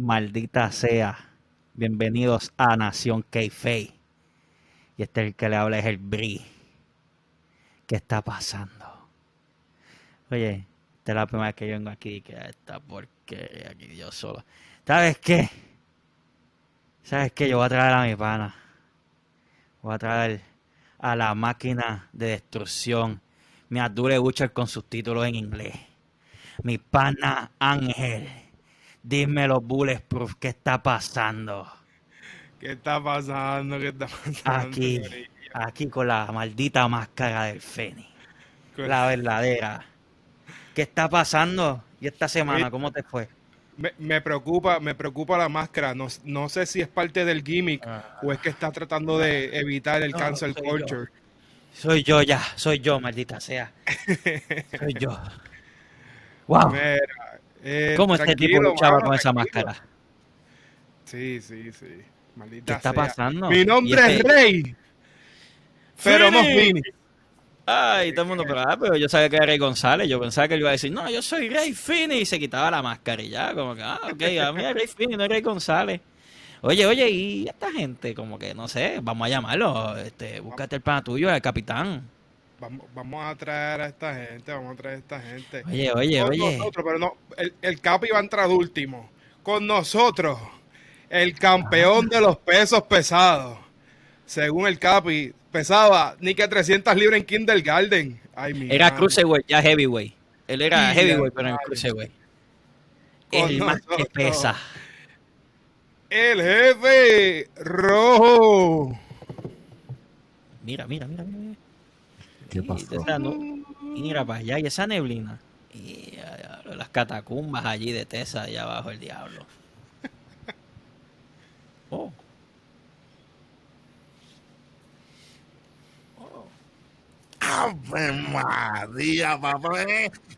Maldita sea. Bienvenidos a Nación k Y este el que le habla es el Bri. ¿Qué está pasando? Oye, esta es la primera vez que yo vengo aquí y que esta porque aquí yo solo. ¿Sabes qué? ¿Sabes qué? Yo voy a traer a mi pana. Voy a traer a la máquina de destrucción. Mi Abdul Butcher con sus títulos en inglés. Mi pana Ángel. Dímelo, Bulletproof, ¿qué está pasando? ¿Qué está pasando? ¿Qué está pasando? Aquí, aquí con la maldita máscara del Fénix. La verdadera. ¿Qué está pasando? ¿Y esta semana cómo te fue? Me, preocupa, me preocupa la máscara. No, sé si es parte del gimmick o es que está tratando de evitar el cancel culture. Soy yo ya, soy yo, maldita sea. soy yo. Wow. Eh, ¿Cómo este tipo luchaba con esa máscara? Sí, sí, sí. Maldita ¿Qué está pasando? Mi nombre es este Rey. Pero. Ay, todo el mundo, pero, ah, pero yo sabía que era Rey González. Yo pensaba que él iba a decir, no, yo soy Rey Fini. Y se quitaba la máscara y ya, como que, ah, ok, a mí es Rey Fini, no es Rey González. Oye, oye, y esta gente, como que, no sé, vamos a llamarlo, este, búscate el pana tuyo, el capitán. Vamos, vamos a traer a esta gente, vamos a traer a esta gente. Oye, oye, oye. Nosotros, pero no, el, el Capi va a entrar último. Con nosotros, el campeón de los pesos pesados. Según el Capi, pesaba ni que 300 libras en Kindergarten. Ay, mi era cruiserweight, ya heavyweight. Él era heavyweight, pero en cruiserweight. El más que pesa. El jefe rojo. Mira, mira, mira, mira. ¿Qué pasó? mira para allá, y esa neblina. Y las catacumbas allí de Tesa, allá abajo el diablo. Oh. oh. ¡Ave María, papá!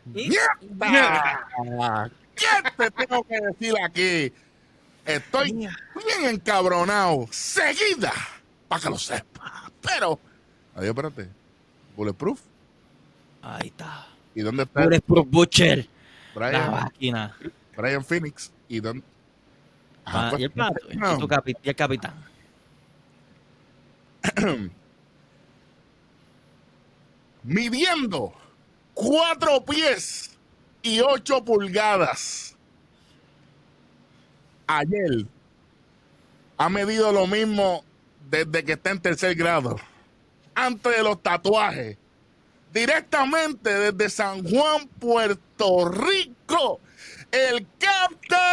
¡Mierda! ¿Qué te tengo que decir aquí? Estoy bien encabronado. Seguida, para que lo sepa. Pero, adiós, espérate. Bulletproof. Ahí está. ¿Y dónde está? Bulletproof Butcher. Brian, la máquina. Brian Phoenix. ¿Y dónde? Ah, pues, ¿Y, el plato? ¿Y, el capitán? Midiendo cuatro pies y ocho pulgadas. Ayer ha medido lo mismo desde que está en tercer grado antes de los tatuajes. Directamente desde San Juan, Puerto Rico, el Captain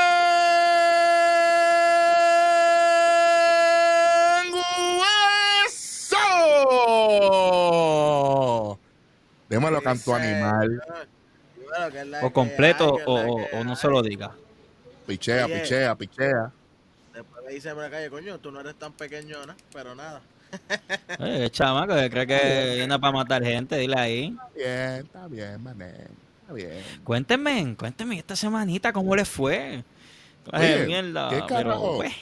Hueso. Démelo canto animal. O completo o, no se lo diga. Pichea, pichea, pichea. Después me dice por la calle, coño, tú no eres tan pequeño, ¿no? Pero nada. Oye, chamaco, que cree que viene para matar gente, dile ahí. Bien, está bien, mané. Está bien. Cuéntenme, cuéntenme esta semanita cómo les fue. Oye, mierda, ¿qué, pero, pues,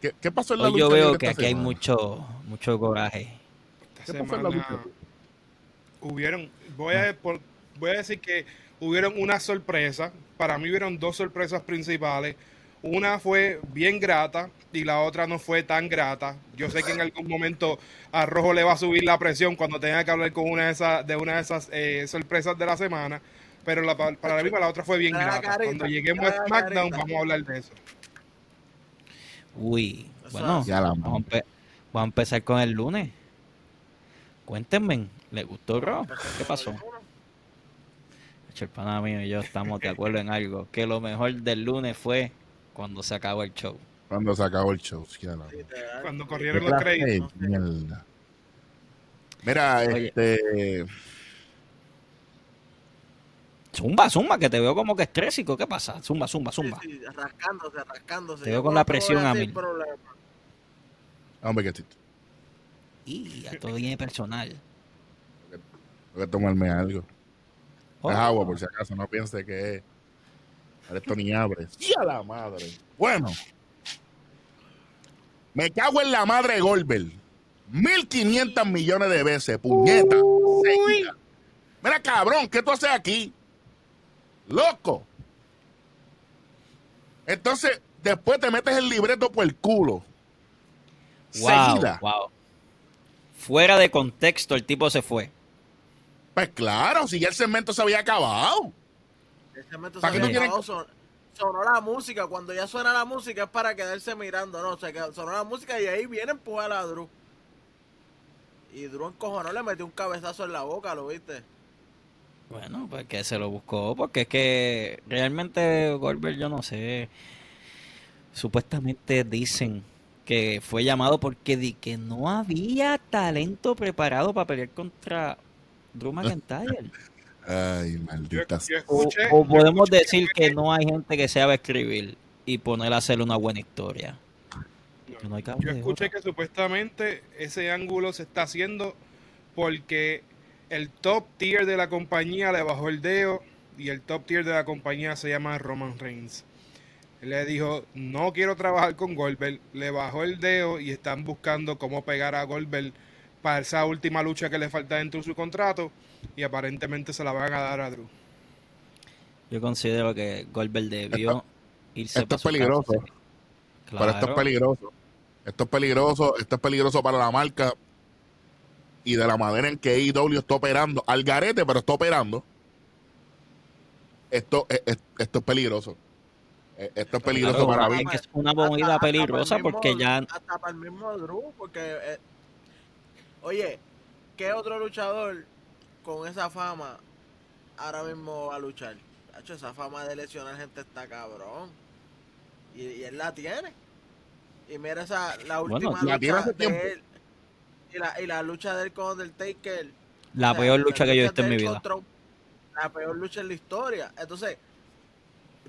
¿Qué, ¿Qué, pasó en la lucha? Yo veo que aquí hay mucho, mucho coraje. ¿Qué pasó en la lucha? Hubieron, voy a, voy a decir que hubieron una sorpresa. Para mí hubieron dos sorpresas principales. Una fue bien grata y la otra no fue tan grata. Yo sé que en algún momento a Rojo le va a subir la presión cuando tenga que hablar con una de esas, de una de esas eh, sorpresas de la semana. Pero la, para mí la otra fue bien grata. Cuando lleguemos a SmackDown vamos a hablar de eso. Uy, bueno, vamos, a empezar con el lunes. Cuéntenme, ¿le gustó Rojo? ¿Qué pasó? El pana mío y yo estamos de acuerdo en algo. Que lo mejor del lunes fue cuando se acabó el show. Cuando se acabó el show, Cuando corrieron los créditos. Mira, este. Zumba, zumba, que te veo como que estrésico. ¿Qué pasa? Zumba, zumba, zumba. Sí, rascándose, rascándose. Te veo con la presión a mí. Hombre, qué Y a todo viene personal. Tengo que tomarme algo. Es oh. agua, por si acaso, no piense que es esto ni abre. ¡Sí a la madre! Bueno. Me cago en la madre Goldberg. 1500 millones de veces, puñeta. Mira, cabrón, ¿qué tú haces aquí? Loco. Entonces, después te metes el libreto por el culo. Wow, Seguida. wow. Fuera de contexto, el tipo se fue. Pues claro, si ya el segmento se había acabado. Ese momento ¿Para se qué había no tienen- acabado, son- sonó la música. Cuando ya suena la música es para quedarse mirando. No, se quedó- sonó la música y ahí viene a empujar a Drew. Y Drew encojonó, le metió un cabezazo en la boca, ¿lo viste? Bueno, pues que se lo buscó, porque es que realmente Goldberg, yo no sé. Supuestamente dicen que fue llamado porque di que no había talento preparado para pelear contra Drew McIntyre. Ay, maldita. yo O, escuché, o yo podemos decir que no hay gente que sabe escribir y poner a hacer una buena historia. No hay Yo escuché que supuestamente ese ángulo se está haciendo porque el top tier de la compañía le bajó el dedo y el top tier de la compañía se llama Roman Reigns. Él le dijo, no quiero trabajar con Goldberg, le bajó el dedo y están buscando cómo pegar a Goldberg para esa última lucha que le falta dentro de su contrato y aparentemente se la van a dar a Drew. Yo considero que Goldberg debió irse esto es su peligroso. casa. Pero esto es Claro. peligroso. Esto es peligroso. Esto es peligroso para la marca. Y de la manera en que AEW está operando. Al garete, pero está operando. Esto, es- es- esto es peligroso. Esto es peligroso Claro, para que es una movida peligrosa mismo- porque ya Hasta para el mismo Drew, porque... eh, oye, ¿qué otro luchador con esa fama ahora mismo va a luchar? Hacho, esa fama de lesionar gente está cabrón. Y, y él la tiene. Y mira esa, la Bueno, última la lucha de él. Y la, y la lucha de él con Undertaker. la o sea, peor la lucha que yo he visto en mi vida. contra La peor lucha en la historia. Entonces,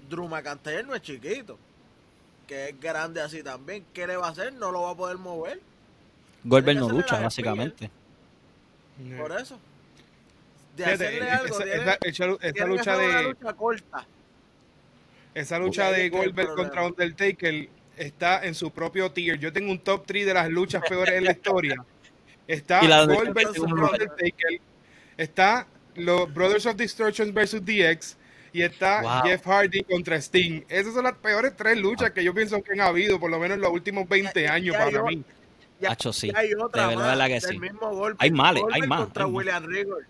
Drew McIntyre no es chiquito. Que es grande así también. ¿Qué le va a hacer? No lo va a poder mover. Goldberg no lucha, básicamente. Por eso. De Fíjate, hacerle esa- algo, esa, tiene- esa- esa tiene que lucha de lucha corta. esa lucha de Goldberg contra Undertaker está en su propio tier. Yo tengo un top 3 de las luchas peores en la historia. Está Goldberg segundo. Undertaker. Está los Brothers of Destruction versus DX. Y está Wow. Jeff Hardy contra Sting. Esas son las peores tres luchas que yo pienso que han habido, por lo menos en los últimos 20 Ya- años ya para yo- mí. Ya- Hacho, sí. ya hay otra De verdad, más verdad que del sí. mismo golpe. Hay males, hay más, contra hay. William Regal.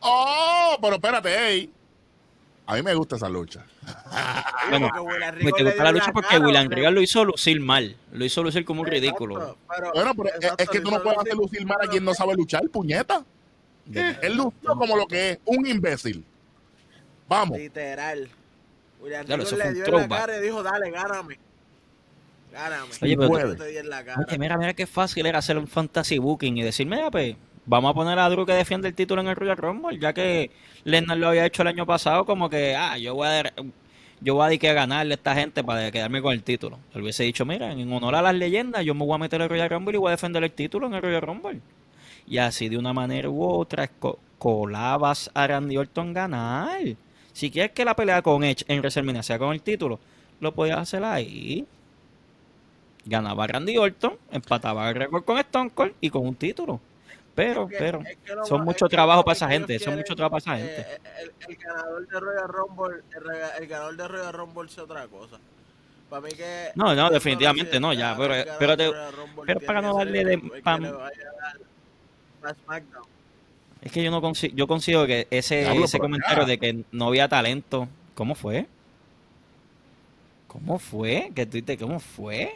¡Oh! Pero espérate, ey. A mí me gusta esa lucha. Bueno, Porque William Me te gusta la lucha porque cara, William Regal lo hizo lucir mal. Lo hizo lucir como un ridículo. Pero- Bueno, pero es- exacto, es que tú no puedes hacer lucir- mal a quien no sabe luchar, puñeta. Él lució como lo que es, un imbécil. Vamos. Literal. William Claro, eso Regal fue le un dio en la cara y dijo, dale, gáname. Gáname. Oye, pero puede. Yo te di en la cara. Oye, mira, mira qué fácil era hacer un fantasy booking y decir, mira, pues, vamos a poner a Drew que defiende el título en el Royal Rumble, ya que Lesnar lo había hecho el año pasado, como que, ah, yo voy a, yo voy a dedicar a ganarle a esta gente para quedarme con el título. Él hubiese dicho, mira, en honor a las leyendas, yo me voy a meter al Royal Rumble y voy a defender el título en el Royal Rumble. Y así, de una manera u otra, co- colabas a Randy Orton ganar. Si quieres que la pelea con Edge en WrestleMania sea con el título, lo podías hacer ahí. Ganaba Randy Orton, empataba el récord con Stone Cold y con un título. Pero, Es que- pero, es que lo son mucho trabajo para es esa que gente, son mucho trabajo para esa eh, gente. el, el ganador de Royal Rumble, el, rega- el ganador de Royal Rumble es otra cosa. Para mí que No, no, definitivamente no, ya, pero- ganador pero te- para no darle de-. Es que yo no consigo, yo consigo que ese, Diablo, ese comentario ya. de que no había talento, ¿cómo fue? ¿Cómo fue? ¿Que tú ¿Cómo fue?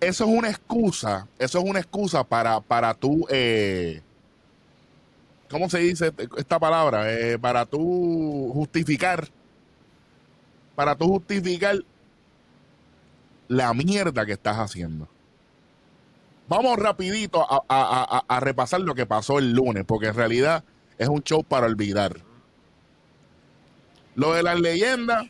Eso es una excusa. Eso es una excusa para, para tú. Eh, ¿Cómo se dice esta palabra? Eh, para tú justificar. Para tú justificar la mierda que estás haciendo. Vamos rapidito a, a- repasar lo que pasó el lunes, porque en realidad es un show para olvidar. Lo de las leyendas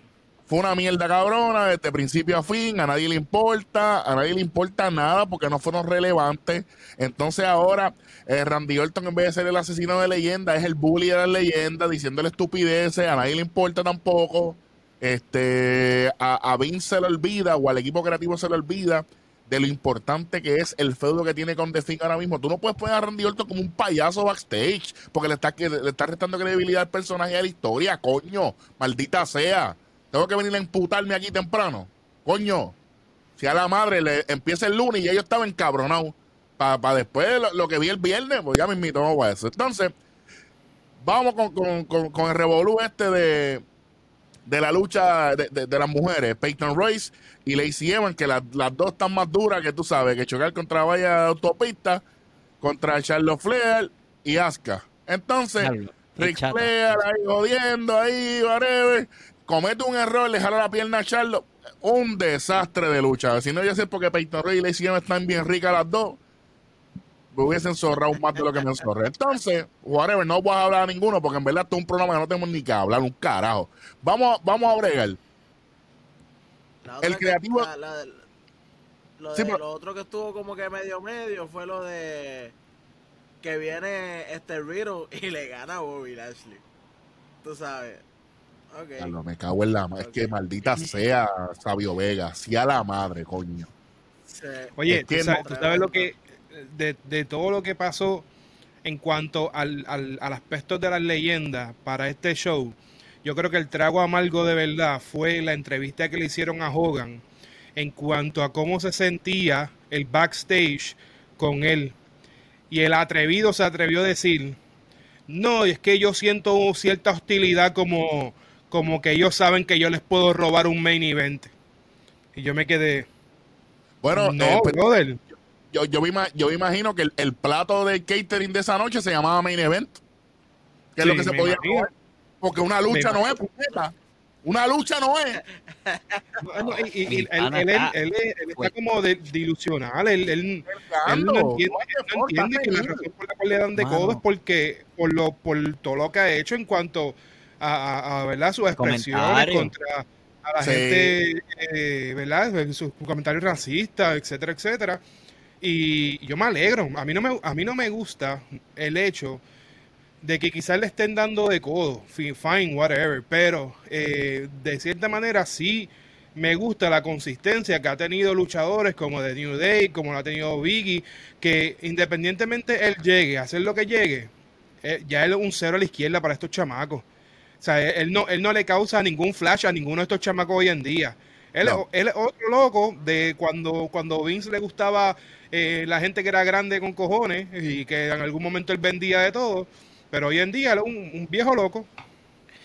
fue una mierda cabrona desde principio a fin, a nadie le importa, a nadie le importa nada porque no fueron relevantes. Entonces ahora eh, Randy Orton en vez de ser el asesino de leyenda es el bully de las leyendas diciéndole estupideces, a nadie le importa tampoco. Este, a, Vince se le olvida o al equipo creativo se le olvida de lo importante que es el feudo que tiene con The Finn ahora mismo. Tú no puedes poner a Randy Orton como un payaso backstage porque le está, le está restando credibilidad al personaje y a la historia, coño. Maldita sea. Tengo que venir a emputarme aquí temprano. Coño, si a la madre le empieza el lunes y ya yo estaba encabronado. Para después lo, que vi el viernes, pues ya me invito a eso. Entonces, vamos con, con, con, con el revolú este de, de la lucha de, de, las mujeres, Peyton Royce y Lacey Evans, que las dos están más duras que tú sabes, que chocar contra Vaya Autopista, contra Charlotte Flair y Asuka. Entonces, Rick Flair ahí jodiendo, ahí, whatever, comete un error, le jala la pierna a Charlotte, un desastre de lucha. Si no, ya sé porque Peyton Royce y Lacey Evans están bien ricas las dos me hubiesen zorrado más de lo que me zorré. Entonces, whatever, no voy a hablar a ninguno porque en verdad esto es un programa que no tenemos ni que hablar, un carajo. Vamos, vamos a bregar. El creativo. lo, otro que estuvo como que medio medio fue lo de que viene este Riddle y le gana a Bobby Lashley. Tú sabes. Okay. me cago en la madre. Es que maldita sea Sabio Vega. Sí a la madre, coño. Oye, ¿tú sabes lo que de, todo lo que pasó en cuanto al, al, aspecto de las leyendas para este show, yo creo que el trago amargo de verdad fue la entrevista que le hicieron a Hogan en cuanto a cómo se sentía el backstage con él. Y el atrevido se atrevió a decir, no, es que yo siento cierta hostilidad como, como que ellos saben que yo les puedo robar un main event. Y yo me quedé... Bueno, no, eh, brother yo, yo, me, yo imagino que el, plato de catering de esa noche se llamaba Main Event. Que es lo que se podía comer. Porque una lucha no es, puñeta. Una lucha no es. y, él, está como de, dilusional. Él, él, no entiende, que la razón por la cual le dan de codo es porque, por, lo, por todo lo que ha hecho en cuanto a, a, ¿verdad? sus expresiones contra a la gente, eh, ¿verdad? Sus comentarios racistas, etcétera, etcétera. Y yo me alegro. A mí no me, a mí no me gusta el hecho de que quizás le estén dando de codo, fine, whatever, pero eh, de cierta manera sí me gusta la consistencia que ha tenido luchadores como The New Day, como lo ha tenido Biggie, que independientemente él llegue a hacer lo que llegue, eh, ya él es un cero a la izquierda para estos chamacos. O sea, él no, él no le causa ningún flash a ninguno de estos chamacos hoy en día. Él, él es otro loco de cuando, cuando Vince le gustaba eh, la gente que era grande con cojones y que en algún momento él vendía de todo, pero hoy en día es un, viejo loco.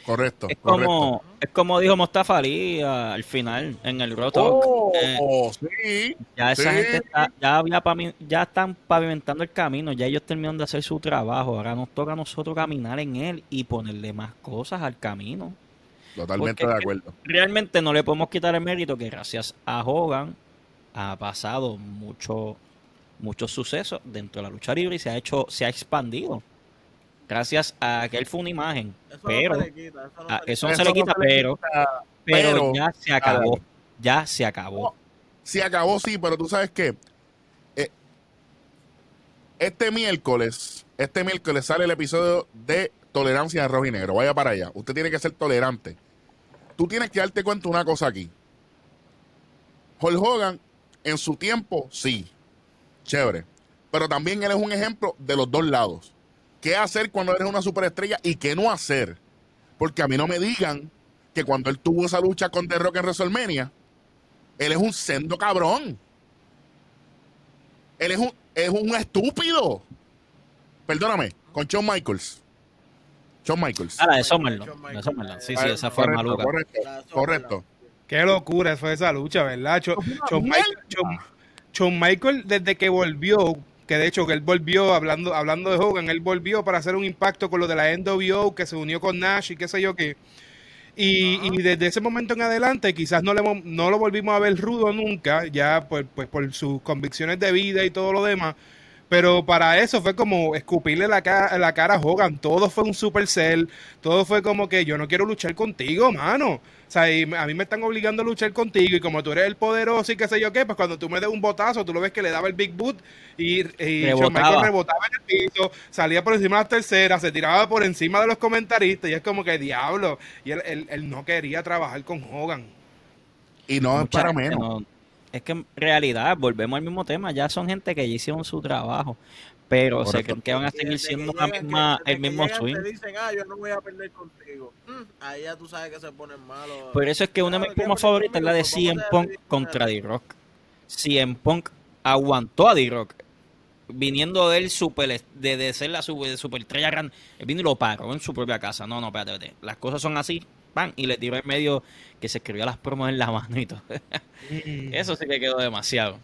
Correcto. Es como, es como dijo Mostafa Ali al final en el roto. Oh, eh, sí, ya esa gente está, ya, había, ya están pavimentando el camino, ya ellos terminaron de hacer su trabajo. Ahora nos toca a nosotros caminar en él y ponerle más cosas al camino. Totalmente de acuerdo. Realmente no le podemos quitar el mérito que gracias a Hogan ha pasado mucho muchos sucesos dentro de la lucha libre y se ha hecho, se ha expandido. Gracias a que él fue una imagen. pero eso no se le quita, pero, pero, ya se acabó. Ya se acabó. Se acabó, sí, pero tú sabes que eh, este miércoles, este miércoles sale el episodio de Tolerancia de Rojo y Negro. Vaya para allá. Usted tiene que ser tolerante. Tú tienes que darte cuenta una cosa aquí. Hulk Hogan, en su tiempo, sí chévere. Pero también él es un ejemplo de los dos lados. ¿Qué hacer cuando eres una superestrella y qué no hacer? Porque a mí no me digan que cuando él tuvo esa lucha con The Rock en WrestleMania, él es un sendo cabrón. Él es un, es un estúpido. Perdóname, con Shawn Michaels. Shawn Michaels. Ah, la de Summerland. Sí, sí, esa fue maluca. Correcto, correcto. Qué locura fue esa lucha, ¿verdad? Shawn Michaels Michael, desde que volvió, que de hecho que él volvió, hablando, hablando de Hogan, él volvió para hacer un impacto con lo de la NWO, que se unió con Nash y qué sé yo qué. Y, desde ese momento en adelante quizás no, le, no lo volvimos a ver rudo nunca, ya pues, pues por sus convicciones de vida y todo lo demás. Pero para eso fue como escupirle la cara, la cara a Hogan. Todo fue un supercell. Todo fue como que yo no quiero luchar contigo, mano. O sea, a mí me están obligando a luchar contigo. Y como tú eres el poderoso y qué sé yo qué, pues cuando tú me des un botazo, tú lo ves que le daba el Big Boot y, y rebotaba. rebotaba en el piso, salía por encima de las terceras, se tiraba por encima de los comentaristas. Y es como que diablo. Y él, él, no quería trabajar con Hogan. Y no es para menos es que en realidad, volvemos al mismo tema, ya son gente que ya hicieron su trabajo. Pero Por se creen que van a seguir siendo la llegan, misma, que- desde el mismo swing. Te dicen, ah, yo no voy a perder contigo. Mm, ahí ya tú sabes que se ponen malos. Por eso es que una de mis ¿qué promos perder favoritas es la de CM Punk contra. D-Rock. CM Punk aguantó a D-Rock. Viniendo de él super, de, de ser la super, superestrella grande. Él vino y lo paró en su propia casa. No, no, espérate, espérate. Las cosas son así. Pan, y le tiró en medio que se escribió las promos en la mano y todo. Eso sí que quedó demasiado.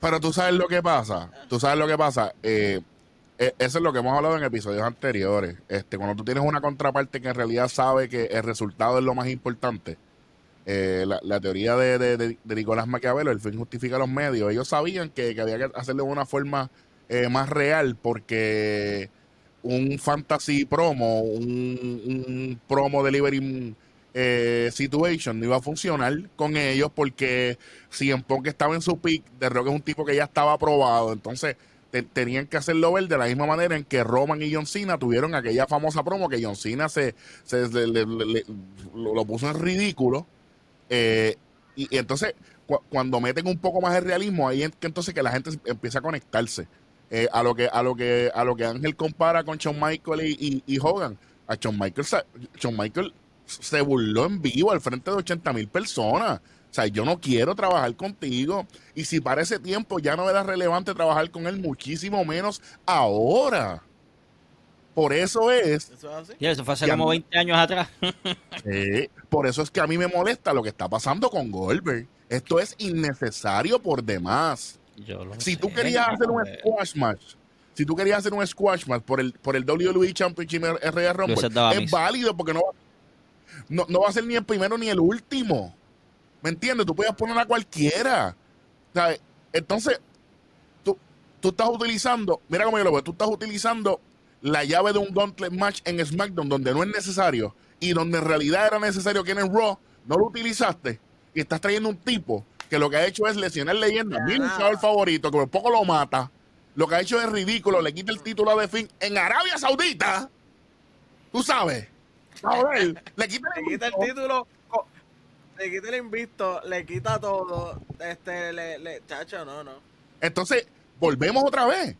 Pero tú sabes lo que pasa. Tú sabes lo que pasa. Eh, eh, eso es lo que hemos hablado en episodios anteriores. Este, cuando tú tienes una contraparte que en realidad sabe que el resultado es lo más importante. eh, la, la teoría de, de- de- de Nicolás Maquiavelo, el fin justifica los medios. Ellos sabían que, que había que hacerlo de una forma eh, más real porque un fantasy promo, un, promo delivery eh, situation no iba a funcionar con ellos porque si en Punk estaba en su pick, The Rock es un tipo que ya estaba aprobado, entonces te- tenían que hacerlo ver de la misma manera en que Roman y John Cena tuvieron aquella famosa promo que John Cena se, se- le- lo, puso en ridículo eh, y, entonces cu- cuando meten un poco más de realismo ahí es que entonces que la gente empieza a conectarse eh, a lo que a lo que a lo que Ángel compara con Shawn Michael y, y- y Hogan a Shawn Michael Shawn Michael se burló en vivo al frente de 80 mil personas o sea, yo no quiero trabajar contigo. Y si para ese tiempo ya no era relevante trabajar con él, muchísimo menos ahora. Por eso es, ¿Eso es así? Y eso fue hace como no- 20 años atrás. eh, por eso es que a mí me molesta lo que está pasando con Goldberg. Esto es innecesario por demás. Yo lo Si tú querías hacer un squash match, si tú querías hacer un squash match por el, por el WWE Championship RR Rumble, es válido porque no, no, no va a ser ni el primero ni el último. ¿Me entiendes? Tú puedes poner a cualquiera. ¿Sabes? Entonces, tú, tú estás utilizando, mira cómo yo lo veo, tú estás utilizando la llave de un gauntlet match en SmackDown donde no es necesario y donde en realidad era necesario que en Raw no lo utilizaste y estás trayendo un tipo que lo que ha hecho es lesionar leyenda, mi luchador favorito, que por poco lo mata, lo que ha hecho es ridículo, le quita el título a The Finn en Arabia Saudita, tú sabes, le quita Le el quita el título. le quita el invicto, le quita todo. Este, le, le, chacho, no, no. Entonces, volvemos otra vez.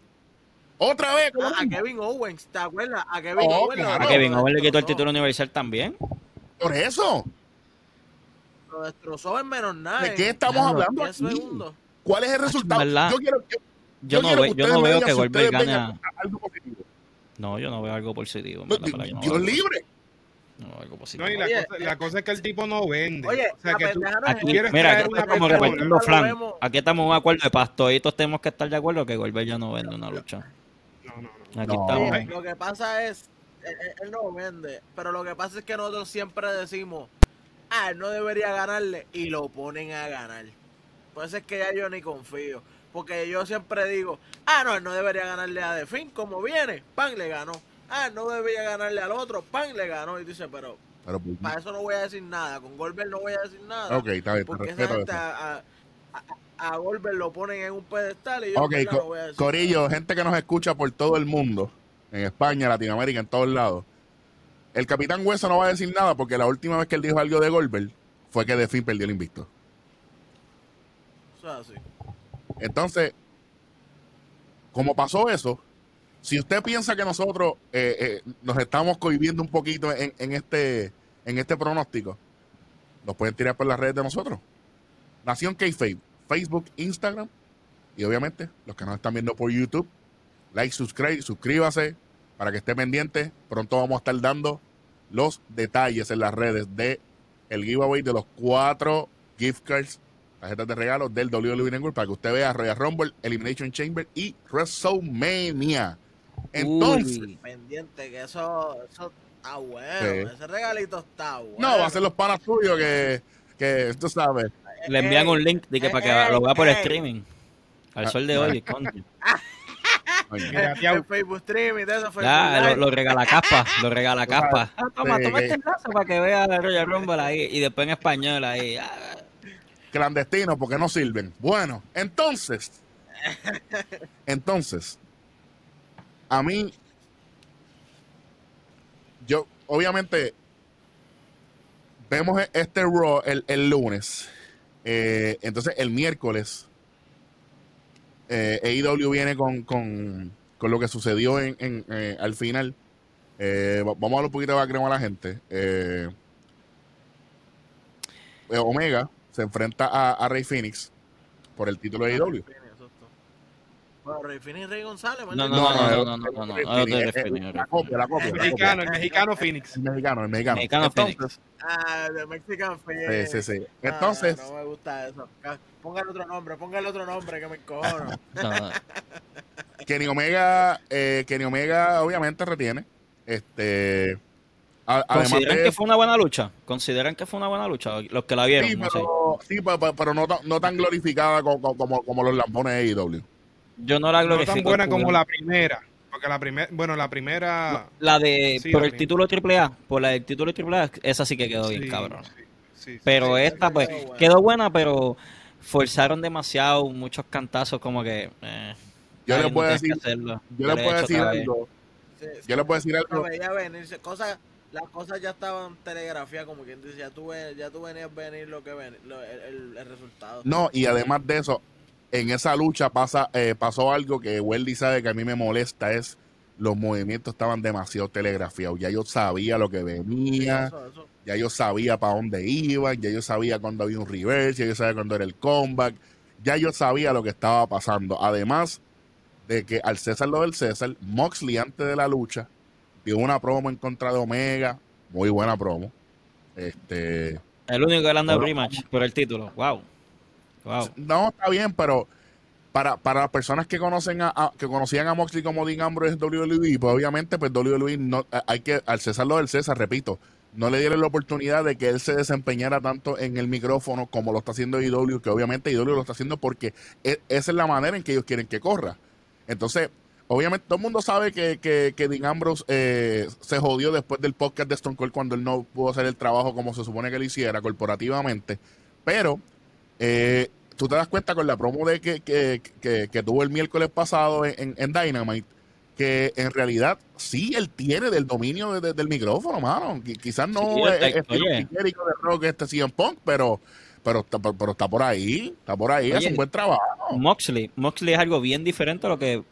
Otra vez. Ah, a. Kevin Owens, ¿te acuerdas? A Kevin Oh, Owens. claro. A Kevin Owens le quitó el título universal también. Por eso. Lo destrozó en menos nada. ¿De qué estamos Claro. hablando 10 aquí? segundos. ¿Cuál es el resultado? Yo quiero, yo, Yo, no, quiero ve- yo no veo que Goldberg gane. a- algo positivo. No, yo no veo algo positivo. No, Dios libre. no algo positivo. No, y la, Oye, cosa, la cosa es que el tipo no vende. Oye, o sea, que tú, Aquí, mira, aquí estamos persona- repartiendo flan. Aquí estamos en un acuerdo de paz. Toditos tenemos que estar de acuerdo que Goldberg ya no vende una lucha. No, no, no. Aquí No. estamos. Oye, lo que pasa es, él, él- él no vende, pero lo que pasa es que nosotros siempre decimos, ah, no debería ganarle, y lo ponen a ganar. Por eso es que ya yo ni confío, porque yo siempre digo, ah, no, él no debería ganarle a Defin, como viene, pan, le ganó. Ah, no debería ganarle al otro, pan, le ganó. Y dice, pero Pero, pues, para eso no voy a decir nada, con Goldberg no voy a decir nada. ok, está bien, Porque esa respeto gente a, a, a- Goldberg lo ponen en un pedestal y yo Ok, en verdad Co- no voy a decir Corillo, gente que nos escucha por todo el mundo, en España, Latinoamérica, en todos lados. El Capitán Hueso no va a decir nada porque la última vez que él dijo algo de Goldberg fue que de fin perdió el invicto. es así. Entonces, como pasó eso, si usted piensa que nosotros eh, eh, nos estamos cohibiendo un poquito en, en este en este pronóstico, nos pueden tirar por las redes de nosotros. Nación k Facebook, Instagram y obviamente los que nos están viendo por YouTube. Like, subscribe, suscríbase para que esté pendiente. Pronto vamos a estar dando los detalles en las redes de el giveaway de los cuatro gift cards tarjetas de regalo del WWE Network para que usted vea Royal Rumble, Elimination Chamber y WrestleMania. Entonces, Uy. pendiente, que eso, eso está bueno. Sí. Ese regalito está bueno. no, va a ser los panas tuyos que, que tú sabes. Le envían un link de que para que lo vea por Ey, streaming. Al Ah, sol de hoy, contra. Facebook Stream y de eso. Ya, lo, lo regala capa, lo regala capa. Ah, toma, Sí, toma este enlace para que vea la Royal Rumble ahí y después en español ahí. Ah, clandestinos porque no sirven. Bueno, entonces, entonces, a mí, yo, obviamente, vemos este Raw el, el lunes. Eh, entonces, el miércoles, eh, AEW viene con, con, con lo que sucedió en, en, eh, al final. Eh, va- vamos a darle un poquito de background a la gente. Eh, Omega se enfrenta a, a Rey Phoenix por el título de AEW. Bueno, Rey Rey González, ¿me No, no, no, eh, no, no, no, eh, eh, La copia, la copia. El mexicano, el mexicano Phoenix. El mexicano, el mexicano. Mexicano Phoenix. Ah, de Mexican sí, Phoenix. sí, sí. Ah, Entonces, no me gusta eso. Ca- Póngale otro nombre, póngale otro nombre que me encojono. No, no. Kenny Omega, eh, Kenny Omega obviamente retiene. Este, ¿Consideran de que fue una buena lucha? ¿Consideran que fue una buena lucha? Los que la vieron, sí, no sé. pero, sí, pero, pero- pero no, tan- no tan glorificada como, como, como los lampones de AEW. Yo no la No glorifico. tan buena como porque- la primera. Porque la primera, bueno, la primera. La de Sí, por la el vi. título AAA, por la del título AAA, esa sí que quedó bien, sí, cabrón. sí, Pero sí. esta, pues, quedó buena. quedó buena, pero forzaron demasiado, muchos cantazos, como que. Eh, Yo no puedo decir- hacerlo. Yo he puedo decir algo. Yo les puedo decir algo. cosas, las cosas ya estaban telegrafiadas, como quien dice, ya tú, ya tú venías venir lo que ven, lo- el, el- el resultado. No, y además de eso, en esa lucha pasa, eh, pasó algo que Weldy sabe que a mí me molesta, es los movimientos estaban demasiado telegrafiados. Ya yo sabía lo que venía, Eso, eso. ya yo sabía para dónde iban, ya yo sabía cuándo había un reverse, ya yo sabía cuándo era el comeback, ya yo sabía lo que estaba pasando. Además de que al César lo del César, Moxley antes de la lucha dio una promo en contra de Omega, muy buena promo. Este, El único que le anda Bueno. rematch por el título. Wow. No, está bien, pero para, para las personas que conocen a, que conocían a Moxley como Dean Ambrose en WWE, pues obviamente pues WWE no hay que al César lo del César, repito, no le dieron la oportunidad de que él se desempeñara tanto en el micrófono como lo está haciendo IW, que obviamente IW lo está haciendo porque e- esa es la manera en que ellos quieren que corra. Entonces, obviamente todo el mundo sabe que, que, Ambrose eh, se jodió después del podcast de Stone Cold cuando él no pudo hacer el trabajo como se supone que lo hiciera corporativamente, pero eh, tú te das cuenta con la promo de que, que, que- que tuvo el miércoles pasado en, en- Dynamite, que en realidad sí él tiene del dominio de- de- del micrófono, mano. Qui- Quizás no Sí, es. Jericho de rock este CM Punk, pero, pero, está, pero, pero está por ahí, está por ahí, hace un buen trabajo. Moxley. Moxley es algo bien diferente a lo que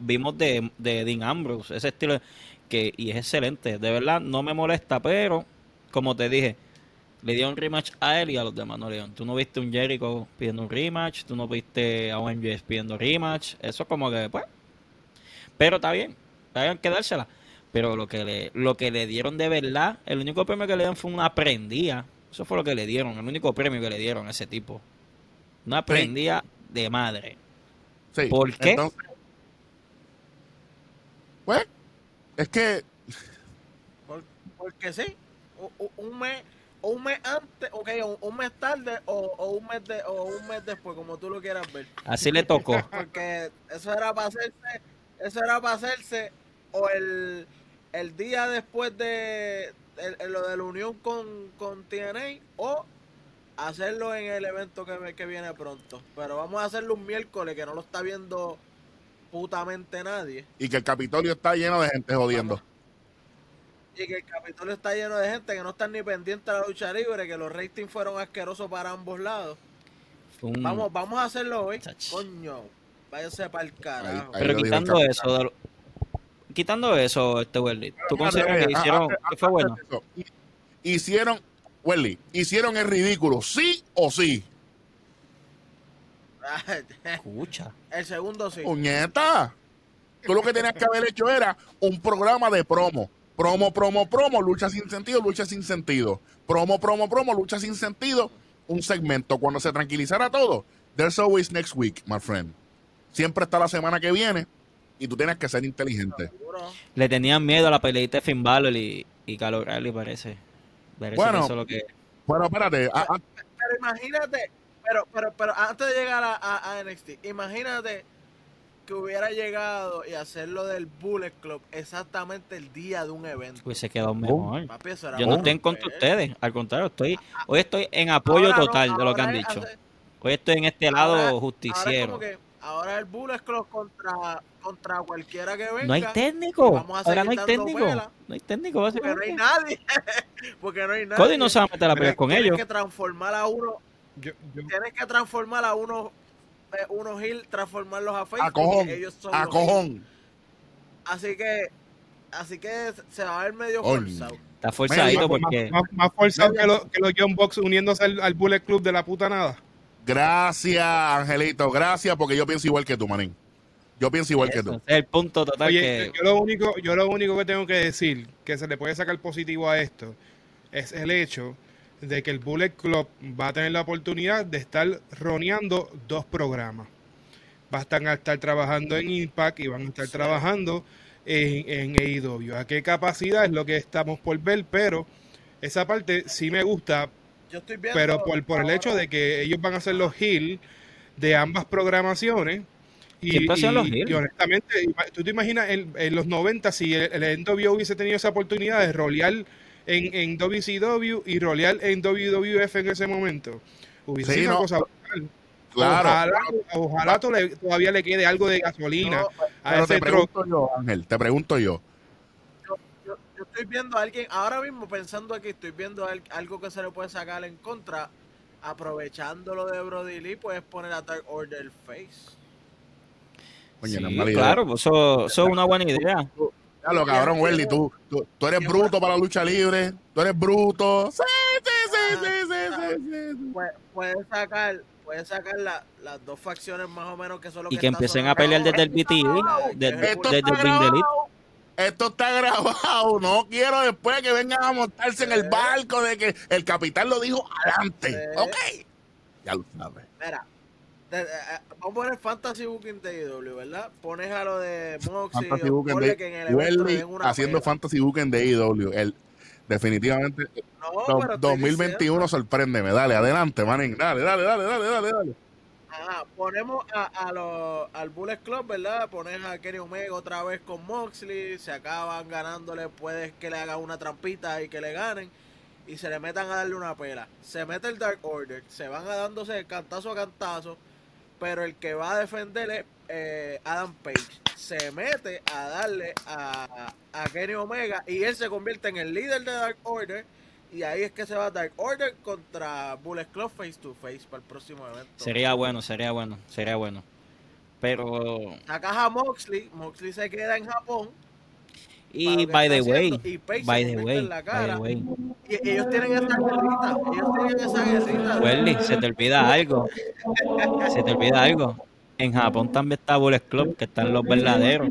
vimos de, de Dean Ambrose. Ese estilo que y es excelente. De verdad, no me molesta, pero como te dije, le dio un rematch a él y a los demás no le dieron. Tú no viste un Jericho pidiendo un rematch, tú no viste a un MJF pidiendo rematch. Eso como que, pues. Pero está bien, está bien que dársela. Pero lo que le, lo que le dieron de verdad, el único premio que le dieron fue una prendida. Eso fue lo que le dieron, el único premio que le dieron a ese tipo. Una prendida de madre. Sí. ¿Por qué? Entonces, pues, es que Por- porque sí, un mes, o un mes antes, ok, un, un mes tarde o, o un mes de, o un mes después, como tú lo quieras ver. Así le tocó. Porque eso era para hacerse, eso era para hacerse o el, el día después de el- el- lo de la unión con, con TNA o hacerlo en el evento que, que viene pronto. Pero vamos a hacerlo un miércoles que no lo está viendo putamente nadie. y que el Capitolio está lleno de gente jodiendo. Y que el Capitolio está lleno de gente que no están ni pendientes a la lucha libre, que los ratings fueron asquerosos para ambos lados. Un- Vamos, vamos a hacerlo hoy. Chach. Coño, váyase para el carajo. Ahí- ahí Pero quitando eso, de lo- quitando eso, este Welly, ¿tú consideras que hicieron antes- que fue bueno? eso, Hicieron, Welly, hicieron el ridículo, sí o sí. Escucha. el segundo sí. Puñeta. Tú lo que tenías que haber hecho era un programa de promo. Promo, promo, promo, lucha sin sentido, lucha sin sentido. Promo, promo, promo, lucha sin sentido. Un segmento. Cuando se tranquilizara todo, there's always next week, my friend. Siempre está la semana que viene y tú tienes que ser inteligente. Le tenían miedo a la peleita de Finn Balor y, y Calor Rally, parece. Parece Bueno. que eso es lo que... Bueno, espérate. ah, Pero imagínate, pero, pero, pero antes de llegar a, a- a NXT, imagínate que hubiera llegado y hacerlo del Bullet Club exactamente el día de un evento. Pues se quedó mejor. Papi, eso era Yo no estoy en contra de ustedes, al contrario, estoy hoy estoy en apoyo Ahora no, total de lo que han ahora es dicho. Hoy estoy en este ahora- lado Ahora es justiciero. como que ahora el Bullet Club contra, contra cualquiera que venga. No hay técnico. vamos a Ahora no hay técnico. No hay técnico, Porque no hay nadie. porque no hay nadie. Cody no se va a meter a pelear con Tienes ellos. que transformar a uno, Yo, yo- tienes que transformar a unos eh, unos heel, transformarlos a face. a cojón. porque ellos son A heel. cojón. Así que, así que se va a ver medio forzado. Está forzadito porque Más, más forzado que, lo- que los John Box uniéndose al, al Bullet Club de la puta nada. Gracias, Angelito. Gracias, porque yo pienso igual que tú, manín. Yo pienso igual que tú. es el punto total Oye, que yo lo único, yo lo único que tengo que decir que se le puede sacar positivo a esto es el hecho de que el Bullet Club va a tener la oportunidad de estar roneando dos programas. Va a estar, trabajando en Impact y van a estar trabajando en, en AEW. ¿A qué capacidad es lo que estamos por ver? Pero esa parte sí me gusta Yo estoy viendo. pero por, por el hecho de que ellos van a ser los heel de ambas programaciones. Y, hacían los y- y honestamente, tú te imaginas en, en los 90 si el, el NWO hubiese tenido esa oportunidad de rolear en, en WCW y rolear en WWF en ese momento. Hubiese Sí, sido una no, cosa brutal. Claro. Ojalá, ojalá to- le- todavía le quede algo de gasolina No, a te ese tro- pregunto yo, Ángel, te pregunto yo. yo, yo estoy viendo a alguien, ahora mismo pensando aquí, estoy viendo al- algo que se le puede sacar en contra, aprovechando lo de Brody Lee, puedes poner a Dark Order face. Oye, Sí, claro, pues eso, eso es una buena idea. Ya lo cabrón, Welly, tú, tú, tú eres bruto para la lucha libre. Tú eres bruto. Sí, sí, sí, sí, sí, sí, sí, sí. Puedes, puedes sacar, puedes sacar la- las dos facciones más o menos que son lo Y que que empiecen a pelear desde el BTE, desde, Esto desde está el grabado. Esto está grabado. No quiero después que vengan a montarse en el Sí. barco de que el capitán lo dijo adelante. Sí. Ok. Ya lo sabes. Mira, eh, vamos a poner Fantasy Booking de IW, ¿verdad? Pones a lo de Moxie, Fantasy o Book ponle de que en el una haciendo. Fantasy Book en AEW. El, definitivamente, No, do- pero estoy 2021 diciendo, sorpréndeme. Dale, adelante, manín. Dale, dale, dale, dale, dale, dale. ajá, ponemos a, a lo- al Bullet Club, ¿verdad? Pones a Kenny Omega otra vez con Moxley, se acaban ganándole, puedes que le hagan una trampita y que le ganen. Y se le metan a darle una pela. Se mete el Dark Order, se van a dándose cantazo a cantazo. Pero el que va a defender es eh, Adam Page. Se mete a darle a, a Kenny Omega y él se convierte en el líder de Dark Order. Y ahí es que se va Dark Order contra Bullet Club face to face para el próximo evento. Sería bueno, sería bueno, sería bueno. Pero, Sacas a Moxley, Moxley se queda en Japón. Y by the way, y by the way, by the way, Y ellos tienen esa guerrita, ellos tienen esa guerrita. Welly, se te olvida algo, se te olvida algo. En Japón también está Bullet Club, que están los verdaderos.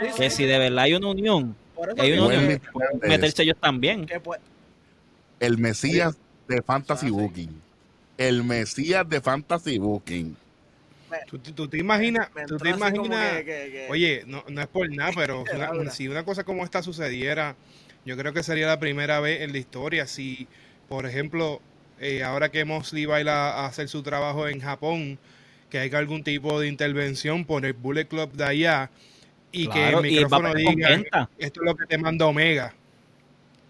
Sí, Que sí, si de verdad hay una unión, hay una unión, meterse ellos también. pues, El Mesías de Fantasy Ah. Booking. El Mesías de Fantasy Booking. ¿Tú, te imaginas, me tú te imaginas, que- que- que- oye, no, no es por nada, pero si una, Laura. si una cosa como esta sucediera, yo creo que sería la primera vez en la historia. Si, por ejemplo, eh, ahora que Mosley va a ir a a hacer su trabajo en Japón, que haya algún tipo de intervención por el Bullet Club de allá y que el y micrófono con diga, esto es lo que te manda Omega.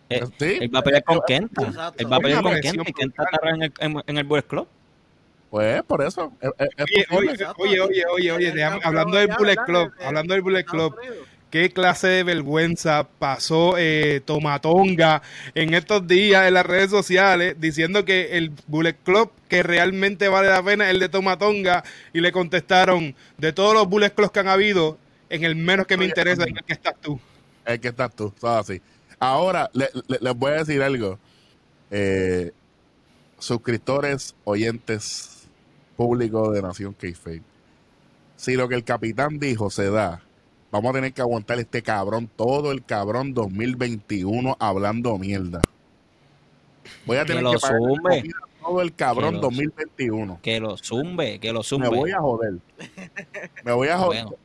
Eh, ¿Sí? Él va a pelear con Kenta. Exacto. Él va a pelear con Kenta y Kenta estará en el, en, en el Bullet Club. Pues por eso. Es, es- es Oye, posible. oye, oye, oye, hablando del Bullet. Club, hablando del Bullet Club, qué clase de vergüenza pasó eh, Tomatonga en estos días en las redes sociales diciendo que el Bullet Club que realmente vale la pena es el de Tomatonga y le contestaron de todos los Bullet Clubs que han habido en el menos que me interesa en el que estás tú. El que estás tú, todo así. Ahora, le- le- les voy a decir algo. Eh, suscriptores, oyentes, público de Nación k Si lo que el capitán dijo se da, vamos a tener que aguantar este cabrón todo el cabrón 2021 hablando mierda. Voy a Que tener lo que pagar zumbe. todo el cabrón Que lo 2021. Que lo zumbe, que lo Me zumbe. voy a joder. Me voy a joder. Bueno,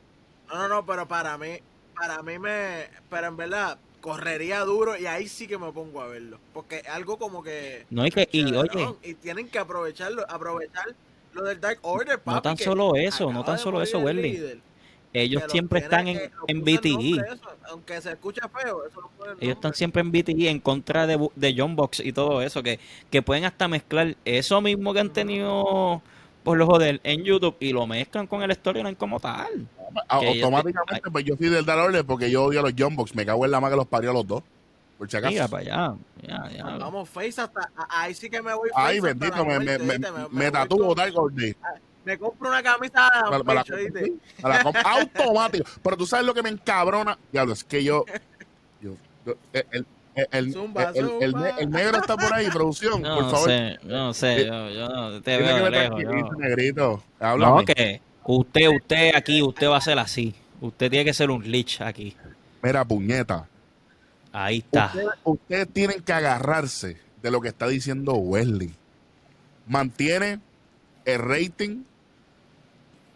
No, no, no, pero para mí, para mí me, pero en verdad, correría duro y ahí sí que me pongo a verlo. Porque algo como que... no hay que, y oye, y tienen que aprovecharlo, aprovechar lo del Dark Order, papi, tan que solo eso, no tan solo eso, el Welly. ellos siempre están en, en BTE. eso, aunque se escucha feo, eso lo Ellos están siempre en BTE en contra de, de John Box y todo eso, que, que pueden hasta mezclar eso mismo que han tenido por los joder en YouTube y lo mezclan con el storyline como tal. A- que yo automáticamente, pues yo soy del Dark Order porque yo odio a los Jumbox. Me cago en la más que los parió a los dos. Por si acaso. Mira para allá. ya, ya. Vamos face hasta, ahí sí que me voy face Ay, bendito, la me, me, muerte, me, me voy tatuó con- Dark Order. me compro una camisa Me- me la pecho, compro, me la automático. Pero tú sabes lo que me encabrona. Diablo, es que yo. yo- yo- el, el, el, Zumba, el- el- el negro está por ahí, producción, No por favor. sé, yo no sé, yo, yo no te que veo me lejos. yo- negrito. Háblame. No, que usted, usted aquí, usted va a ser así. Usted tiene que ser un lich aquí. Mira, puñeta. Ahí está. Ustedes, ustedes tienen que agarrarse de lo que está diciendo Wesley. Mantiene el rating,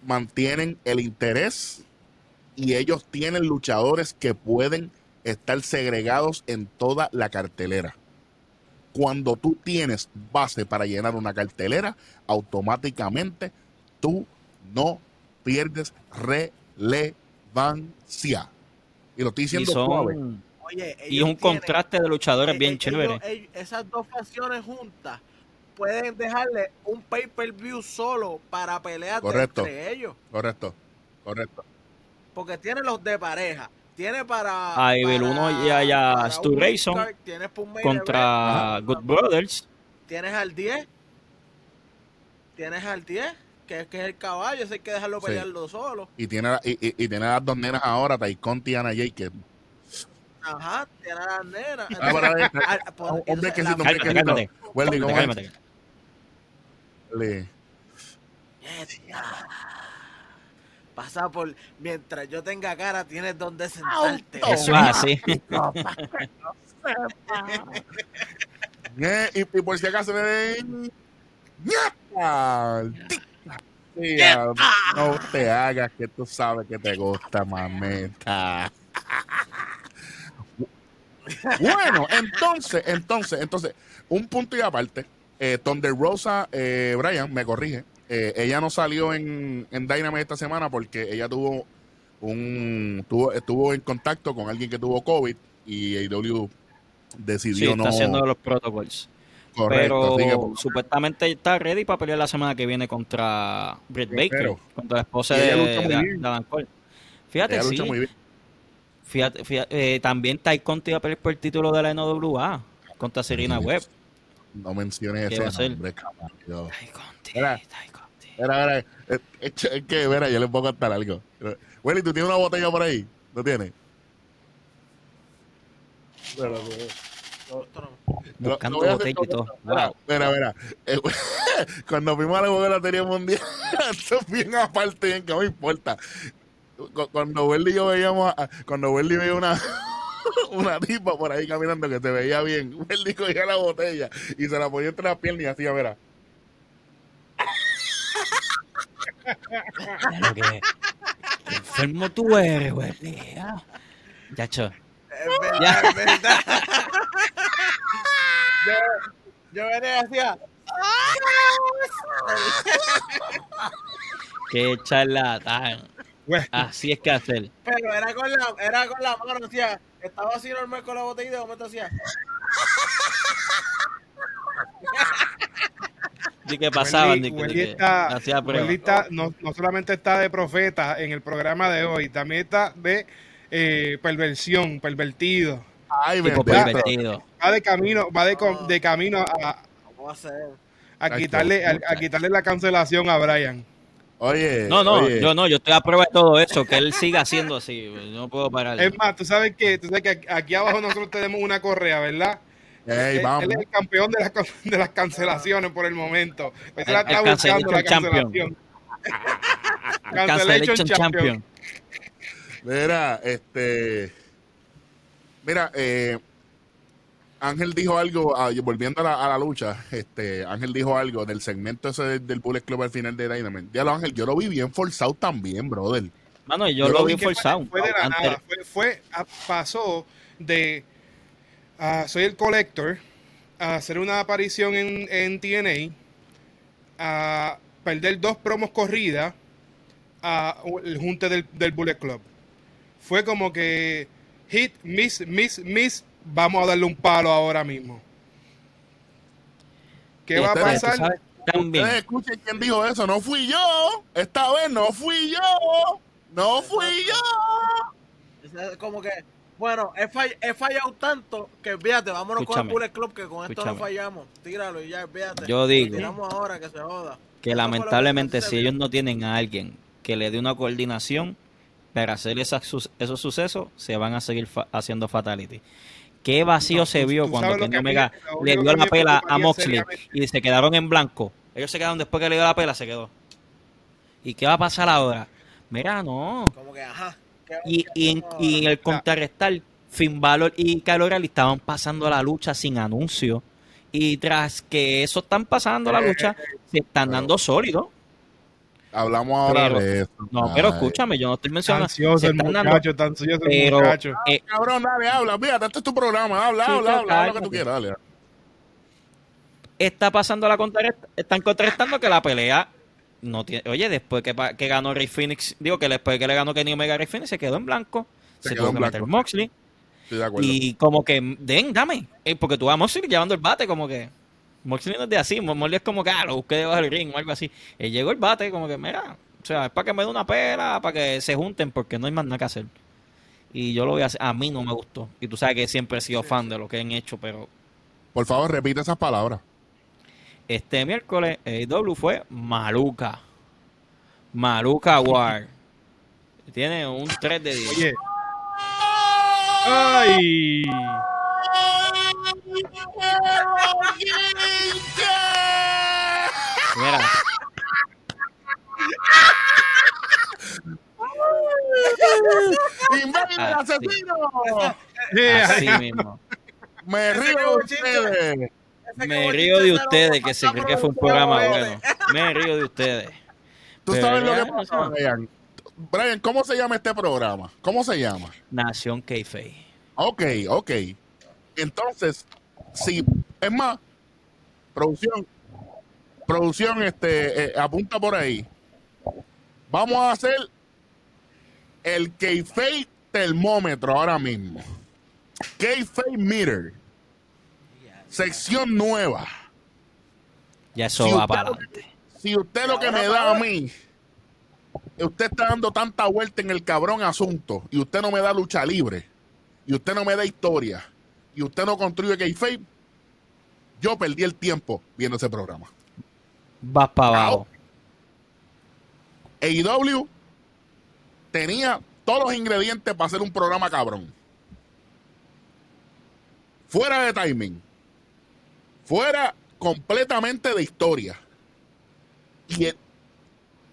mantienen el interés y ellos tienen luchadores que pueden estar segregados en toda la cartelera. Cuando tú tienes base para llenar una cartelera, automáticamente tú no pierdes relevancia. Y lo estoy Y diciendo suave. Oye, y un tienen- contraste de luchadores eh, bien chévere. ellos- ellos- esas dos facciones juntas pueden dejarle un pay-per-view solo para pelear Correcto. entre ellos. Correcto, correcto. Porque tiene los de pareja. Tiene para. A Evil para- Uno y a- Stu event, Contra Good Brothers. Tienes al 10. Tienes al 10, que es, que es el caballo, ese hay que dejarlo Sí. pelearlo solo. Y tiene, la- y, y- y tiene las dos nenas ahora, Taikon y Ana Jay, que Ajá, tiene a las nenas. Ah, Ah, brequecito, la- un Cálmate, brequecito. cálmate. Wendy, ¿cómo es? Le- Pasa por. Mientras yo tenga cara, tienes donde sentarte. Eso es así. Eh, y, y por si acaso me ven. Sí, ah, no te hagas que tú sabes que te gusta, mameta. Bueno, entonces, entonces, entonces, un punto y aparte, eh, Thunder Rosa, eh, Brian, me corrige, eh, ella no salió en, en Dynamite esta semana porque ella tuvo un, tuvo, estuvo en contacto con alguien que tuvo COVID y AEW Sí, decidió está no... haciendo los protocols. correcto, Pero que, pues, supuestamente está ready para pelear la semana que viene contra Britt Baker, contra la esposa de, de- Adam Cole. Fíjate, sí. lucha muy bien. Fíjate, fíjate, eh, también Conti iba a pelear por el título de la NWA contra Serena Sí. Webb. No menciones ¿Qué ese va nombre, Mira. Mira, es, es- es que, mira, yo les puedo contar algo. Willy, ¿tú tienes una botella por ahí? ¿No tienes? No- Lo- Buscando a hacer botella y todo. Mira, mira, mira. Eh, cuando fuimos a la Juego de la Lotería Mundial, esto es bien aparte, bien que no me importa. Cu- Cuando Welly y yo veíamos, a- cuando Welly veía una, una tipa por ahí caminando que se veía bien, Welly cogía la botella y se la ponía entre las piernas y hacía, que, que enfermo tú eres. Es verdad, Ya. es verdad. yo, yo venía y hacía. Qué charlatán. Así es que hacer. Pero era con la, era con la mano, hacía. Estaba así normal con la botella y de momento hacía. ¿Y qué pasaba? Wendy- Ni que- no, no solamente está de profeta en el programa de hoy, también está de eh, perversión, pervertido. Ay, Tipo pervertido. Va de camino, va de, de camino a, a quitarle, a, a quitarle la cancelación a Brian. Oye, No, no, oye, yo no, yo estoy a prueba de todo eso, que él siga haciendo así, no puedo parar. Es más, tú sabes que, tú sabes que aquí- abajo nosotros tenemos una correa, ¿verdad? él, vamos. él es el campeón de, las con- de las cancelaciones por el momento. Pues él El- está el buscando la cancellation cancelación. Cancellation Champion. Mira, este. Mira, eh, Ángel dijo algo, ah, volviendo a la, a la lucha, este, Ángel dijo algo del segmento ese del, del Bullet Club al final de Dynamite. Diablo, Ángel, yo lo vi bien forzado también, brother. Mano, yo, Yo lo lo vi que fue- forzado. Fue, de la Antes- nada. Fue, fue- a- pasó de ah, soy el collector a hacer una aparición en, en TNA a perder dos promos corridas a el junte del, del Bullet Club. Fue como que hit, miss, miss, miss. Vamos a darle un palo ahora mismo. ¿Qué va a pasar? También. Ustedes escuchen quién dijo eso. No fui yo. Esta vez no fui yo. No fui yo. Es como que, bueno, he, fall- he fallado tanto que fíjate, vámonos Escúchame. con el Bullet Club que con esto Escúchame. no fallamos. Tíralo y ya, fíjate. Yo digo- Tiramos ahora que se joda. que lamentablemente si ellos no tienen a alguien que le dé una coordinación para hacer esos sucesos, se van a seguir haciendo fatality. Qué vacío se vio cuando Kenny Omega le dio la pela a Moxley y se quedaron en blanco. Ellos se quedaron después que le dio la pela, se quedó. ¿Y qué va a pasar ahora? Mira, no. Como que, ajá. Y, y, en, el contrarrestar, Finn Balor y Kyle estaban pasando la lucha sin anuncio. Y tras que eso están pasando la eh, lucha, se están dando sólidos. Hablamos ahora de eso. No, pero escúchame, yo no estoy mencionando. Ansioso el muchacho, tan ansioso el muchacho. Eh, cabrón, dale, habla. Mira, este es tu programa. Habla, habla, habla, habla lo que tú quieras, dale. Está pasando la contrarresta, están contrarrestando que la pelea no tiene. Oye, después que, que ganó Ray Phoenix, digo que después que le ganó Kenny Omega a Ray Phoenix, se quedó en blanco. Se, se tuvo que meter Moxley. Y como que, den, dame. Eh, porque tú vas a Moxley llevando el bate, como que. Moxley no es de así. Moxley es como que, ah, lo busqué debajo del ring o algo así. Él llegó el bate, como que, mira. O sea, es para que me dé una pera, para que se junten, porque no hay más nada que hacer. Y yo lo voy a hacer. A mí no me gustó. Y tú sabes que siempre he sido fan de lo que han hecho, pero. Por favor, repite esas palabras. Este miércoles, AEW fue Maluca. Maluca War. Tiene un 3 de 10. Oye. ¡Ay! Mira. ¡Inválido asesino! Así mismo. Me río de ustedes. Me río de ustedes que se cree que fue un programa bueno. Me río de ustedes. Tú sabes lo que pasa, Brian. Brian, ¿cómo se llama este programa? ¿Cómo se llama? Nación k Ok, ok. Entonces, si, es más, producción, producción, este, eh, apunta por ahí. Vamos a hacer el Kayfabe termómetro ahora mismo. Kayfabe meter. Sección nueva. Ya eso va para adelante. Si usted lo que me da a mí, usted está dando tanta vuelta en el cabrón asunto y usted no me da lucha libre y usted no me da historia y usted no construye kayfabe, yo perdí el tiempo viendo ese programa. Vas para abajo. AEW tenía todos los ingredientes para hacer un programa cabrón. Fuera de timing. Fuera completamente de historia. Y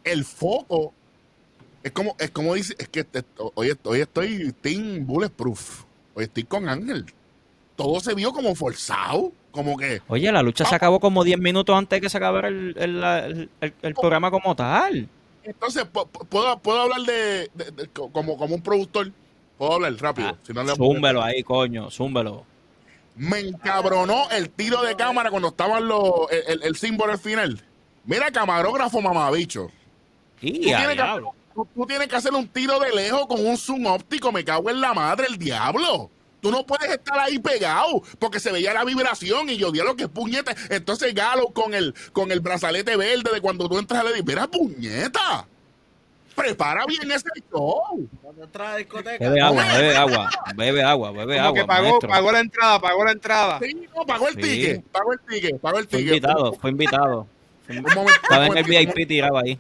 el, foco es como, es como dice, es que hoy, hoy estoy Team Bulletproof. Hoy estoy con Ángel todo se vio como forzado, como que... Oye, la lucha se acabó como 10 minutos antes de que se acabara el, programa como tal. Entonces, ¿puedo, puedo hablar de, como, como un productor? Puedo hablar rápido. Ah, si zúmbelo ahí, coño, zúmbelo. Me encabronó el tiro de cámara cuando estaban los, el, símbolo al final. Mira, camarógrafo mamabicho. Y tú, tienes que, tú tienes que hacer un tiro de lejos con un zoom óptico. Me cago en la madre, el diablo. Tú no puedes estar ahí pegado porque se veía la vibración y yo di lo que es puñeta. Entonces Galo con el, con el brazalete verde de cuando tú entras a la mira puñeta. Prepara bien ese show. Bebe agua, bebe agua, bebe agua, bebe agua. Que pagó, pagó la entrada, pagó la entrada. Sí, no, pagó el ticket, pagó el ticket, pagó el ticket. Fue invitado, fue invitado. Estaba en el VIP tirado ahí.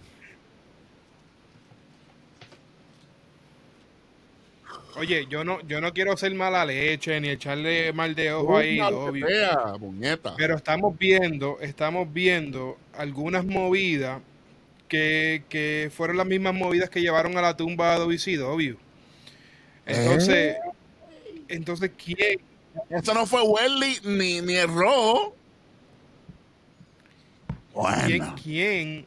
Oye, yo no, yo no quiero ser mala leche ni echarle mal de ojo ahí, obvio. Pero estamos viendo, estamos viendo algunas movidas que, fueron las mismas movidas que llevaron a la tumba de Dovicido, obvio. Entonces, ¿Eh? entonces, ¿quién? Eso no fue Welly ni, ni el rojo. ¿Quién, quién,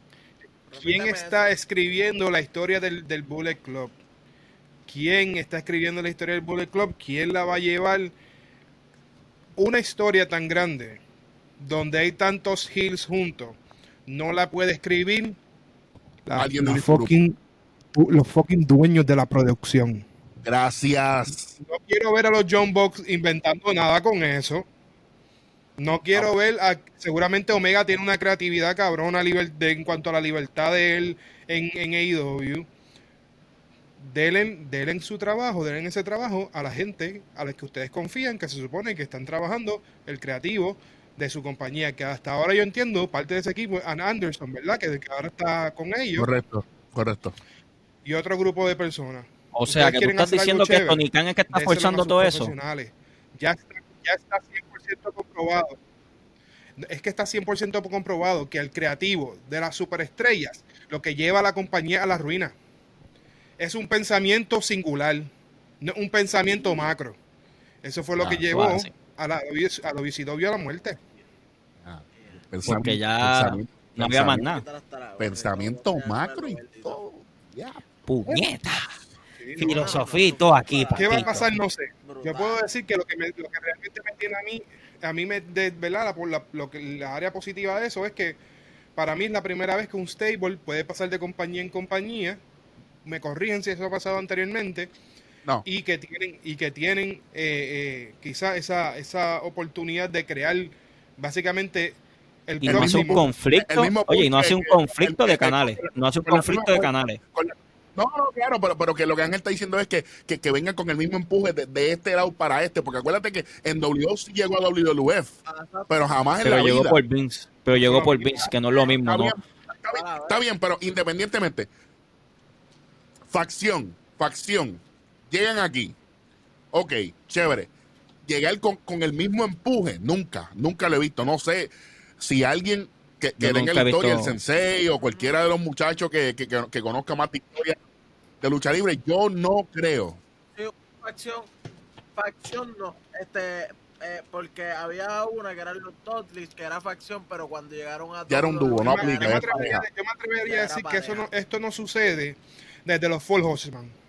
quién está escribiendo la historia del, del Bullet Club? Quién está escribiendo la historia del Bullet Club, quién la va a llevar. Una historia tan grande, donde hay tantos hills juntos, no la puede escribir los fucking dueños de la producción. Gracias. No quiero ver a los John Box inventando nada con eso. No quiero ver a, seguramente Omega tiene una creatividad cabrona en cuanto a la libertad de él en, en AEW denle, su trabajo, denle ese trabajo a la gente a la que ustedes confían, que se supone que están trabajando el creativo de su compañía, que hasta ahora yo entiendo, parte de ese equipo, Ann Anderson, ¿verdad? Que, que ahora está con ellos. Correcto, correcto. Y otro grupo de personas. O sea, que tú estás diciendo que Tony Khan es que está forzando todo eso. Ya está, ya está 100% comprobado. Es que está 100% comprobado que el creativo de las superestrellas lo que lleva a la compañía a la ruina es un pensamiento singular, no un pensamiento macro. Eso fue lo Ah, que llevó a la, a a la muerte. Porque ya No había más nada. Pensamiento macro y todo. Ya. Puñeta. Sí, no. Filosofía y todo aquí, ¿Qué va a pasar? No sé. Yo puedo decir que lo que, me- lo que realmente me tiene a mí, a mí me, de, ¿verdad? La, por la, lo que, la área positiva de eso es que para mí es la primera vez que un stable puede pasar de compañía en compañía. Me corrigen si eso ha pasado anteriormente. No. Y que tienen, y que tienen eh, eh, quizá esa, esa oportunidad de crear básicamente el Y no hace un conflicto. el mismo Oye, y no hace un conflicto el- de el- canales. No hace un conflicto misma- de canales. con la- No, no, claro, pero, pero que lo que Ángel está diciendo es que, que, que vengan con el mismo empuje de, de este lado para este, porque acuérdate que en WWE sí llegó a WWF, pero jamás en Pero la llegó vida. por Vince. Pero llegó por Vince, que no es lo mismo, Está ¿no? bien, está bien, está bien, pero independientemente, facción, facción, llegan aquí, ok, chévere, llegar con, con el mismo empuje, nunca, nunca lo he visto, no sé si alguien que, que tenga la historia, el sensei o cualquiera de los muchachos que, que, que- que conozca más de historia de lucha libre, yo no creo. Sí, facción, facción no, este, eh, porque había una que eran los Dudleys, que era facción, pero cuando llegaron a Ya era un dúo, no aplica, yo me atrevería, a decir que eso no, esto no sucede desde los Full Horseman.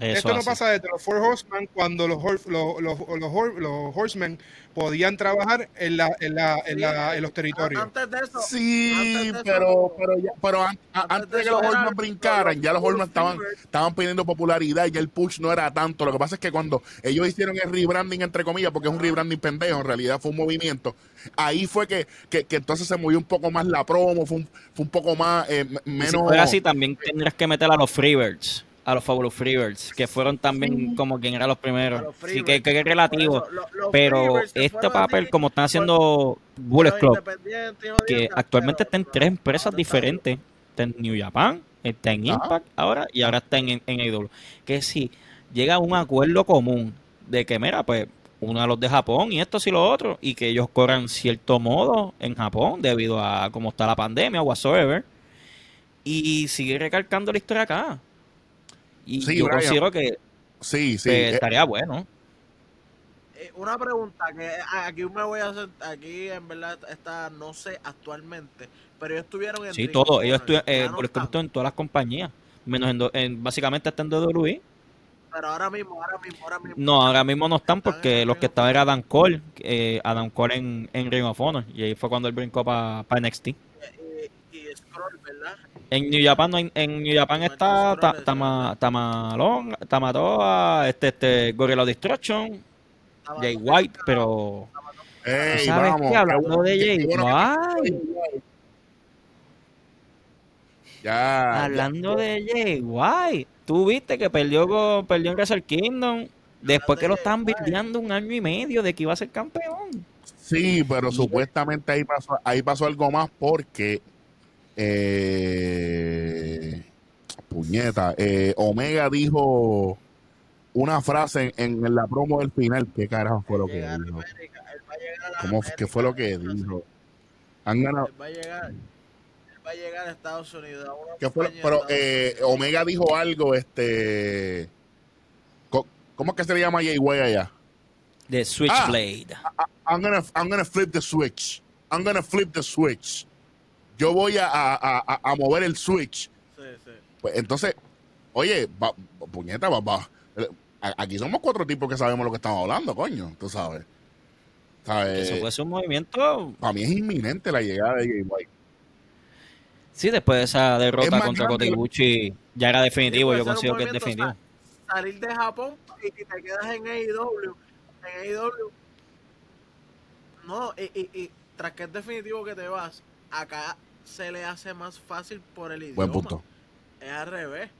Eso Esto no así. pasa desde los Four Horsemen cuando los, los, los, los, hor- los Horsemen podían trabajar en, la, en, la, en, la, en los territorios. Antes de eso, Sí, antes de eso, pero, pero, ya- pero an- a- antes antes de que los Horsemen brincaran, ya los Horsemen estaban, estaban pidiendo popularidad y ya el push no era tanto. Lo que pasa es que cuando ellos hicieron el rebranding, entre comillas, porque es un rebranding pendejo, en realidad fue un movimiento, ahí fue que, que, que entonces se movió un poco más la promo, fue un, fue un poco más, eh, menos... Si fuera así, también tendrías que meter a los Freebirds. A los Fabulous Freebirds, que fueron también como quien eran los primeros. los Sí, que, que es relativo. eso, lo- los Pero este papel, así, como están haciendo Bullet Club, que actualmente está en tres empresas diferentes. Está en New Japan, está en. Impact ahora y ahora está en, en AEW. Que si llega a un acuerdo común de que, mira, pues uno de los de Japón y esto y lo otro, y que ellos corran cierto modo en Japón debido a cómo está la pandemia o whatsoever, y sigue recalcando la historia acá. Y Sí, yo Brian. considero que Sí, sí. pues, eh, estaría bueno. Eh, una pregunta que a- aquí me voy a hacer, aquí en verdad está, no sé actualmente, pero ellos estuvieron en Sí, todo. Ellos estuvieron, eh, no por están, ejemplo, en todas las compañías. Menos en, en- básicamente está en WWE. pero ahora mismo, ahora mismo, ahora mismo. No, ahora mismo no están Están porque en los que estaban era Adam Cole, eh, Adam Cole en, en Ring of Honor, y ahí fue cuando él brincó para NXT. Y, y Scroll, ¿verdad? En New Japan, no hay- en New Japan está Ta- Tama- Tamalón, Tamatoa, este, este, Gorilla Destruction, Jay White, pero ey, ¿sabes vamos, qué? qué Hablando bueno- de Jay White, Ya, hablando de Jay White, tú viste que perdió, con- perdió en Wrestle Kingdom, después que lo White. bildeando un año y medio de que iba a ser campeón. Sí, pero supuestamente ahí pasó, ahí pasó algo más porque eh, puñeta, eh, Omega dijo una frase en, en la promo del final. ¿Qué carajo fue lo que dijo? América, él va a llegar a ¿Cómo, ¿Qué fue lo que dijo? Han ganado. va a llegar, él va a llegar a Estados Unidos. a ¿Qué fue? Pero Estados eh, Omega dijo algo, este. co- ¿Cómo es que se le llama Jay White allá? De Switchblade. I'm gonna, I'm gonna flip the switch. I'm gonna flip the switch. Yo voy a, a, a- a mover el switch. Sí, sí. Pues entonces, oye, va- va- puñeta, va, va. Aquí somos cuatro tipos que sabemos lo que estamos hablando, coño. Tú sabes. ¿Sabes? Eso puede ser un movimiento. Para mí es inminente la llegada de Jay White. Sí, después de esa Es derrota más contra Ibushi, ya era definitivo. Sí, Yo considero que es definitivo. sa- Salir de Japón y te quedas en AEW. En AEW. No, y, y, y tras que es definitivo que te vas, acá se le hace más fácil por el idioma. Buen punto. Es al revés.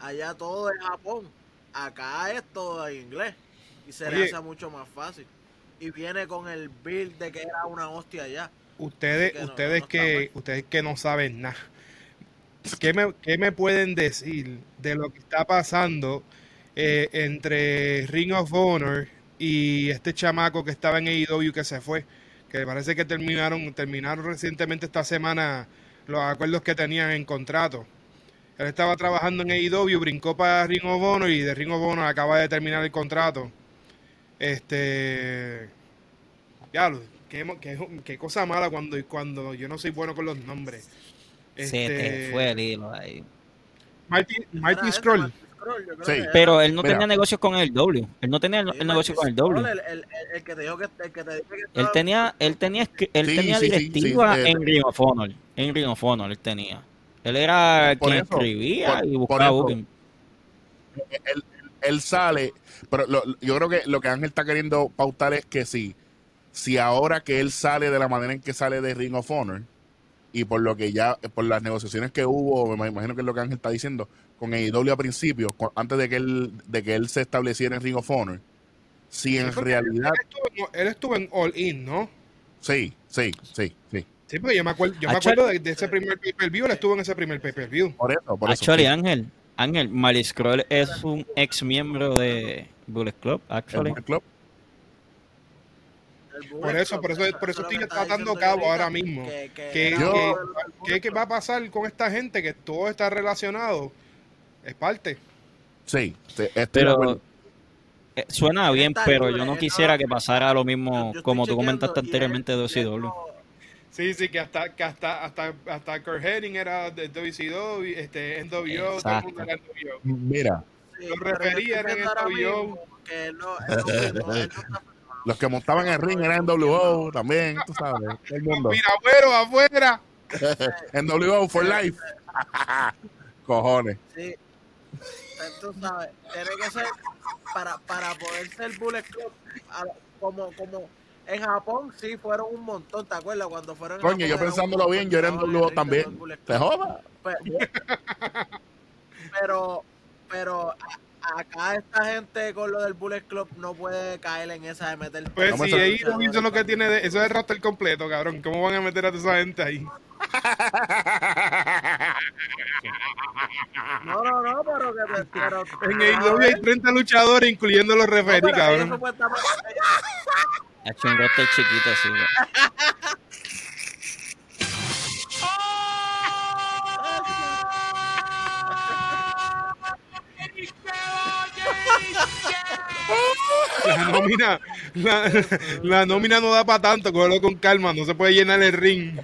Allá todo es Japón. Acá es todo en inglés. Y se le hace mucho más fácil. y viene con el build de que era una hostia ya. Ustedes, que no- ustedes no que, ustedes que no saben nada. ¿Qué me, qué me pueden decir de lo que está pasando eh, entre Ring of Honor y este chamaco que estaba en AEW que se fue? Que parece que terminaron, terminaron recientemente esta semana los acuerdos que tenían en contrato. Él estaba trabajando en AEW, brincó para Ring of Honor y de Ring of Honor acaba de terminar el contrato. Este. Ya, qué, qué, qué cosa mala cuando, cuando yo no soy bueno con los nombres. Se Este, te fue el hilo ahí. Marty ese, Scroll. Yo creo Sí. que. Pero él no Mira. tenía negocios con el W. Él no tenía el, Sí, el negocio con el W. El, el- el- el que te dijo que, el que te que Él tenía, él tenía, él Sí, tenía sí, sí, directiva sí, eh, en Ring of Honor. En Ring of Honor él tenía. Él era Por quien eso, escribía por- y buscaba booking. él, él sale, pero lo- yo creo que lo que Ángel está queriendo pautar es que si, si ahora que él sale de la manera en que sale de Ring of Honor y por lo que ya, por las negociaciones que hubo, me imagino que es lo que Ángel está diciendo, con AEW a principios, antes de que él, de que él se estableciera en Ring of Honor, si en realidad, Él estuvo, en, él estuvo en All In, ¿no? sí, sí, sí, sí, Sí, porque yo me acuerdo, yo me acuerdo de, de ese primer pay-per-view, él estuvo en ese primer pay-per-view. por eso, por eso. Actually, sí. Ángel, Ángel, Mali Scroll es un ex miembro de Bullet Club, actually. Bullet Club. Por eso, por eso, por eso estoy que tratando cabo ahora mismo. que- que ¿Qué, qué- qué Club. va a pasar con esta gente que todo está relacionado? Es parte. Sí, acuerdo. Pero eh, suena bien, pero libre, yo no él quisiera no- que pasara lo mismo como tú comentaste anteriormente de OCW. no- Sí, sí, que hasta, que hasta, hasta, hasta Kurt Hennig era de WCW, este, NWO, todo el mundo era NWO. Mira, sí, Los pero yo referí estoy eran NWO. mismo que no- los que montaban en ring eran en WO también, tú sabes, todo el mundo. Mira, güero, afuera. En WO for life. Cojones. Sí. Pues Tú sabes, tiene que ser para, para poder ser Bullet Club, como, como en Japón sí fueron un montón, ¿te acuerdas? Cuando fueron Coño, yo pensándolo bien, yo era en de también. Te Club. joda. Pe- Pero, pero acá esta gente con lo del Bullet Club no puede caer en esa de meter. Pues No me si ahí no hizo lo que tiene, de, eso es el roster completo, cabrón. ¿Cómo van a meter a toda esa gente ahí? No, no, no, pero que pero, En AEW hay 30 luchadores, incluyendo los referees, cabrón. Ha hecho un roster chiquito así. La nómina, la, la nómina no da para tanto, cógelo con calma, no se puede llenar el ring.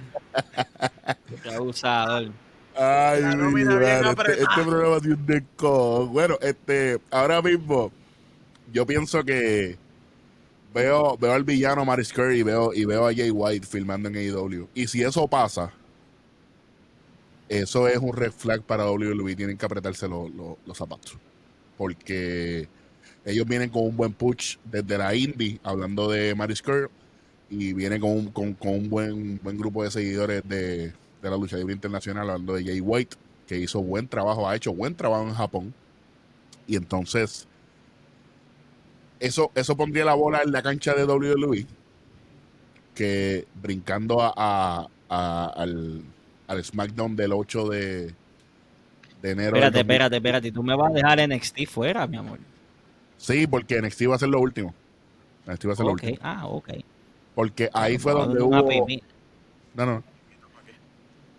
Qué abusador. Ay, La mi nómina bien madre, este, este programa tiene un desco. Bueno, este, ahora mismo, yo pienso que veo, veo al villano Maris Curry y veo, y veo a Jay White filmando en AEW. Y si eso pasa, eso es un red flag para WWE. Tienen que apretarse los- los zapatos. Porque ellos vienen con un buen push desde la indie, hablando de Maris Curry, y vienen con un, con, con un buen, buen grupo de seguidores de, de la lucha libre internacional, hablando de Jay White, que hizo buen trabajo, ha hecho buen trabajo en Japón. Y entonces, eso, eso pondría la bola en la cancha de WWE, que brincando a, a- a- al, al SmackDown del 8 de, de enero. Espérate, 2000. espérate, espérate. Tú me vas a dejar NXT fuera, mi amor. Sí, porque NXT va a ser lo último. NXT va a ser lo Ok, último. ah, ok. Porque ahí fue donde hubo... pimi- No, no.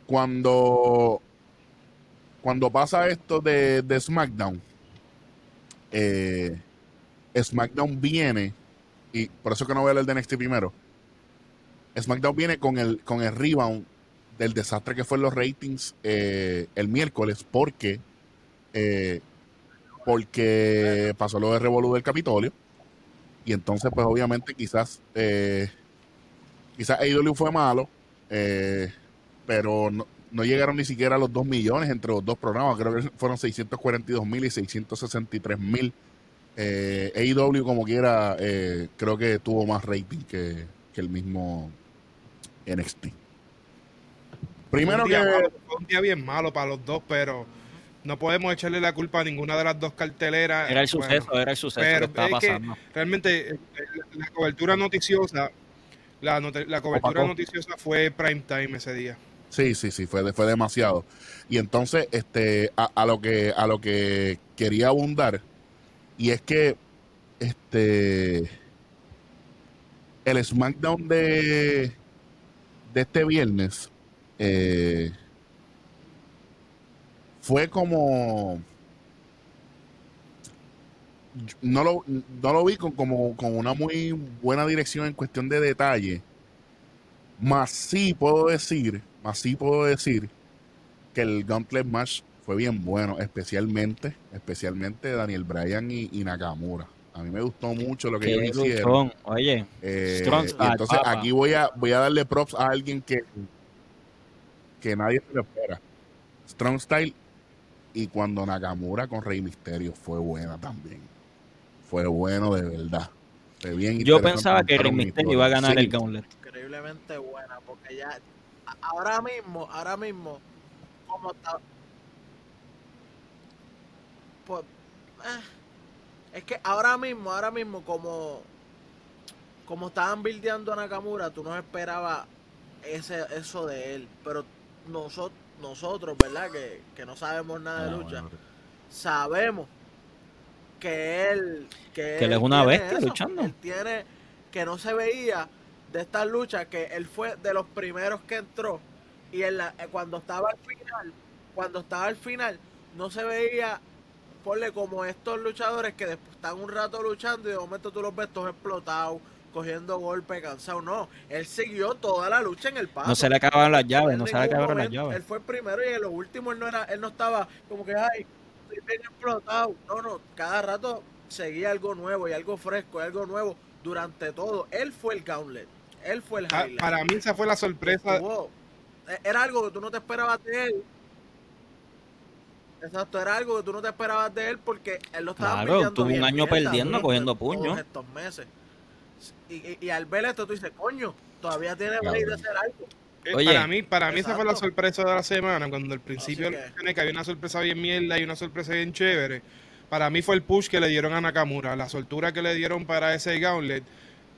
Cuando cuando pasa esto de, de SmackDown, eh, SmackDown viene, y por eso que no voy a hablar de NXT primero, SmackDown viene con el, con el rebound del desastre que fue en los ratings eh, el miércoles, porque eh, porque pasó lo de Revolu del Capitolio, y entonces pues obviamente quizás eh, quizás AEW fue malo, eh, pero no, no llegaron ni siquiera a los 2 millones entre los dos programas. Creo que fueron 642 mil y 663 mil. Eh, AEW, como quiera, eh, creo que tuvo más rating que, que el mismo NXT. Primero Fue un día que. malo, fue un día bien malo para los dos, pero no podemos echarle la culpa a ninguna de las dos carteleras. Era el Bueno, suceso, era el suceso pero que estaba es que pasando. realmente eh, la cobertura noticiosa, la, note- la cobertura noticiosa fue prime time ese día. Sí, sí, sí, fue, fue demasiado. Y entonces, este, a, a lo que, a lo que quería abundar, y es que este el SmackDown de, de este viernes eh, fue como no lo, no lo vi con, como, con una muy buena dirección en cuestión de detalle. Más sí puedo decir, más sí puedo decir que el Gauntlet Match fue bien bueno, especialmente, especialmente Daniel Bryan y, y Nakamura. A mí me gustó mucho lo que ellos hicieron. Oye, Eh, entonces aquí voy a voy a darle props a alguien que que nadie se lo espera. Strong Style y cuando Nakamura con Rey Misterio fue buena también. Fue bueno de verdad. Fue bien yo pensaba que Rey historia. iba a ganar Sí, el Gauntlet. increíblemente buena, porque ya ahora mismo, ahora mismo, como está. Pues, eh, es que ahora mismo, ahora mismo, como como estaban bildeando a Nakamura, tú no esperabas ese, eso de él, pero nosotros, nosotros, ¿verdad? Que, que no sabemos nada de Ah, lucha, bueno. sabemos que él que, Que él es una bestia luchando. él tiene que no se veía de estas luchas que él fue de los primeros que entró y en la, eh, cuando estaba al final cuando estaba al final no se veía ponle como estos luchadores que después están un rato luchando y de momento tú los ves todos explotados cogiendo golpes cansados no él siguió toda la lucha en el paso No se le acabaron las llaves, no se le acabaron las llaves. Él fue el primero y en lo último él no era, él no estaba como que ay, estoy bien explotado. No, no, cada rato seguía algo nuevo y algo fresco, y algo nuevo durante todo. Él fue el gauntlet. Él fue el Ah, highlight. para mí esa fue la sorpresa. E- era algo que tú no te esperabas de él. Exacto, era algo que tú no te esperabas de él porque él lo estaba Claro, tuvo un año perdiendo, cogiendo puños. estos meses. Y, y, y al ver esto tú dices, coño, todavía tiene Claro. break de hacer algo. Eh, Oye. para mí, para mí esa fue la sorpresa de la semana, cuando al principio que- que había una sorpresa bien mierda y una sorpresa bien chévere. Para mí fue el push que le dieron a Nakamura, la soltura que le dieron para ese gauntlet.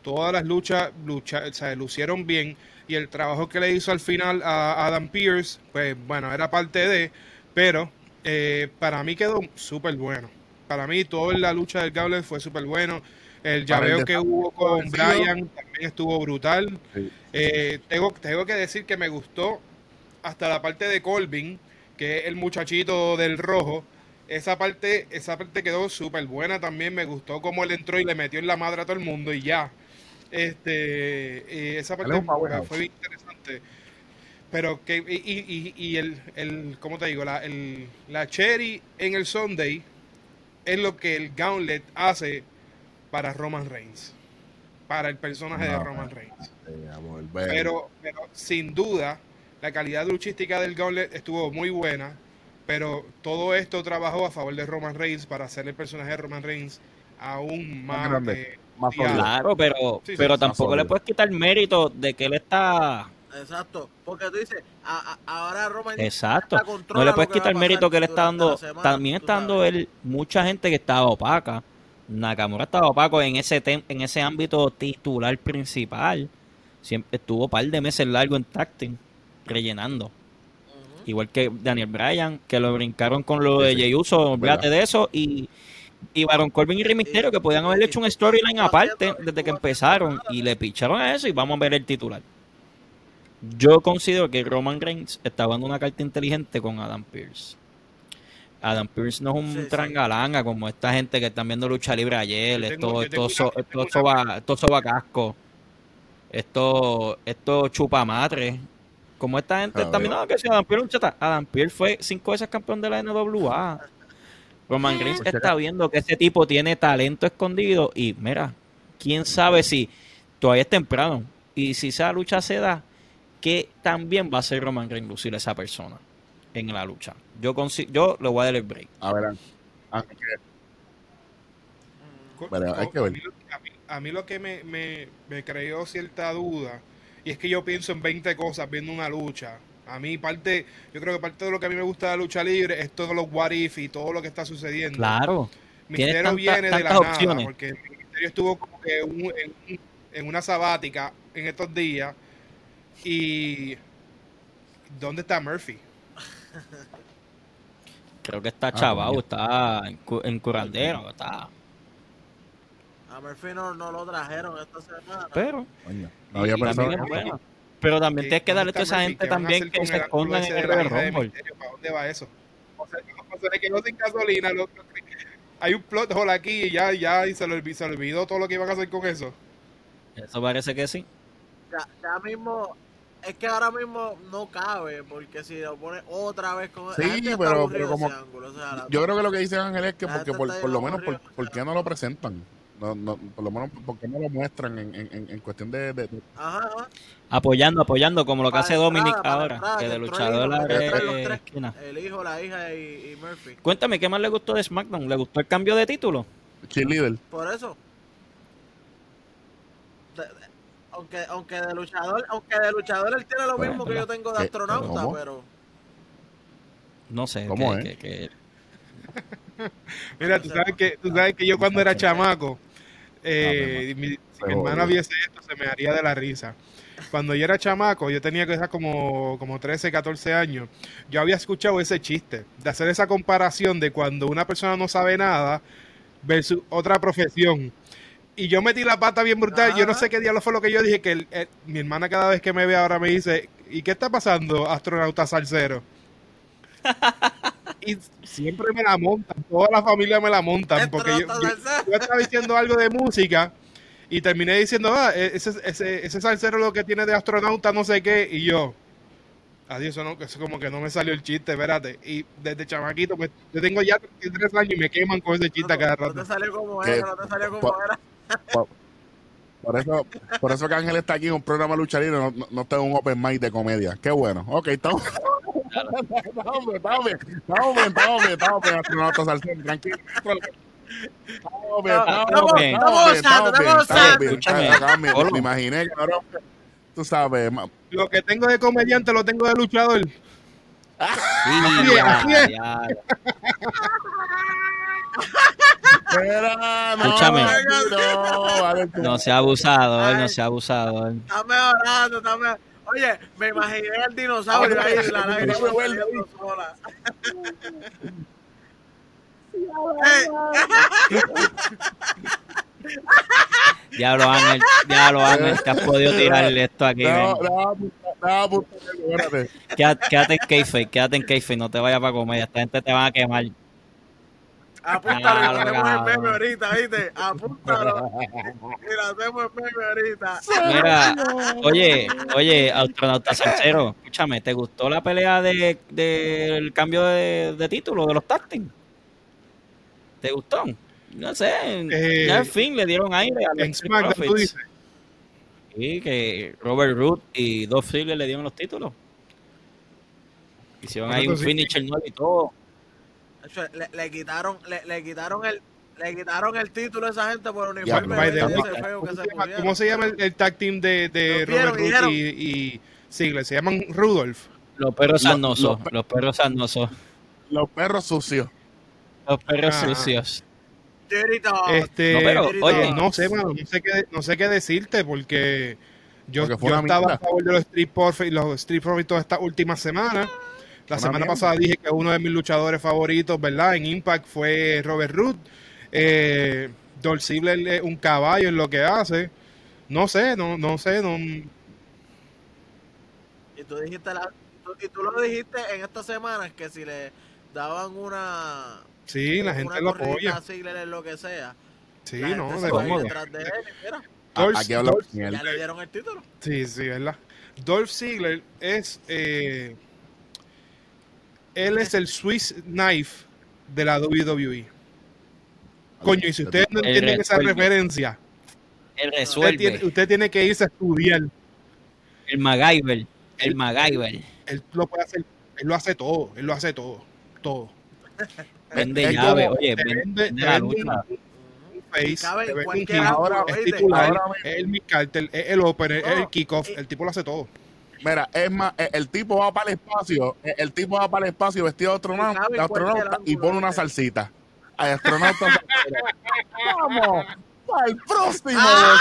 Todas las luchas lucha, o sea, lucieron bien y el trabajo que le hizo al final a Adam Pierce, pues bueno, era parte de, pero eh, para mí quedó súper bueno. Para mí toda la lucha del gauntlet fue súper bueno. El llaveo que hubo con. Brian también estuvo brutal. Sí. Eh, tengo, tengo que decir que me gustó hasta la parte de Colvin, que es el muchachito del rojo. Esa parte, esa parte quedó súper buena también. Me gustó cómo él entró y le metió en la madre a todo el mundo y ya. Este, eh, esa es parte fue bien interesante. Pero que, y, y- y- y el, el, ¿cómo te digo? La, el- la cherry en el Sunday es lo que el Gauntlet hace para Roman Reigns. Para el personaje de Roman Reigns. Pero, pero sin duda, la calidad luchística del Gauntlet estuvo muy buena. Pero todo esto trabajó a favor de Roman Reigns para hacer el personaje de Roman Reigns aún Más más, grande, eh, más. Claro, pero, Sí, sí, pero sí, tampoco le puedes quitar mérito de que él está. Exacto, porque tú dices, a- a- ahora Roman Exacto. No le puedes quitar mérito que él está dando. semana, También está dando él mucha gente que estaba opaca. Nakamura estaba opaco en ese tem- en ese ámbito titular principal. Siempre estuvo un par de meses largo en tacting, rellenando. Igual que Daniel Bryan, que lo brincaron con lo de Sí. Jey Uso, olvídate de eso. Y, y Baron Corbin y Rey Mysterio, que podían haberle hecho un storyline aparte desde que empezaron. Y le picharon a eso y vamos a ver el titular. Yo considero que Roman Reigns está jugando una carta inteligente con Adam Pearce. Adam Pearce no es un Sí, sí. trangalanga como esta gente que están viendo lucha libre ayer, tengo- esto, esto, esto, soba- esto sobacasco, esto, esto chupamatre. Como esta gente está viendo que si Adam Pearce, chata, Adam Pearce fue cinco veces campeón de la NWA. Roman Reigns Pues, está viendo que ese tipo tiene talento escondido y mira, quién sabe si todavía es temprano y si esa lucha se da, que también va a ser Roman Reigns lucir a esa persona en la lucha. Yo consi- yo le voy a dar el break. A ver, aunque Co- Pero hay co- que ver. A mí, lo- a mí- a mí lo que me, me, me creó cierta duda, y es que yo pienso en 20 cosas viendo una lucha A mí parte, yo creo que parte de lo que a mí me gusta de la lucha libre es todos los what if y todo lo que está sucediendo. Claro. Misterio tanta- viene de la tantas nada, opciones. porque el Misterio estuvo como que un- en, en una sabática en estos días y ¿dónde está Murphy? Creo que está Ah, chavado, está en, cu- en curandero, está. A Murphy no, no lo trajeron esta semana. Pero, Coño, no había y también pensado. es bueno. Pero también tienes que darle a toda esa ¿Dónde gente también que se escondan en el Rumble. ¿Para dónde va eso? O sea, se quedó sin gasolina. lo- hay un plot hole aquí y ya, ya y se, le olvidó, se olvidó todo lo que iban a hacer con eso. Eso parece que sí. Ya, ya mismo, es que ahora mismo no cabe, porque si lo pone otra vez con Sí, la gente está pero- pero como- ese ángulo, o sea, la- Yo creo que lo que dice Ángel es que porque por, por lo menos, por. ¿por qué no lo presentan? No, no, por lo menos, ¿por qué no lo muestran en, en, en- cuestión de, de- de- Ajá, ajá. Apoyando, apoyando, como lo que Para hace Dominic entrada, ahora, entrada, que de luchador. El hijo, la hija y, y Murphy. Cuéntame, ¿qué más le gustó de SmackDown? ¿Le gustó el cambio de título? cheerleader? Por eso. De- de- aunque, aunque de luchador, aunque de luchador él tiene lo Pues, mismo que yo tengo de astronauta, ¿Cómo? pero No sé. ¿Cómo que- es? que- que- Mira, tú sabes que, tú sabes que yo cuando era chamaco, eh, mi, si mi hermana jodió. viese esto, se me haría de la risa. Cuando yo era chamaco, yo tenía que estar como, como 13, 14 años, yo había escuchado ese chiste, de hacer esa comparación de cuando una persona no sabe nada versus otra profesión. Y yo metí la pata bien brutal, yo no sé qué diablo fue lo que yo dije, que el- el- mi hermana cada vez que me ve ahora me dice, ¿y qué está pasando, astronauta salsero? y siempre me la montan, toda la familia me la montan, porque yo, yo- yo estaba diciendo algo de música y terminé diciendo, ah, e- ese, ese, ese salsero lo que tiene de astronauta, no sé qué, y yo, adiós, eso, no, eso como que no me salió el chiste, espérate, y desde chamaquito, pues, yo tengo ya 33 años y me queman con ese chiste cada no, no rato. te salió como era, no te salió como era. Por eso, por eso que Ángel está aquí en un programa de lucha libre, no, no, en un open mic de comedia. Qué bueno. Ok, estamos. estamos bien, estamos bien, estamos bien, estamos bien, estamos bien, astronauta tranquilo. Estamos bien, No, estamos estamos bien, bien, estamos estamos bien, estamos bien, estamos bien. Tú sabes, ma- Lo que tengo de comediante lo tengo de luchador. Sí, ya, así es. ya. Espera, no, Escúchame. no, vale, No sea abusador, no sea abusador. Está mejorando, está mejorando. Oye, me imaginé el dinosaurio ahí, la lágrima saliendo sola. Diablo Ángel, diablo Ángel, que has podido tirarle esto aquí. No, no, no, no, espérate. Quédate, quédate en kayfabe, quédate en kayfabe, no te vayas para comer. Esta gente te van a quemar. Apúntalo, que hacemos el meme ahorita, ¿viste? Apúntalo. Lo hacemos el meme ahorita. Mira, oye, oye, astronauta salsero, escúchame, ¿te gustó la pelea de, del cambio de, de título de los team? ¿Te gustó? No sé, Eh, ya al fin le dieron aire a los Profits. Sí, que Robert Root y Dolph Ziggler le dieron los títulos. Hicieron ahí un sí. finisher nuevo y todo. Le, le quitaron, le, le quitaron el, le quitaron el título a esa gente por uniforme de feo que ¿Cómo se cómo se llama el, el tag team de, de Robert y Root y, y Ziggler? Se llaman Rudolph. Los perros sanosos, lo- los perros sanosos, Los perros sucios. los perros Ah. sucios. Este, No, pero, oye, no sé, mano, no sé qué, no sé qué decirte porque yo, Porque yo estaba a favor de los Street Profits, los Street Profits todas estas últimas semanas. La Una semana mierda. pasada dije que uno de mis luchadores favoritos, ¿verdad? En Impact fue Robert Root. Eh, Dolph Ziggler es un caballo en lo que hace. No sé, no, no sé, no, Y tú dijiste la, tú- y tú lo dijiste en estas semanas que si le daban una sí, la gente lo apoya. lo que sea. Sí, la no, de detrás de él. Mira, Dolph- Aquí habla Dolph- ya le dieron el título. Sí, sí, ¿verdad? Dolph Ziggler es. eh, él es el Swiss Knife de la WWE. Coño, y si ustedes no Él entienden esa resuelve. referencia, Él usted resuelve. tiene, usted tiene que irse a estudiar. El MacGyver. El MacGyver. Él lo puede hacer, él lo hace todo, él lo hace todo, todo. Vende Es llave. como- Oye, vende, vende- la lucha. face, ángulo, es el mid cartel, es el opener, es el kickoff, y- el tipo lo hace todo. Mira, es más, el, el tipo va para el espacio, el, el tipo va para el espacio vestido de astronauta, de el astronauta y pone una salsita. Al astronauta. Vamos al próximo Ah.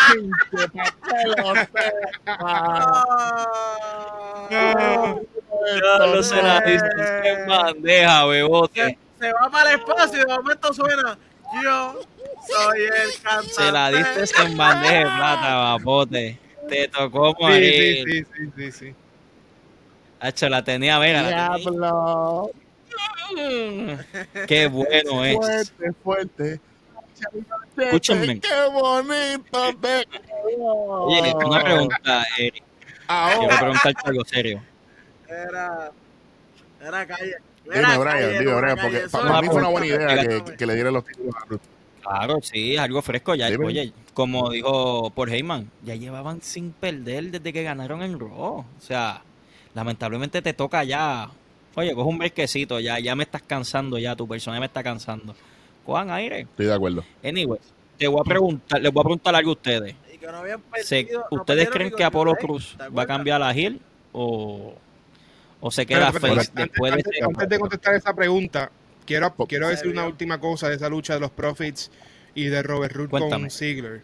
sepa. Ah. Ya lo se la diste en bandeja, bebote. Se, va para el espacio y de momento suena. Yo soy el cantante. Se la diste en bandeja de plata, babote. Te tocó Sí, sí, morir. sí, sí, sí, sí. Hacho, la tenía, tenía. Diablo. Qué bueno es. Fuerte, fuerte. Escúchenme. Qué bonito. Oye, una pregunta, Eric. Quiero Ahora, preguntarte algo serio. Era. Era calle. Dime, Brian, dime, Brian, porque para mí fue una buena idea que, le diera los títulos a Ruth. Claro, sí, es algo fresco ya. Dime. Oye, como dijo por Heyman, ya llevaban sin perder desde que ganaron en Raw. O sea, lamentablemente te toca ya. Oye, coge un brequecito, ya, ya me estás cansando ya, tu personaje me está cansando. Cojan aire. Estoy de acuerdo. Anyway, te voy a preguntar, les voy a preguntar algo a ustedes. Y que no habían Se- perdido- no ¿Ustedes creen que Apolo Cruz ¿te va a cambiar a Hill o, o se queda espérate, face antes, después de antes- ese- antes de contestar esa pregunta, quiero, decir una última cosa de esa lucha de los Profits y de Robert Root con Cuéntame. Ziggler.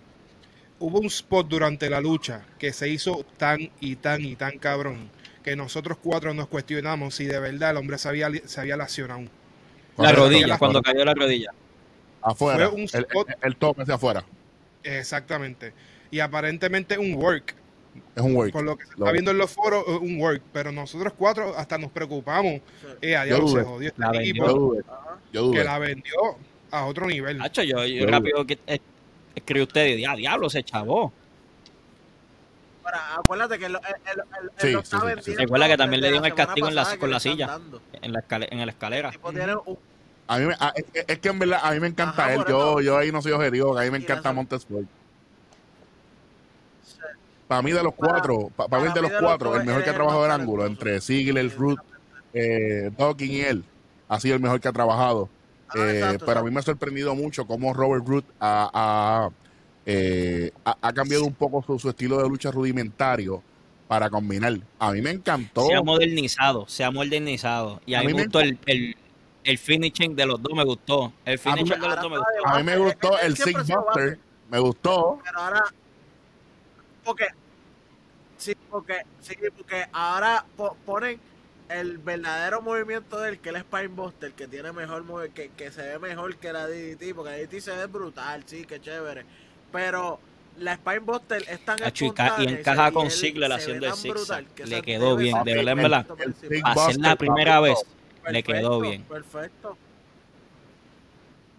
Hubo un spot durante la lucha que se hizo tan y tan y tan cabrón que nosotros cuatro nos cuestionamos si de verdad el hombre se había, se había lesionado. la rodilla, cuando cayó la rodilla. Afuera. Fue un el, spot- el, el tope hacia afuera. Exactamente. Y aparentemente un work. Es un work. Por lo que se está viendo en los foros, eh, un work. Pero nosotros cuatro hasta nos preocupamos. Eh, a diablo, dudé. se jodió este La Yo equipo vendió. dudé. Yo que la vendió a otro nivel. Hacho, yo, yo Yo- rápido que eh, escribí usted y dije, ah, diablo, se chavó. Acuérdate que Sí, lo sí, está sí, sí. vendiendo Recuerda que también le dieron el castigo en la- con la silla. dando. En la, escale- en la escalera. tipo tiene un- A mí me, a- es, es que en verdad a mí me encanta Ajá, él. Yo, yo ahí no soy objetivo. A mí me encanta Montesport. Para mí de los Para- cuatro, pa- para, mí de los cuatro, el mejor que ha trabajado el ángulo entre Ziggler, Root, eh, Dawkins y él, ha sido el mejor que ha trabajado. Ah, Eh, exacto, pero a mí me ha sorprendido mucho cómo Robert Root ha, ha, eh, ha- ha cambiado un poco su, su estilo de lucha rudimentario para combinar. A mí me encantó. Se ha modernizado, se ha modernizado. Y a, A mí mí me gustó el, el, el finishing de los dos, me gustó. El A mí me- finishing de los dos me gustó. A mí me gustó Él el sido Buster, me gustó. Pero ahora. Porque. Sí, porque. Sí, porque ahora po- ponen el verdadero movimiento del que el Spinebuster, que tiene mejor que, que se ve mejor que la DDT, porque la DDT se ve brutal, sí, que chévere. Pero la Spinebuster es tan y y espontánea se- encaja con Ziggler haciendo el zigzag. que Le quedó bien, de verdad, en verdad. ser la primera papito. vez, le quedó bien. Perfecto.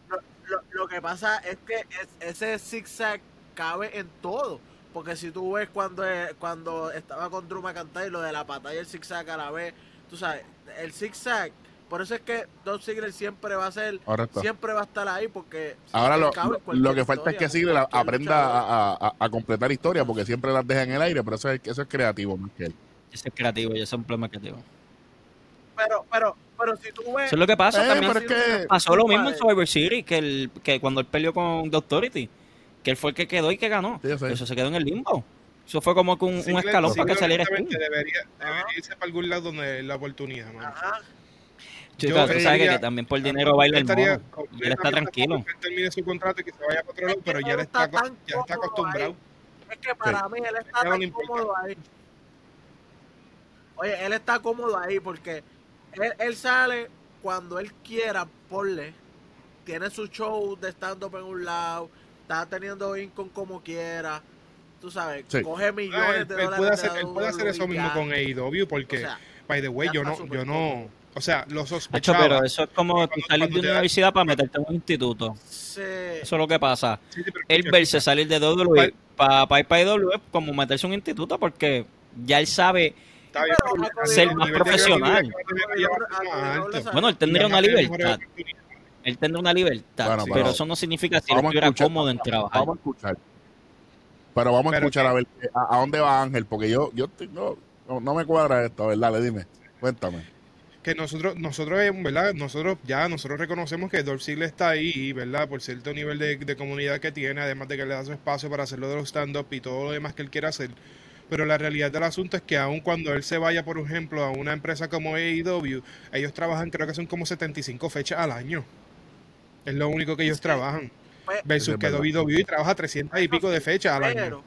Lo, lo- lo que pasa es que es- ese zigzag cabe en todo. Porque si tú ves cuando, eh, cuando estaba con Drew McIntyre, lo de la patada y el zigzag a la vez, tú sabes, el zigzag, por eso es que Dolph Ziggler siempre va a ser, Correcto. siempre va a estar ahí porque Ahora lo, lo- que falta es que Ziggler aprenda a, a- a- completar historia porque siempre las deja en el aire, pero eso es, eso es creativo más que él. Ese es creativo y ese es un problema creativo. Pero, pero, pero si tú ves, Eso es lo que pasa Eh, también. pero es que Pasó lo mismo en. Survivor City, que, el, que cuando él peleó con The Authority, que él fue el que quedó y que ganó. Sí. Eso se quedó en el limbo. Eso fue como que un, un escalón para que saliera debería, debería irse para algún lado donde la oportunidad, mano. ajá, Chico, Yo tú sabes que, diría- que también por dinero baila el mono. Y él está tranquilo. que termine su contrato y que se vaya para otro lado, Es que pero ya no él está, ya está acostumbrado. ahí. Es que para mí él está no tan cómodo ahí. Oye, él está cómodo ahí porque él, él sale cuando él quiera, porle. Tiene su show de stand-up en un lado, está teniendo income como quiera. Tú sabes, Sí. coge Ah, millones él, de él dólares. puede de hacer, él puede hacer eso mismo ya. con AEW porque, O sea, by the way, yo no, yo no, o sea, lo sospechaba. pero eso es como tú salir de da- universidad para meterte en un instituto. se- Eso es lo que pasa. Sí, sí, Él verse salir de WWE para ir para IW es como meterse en un instituto porque ya él sabe. Está bien, ser más profesional. Bueno, él tendría una libertad. Él tendrá una libertad. Bueno, pero, pero eso no significa que él vamos a estuviera escuchar- cómodo en trabajar. Vamos a escuchar. Pero vamos a Pero escuchar a ver a, a dónde va Ángel, porque yo, yo no, no, no me cuadra esto, ¿verdad? Le dime, cuéntame. que nosotros, nosotros, ¿verdad? Nosotros ya, nosotros reconocemos que Dolph Ziggler está ahí, ¿verdad? Por cierto nivel de, de comunidad que tiene, además de que le da su espacio para hacerlo de los stand-up y todo lo demás que él quiera hacer. Pero la realidad del asunto es que aun cuando él se vaya, por ejemplo, a una empresa como AEW, ellos trabajan, creo que son como 75 fechas al año. Es lo único que ellos Sí. trabajan. Pues, Versus que. WWE trabaja 300 y pico de fechas al año. pero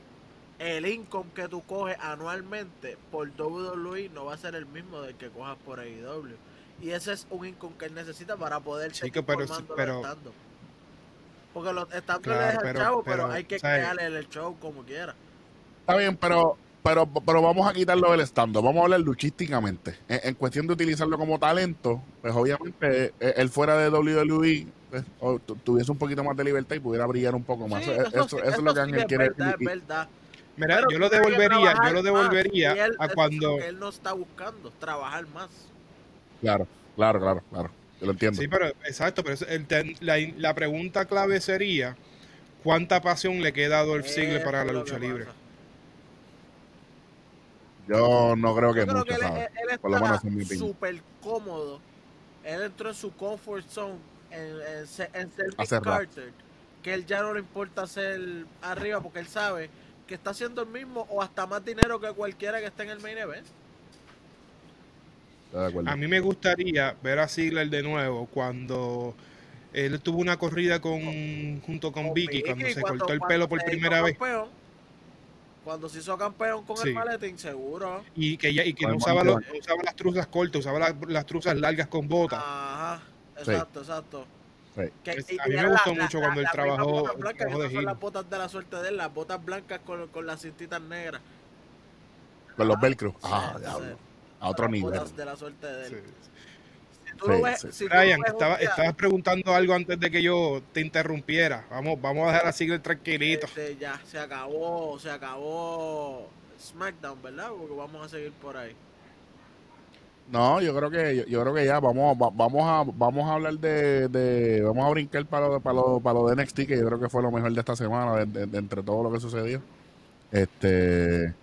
el income que tú coges anualmente por WWE no va a ser el mismo del que cojas por AEW. Y ese es un income que él necesita para poder Sí, seguir que pero- formando pero-. Porque los stand Claro, le dejan pero- chavo, pero, pero, hay que crearle el show como quiera. Está bien, pero, pero, pero vamos a quitarlo del stand Vamos a hablar luchísticamente. En, en cuestión de utilizarlo como talento, pues obviamente eh, él fuera de WWE pues, o tuviese un poquito más de libertad y pudiera brillar un poco más. Sí, eso, eso- sí, eso es lo que Ángel quiere verdad, y- es verdad. Mira, Pero yo lo devolvería, yo lo devolvería él- a cuando... lo que él no está buscando, trabajar más. Claro, claro, claro, claro. Yo lo entiendo. Sí, pero exacto, pero la, la pregunta clave sería ¿cuánta pasión le queda a Dolph Ziggler para la lucha libre? pasa. Yo no creo que Yo creo mucho, que él, ¿sabes? él- él Por lo menos está en mi opinión. súper cómodo. Él entró en su comfort zone en, en, en ser rato. Carter. Que él ya no le importa ser arriba porque él sabe que está haciendo el mismo o hasta más dinero que cualquiera que esté en el main event. A mí me gustaría ver a Ziggler de nuevo cuando él tuvo una corrida con junto con Con Vicky, cuando se cuando- cortó el pelo por primera vez campeón, Cuando se hizo campeón con Sí. el maletín, seguro. y que, ella, y que no usaba, los- usaba las truzas cortas, usaba las, las truzas largas con botas. Ajá, Sí. exacto, exacto. Sí. Que- a mí me gustó mucho cuando él trabajó- de no son Gil. las botas de la suerte de él, las botas blancas con, con las cintitas negras. Con los velcro. Sí, Ah, diablo. sí. A otro Las nivel. botas de la suerte de él. Tú Sí, ves- sí. si tú Brian, estaba, día, estabas preguntando algo antes de que yo te interrumpiera. Vamos, vamos a dejar a Ziggler tranquilito. este, ya se acabó, se acabó SmackDown, ¿verdad? Porque vamos a seguir por ahí. No, yo creo que yo, yo creo que ya vamos va- vamos a vamos a hablar de, de- vamos a brincar para lo, para lo, para lo de NXT que yo creo que fue lo mejor de esta semana de, de- de entre todo lo que sucedió. Este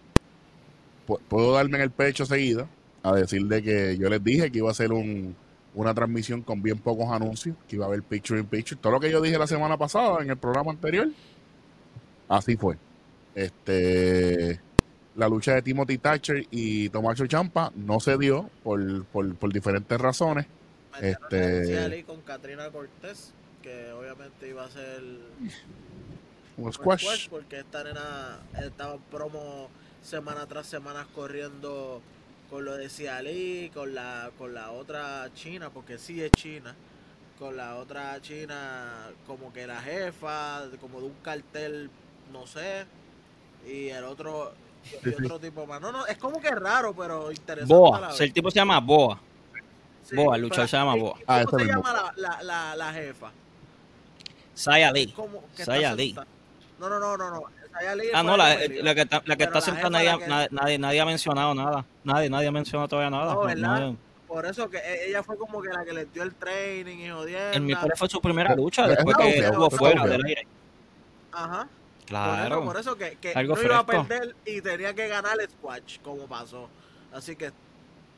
pu- puedo darme en el pecho seguida a decir de que yo les dije que iba a ser un, una transmisión con bien pocos anuncios, que iba a haber picture in picture, todo lo que yo dije la semana pasada en el programa anterior. Así fue. Este la lucha de Timothy Thatcher y Tomaso Champa no se dio por, por, por diferentes razones. Este- con Katrina Cortés, que obviamente iba a ser Un un squash. squash, porque esta nena estaba en promo semana tras semana corriendo con lo de Cialí, con la con la otra china, porque sí es china, con la otra china como que la jefa, como de un cartel, no sé, y el otro y otro tipo más. No, no, es como que raro, pero interesante. Boa. El tipo se llama Boa. Sí, Boa, el luchador se llama ¿y- Boa. Ah, ¿Cómo ese se llama la, la, la, la jefa? Saya Lee. No, no, no, no. Ah, no, la, de Pelio. la que está, la que está la sentada, nadie, la que- nadie, nadie, ha mencionado nada. Nadie, nadie ha mencionado todavía nada. No, ¿verdad? No, Por eso que e- ella fue como que la que le dio el training y jodiendo. el miércoles fue su primera lucha después está que estuvo fuera del aire. Ajá. Claro. Por eso, por eso que, que Algo no iba a fresco. perder y tenía que ganar el squash, como pasó. Así que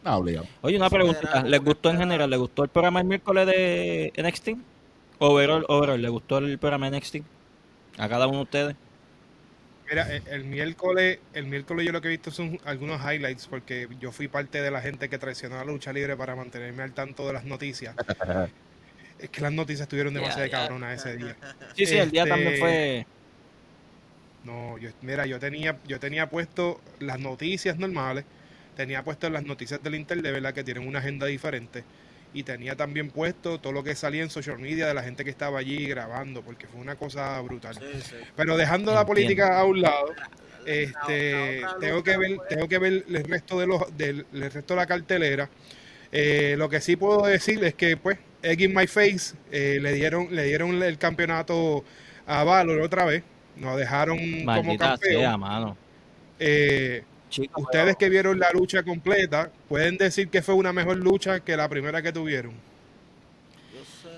Ah, obligado. Oye, una Eso era preguntita. como ¿Les gustó en general? ¿Les gustó el programa el miércoles de NXT? Overall, overall, ¿les gustó el programa de NXT? A cada uno de ustedes. Mira, el, el miércoles, el miércoles yo lo que he visto son algunos highlights porque yo fui parte de la gente que traicionó a la lucha libre para mantenerme al tanto de las noticias. es que las noticias estuvieron demasiado Ya, ya. cabronas ese día. Sí, sí, el día Este, también fue... No, yo, mira, yo tenía, yo tenía puesto las noticias normales, tenía puesto las noticias del Inter de verdad que tienen una agenda diferente. Y tenía también puesto todo lo que salía en social media de la gente que estaba allí grabando, porque fue una cosa brutal. sí, sí. Pero dejando la política a un lado, La- este, la tengo que ver, tengo que ver el resto de los, del, el resto de la cartelera. Eh, lo que sí puedo decir es que, pues, Egg in My Face eh, le dieron, le dieron el campeonato a Valor otra vez. Nos dejaron como campeón. sea, mano. Eh, Ustedes que vieron la lucha completa, pueden decir que fue una mejor lucha que la primera que tuvieron. Yo sé.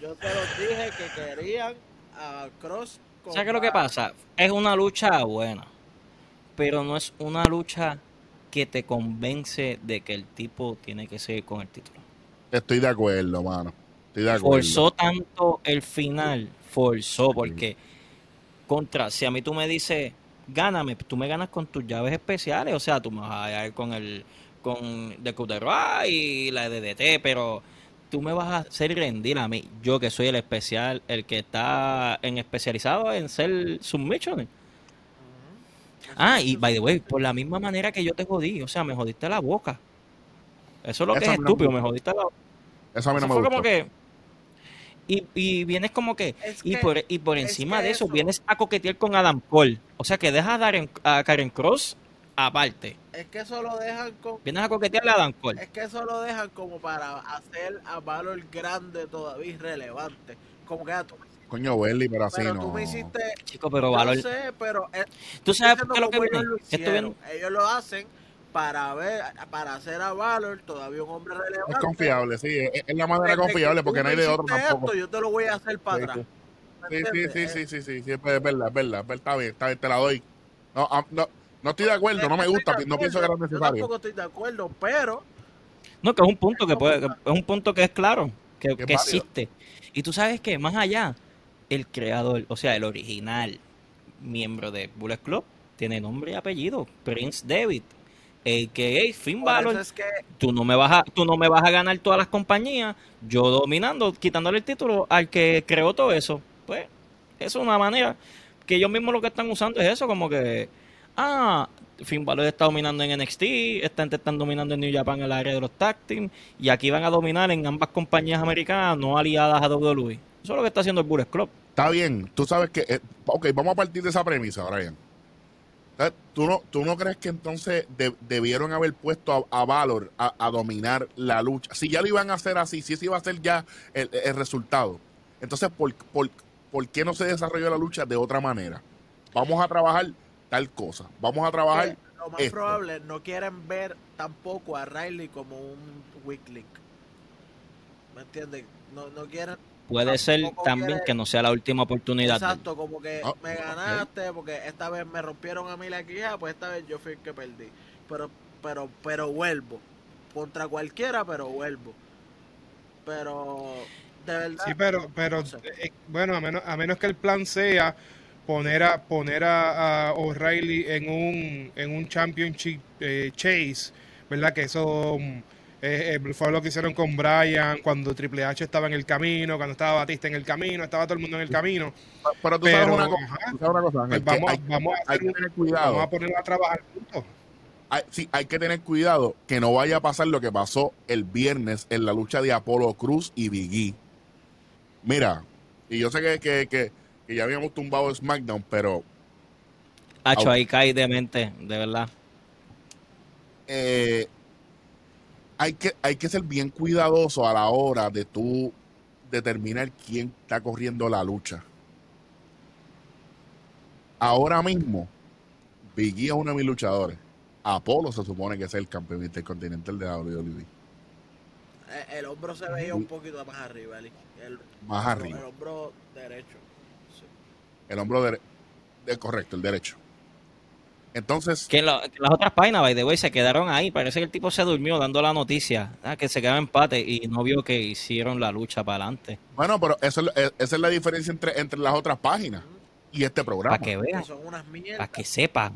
Yo te lo dije que querían a Cross. con ¿Sabes qué lo que pasa? Es una lucha buena, pero no es una lucha que te convence de que el tipo tiene que seguir con el título. Estoy de acuerdo, mano. Estoy de acuerdo. Forzó tanto el final, forzó, porque contra, si a mí tú me dices, gáname, tú me ganas con tus llaves especiales, o sea, tú me vas a dar con el con de Cuterra y la de DDT, pero tú me vas a hacer rendir a mí, yo que soy el especial, el que está en especializado en ser submission. Ah, y by the way, por la misma manera que yo te jodí, o sea, me jodiste la boca. Eso es lo que es estúpido, me jodiste la boca. Eso a mí no Eso me fue gusta. como que. Y, y vienes como que. Es y, por, y por es encima que de eso, eso- vienes a coquetear con Adam Cole. O sea que dejas a, Darren- a Karen Cross aparte. Es que eso lo dejan con. Vienes a coquetearle a Adam Cole. Es que eso lo dejan como para hacer a Valor grande todavía irrelevante. Como que ah, tú, Coño, Welly, pero así pero no. tú me hiciste. Chico, pero Valor. sé, pero. eh, ¿Tú sabes por qué lo que viene? lo Esto. Ellos lo hacen para ver, para hacer a Valor todavía un hombre relevante. Es confiable, sí. Es, es la manera Desde confiable porque no hay de otro tampoco. esto, yo te lo voy a hacer para Sí, atrás. ¿Me Sí, sí, entiendes? sí, Eh, sí, sí, sí, sí, es verdad, es verdad, es verdad, está bien, está bien, te la doy. No, ah, no, no estoy de acuerdo, no me gusta, no pienso que era Yo necesario. tampoco estoy de acuerdo, pero No, que es un punto que puede, es un punto que es claro, que, Que existe. Y tú sabes que más allá, el creador, o sea, el original miembro de Bullet Club, tiene nombre y apellido, Prince David, a.k.a. Finn Balor. es que Tú no me vas a, tú no me vas a ganar todas las compañías, yo dominando, quitándole el título al que creó todo eso. Pues, eso es una manera que ellos mismos lo que están usando es eso, como que, ah, Finn Balor está dominando en NXT, esta gente están dominando en New Japan en el área de los tag team, y aquí van a dominar en ambas compañías americanas no aliadas a WWE. Eso es lo que está haciendo el Bullet Club. Está bien, tú sabes que, eh, ok, vamos a partir de esa premisa, Brian. ¿Tú no, ¿Tú no crees que entonces de- debieron haber puesto a, a Valor a, a dominar la lucha? Si ya lo iban a hacer así, si ese iba a ser ya el, el resultado, entonces ¿por, por, por qué no se desarrolló la lucha de otra manera? Vamos a trabajar tal cosa, vamos a trabajar... lo más esto. probable no quieren ver tampoco a Riley como un weak link. ¿Me entiendes? No, no quieren Puede ser también que no sea la última oportunidad. Exacto, como que Ah, me ganaste porque esta vez me rompieron a mí la quija, pues esta vez yo fui el que perdí. Pero, pero, pero vuelvo. Contra cualquiera, pero vuelvo. Pero, de verdad. Sí, pero, pero no sé. eh, bueno, a menos, a menos que el plan sea poner a poner a, a O'Reilly en un en un championship eh, chase, ¿verdad? Que eso mm, eh, eh, fue lo que hicieron con Bryan cuando Triple H estaba en el camino, cuando estaba Batista en el camino, estaba todo el mundo en el camino. Pero tú sabes una cosa, ajá, tú sabes una cosa, Ángel, pues vamos, hay, vamos a hay hacer que vamos a ponerlo a trabajar juntos. hay, sí, hay que tener cuidado que no vaya a pasar lo que pasó el viernes en la lucha de Apolo Cruz y Biggie. Mira, y yo sé que, que, que, que ya habíamos tumbado SmackDown, pero Hacho, ahí cae de mente, de verdad. eh, hay, que, hay que ser bien cuidadoso a la hora de tú determinar quién está corriendo la lucha. Ahora mismo, Biggie es uno de mis luchadores. Apolo se supone que es el campeón intercontinental de WWE. Eh, El hombro se veía un poquito más arriba, Eli. El, Más arriba. el hombro derecho. Sí. El hombro dere- de, correcto, el derecho. Entonces, Que, la- que las otras páginas, by the way, se quedaron ahí. Parece que el tipo se durmió dando la noticia. ah, que se quedaba empate y no vio que hicieron la lucha para adelante. bueno, pero eso es, es- esa es la diferencia entre, entre las otras páginas y este programa. Para que vean, son unas mierdas. para que sepan.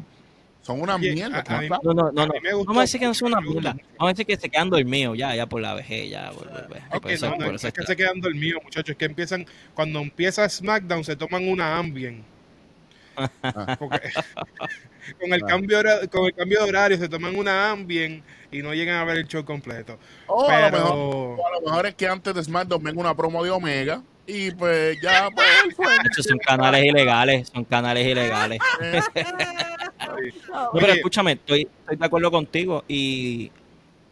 Son una Oye, mierda. a- a mí- No, no, no. A no. mí me gustó Vamos a decir que no son una mierda. Vamos a decir que se quedan dormidos ya, ya por la vejez, ya. Por, por- por- Ok, por eso- no, no, es que se quedan dormidos, muchachos. Es que empiezan, cuando empieza SmackDown, se toman una Ambien. Porque con, el Ah. cambio, con el cambio de horario se toman una Ambien y no llegan a ver el show completo. O a, lo Pero mejor, a lo mejor es que antes de SmackDown venga una promo de Omega y pues ya pues, fue. Estos son canales ilegales, son canales ilegales. Eh, No, pero escúchame, estoy, estoy de acuerdo contigo y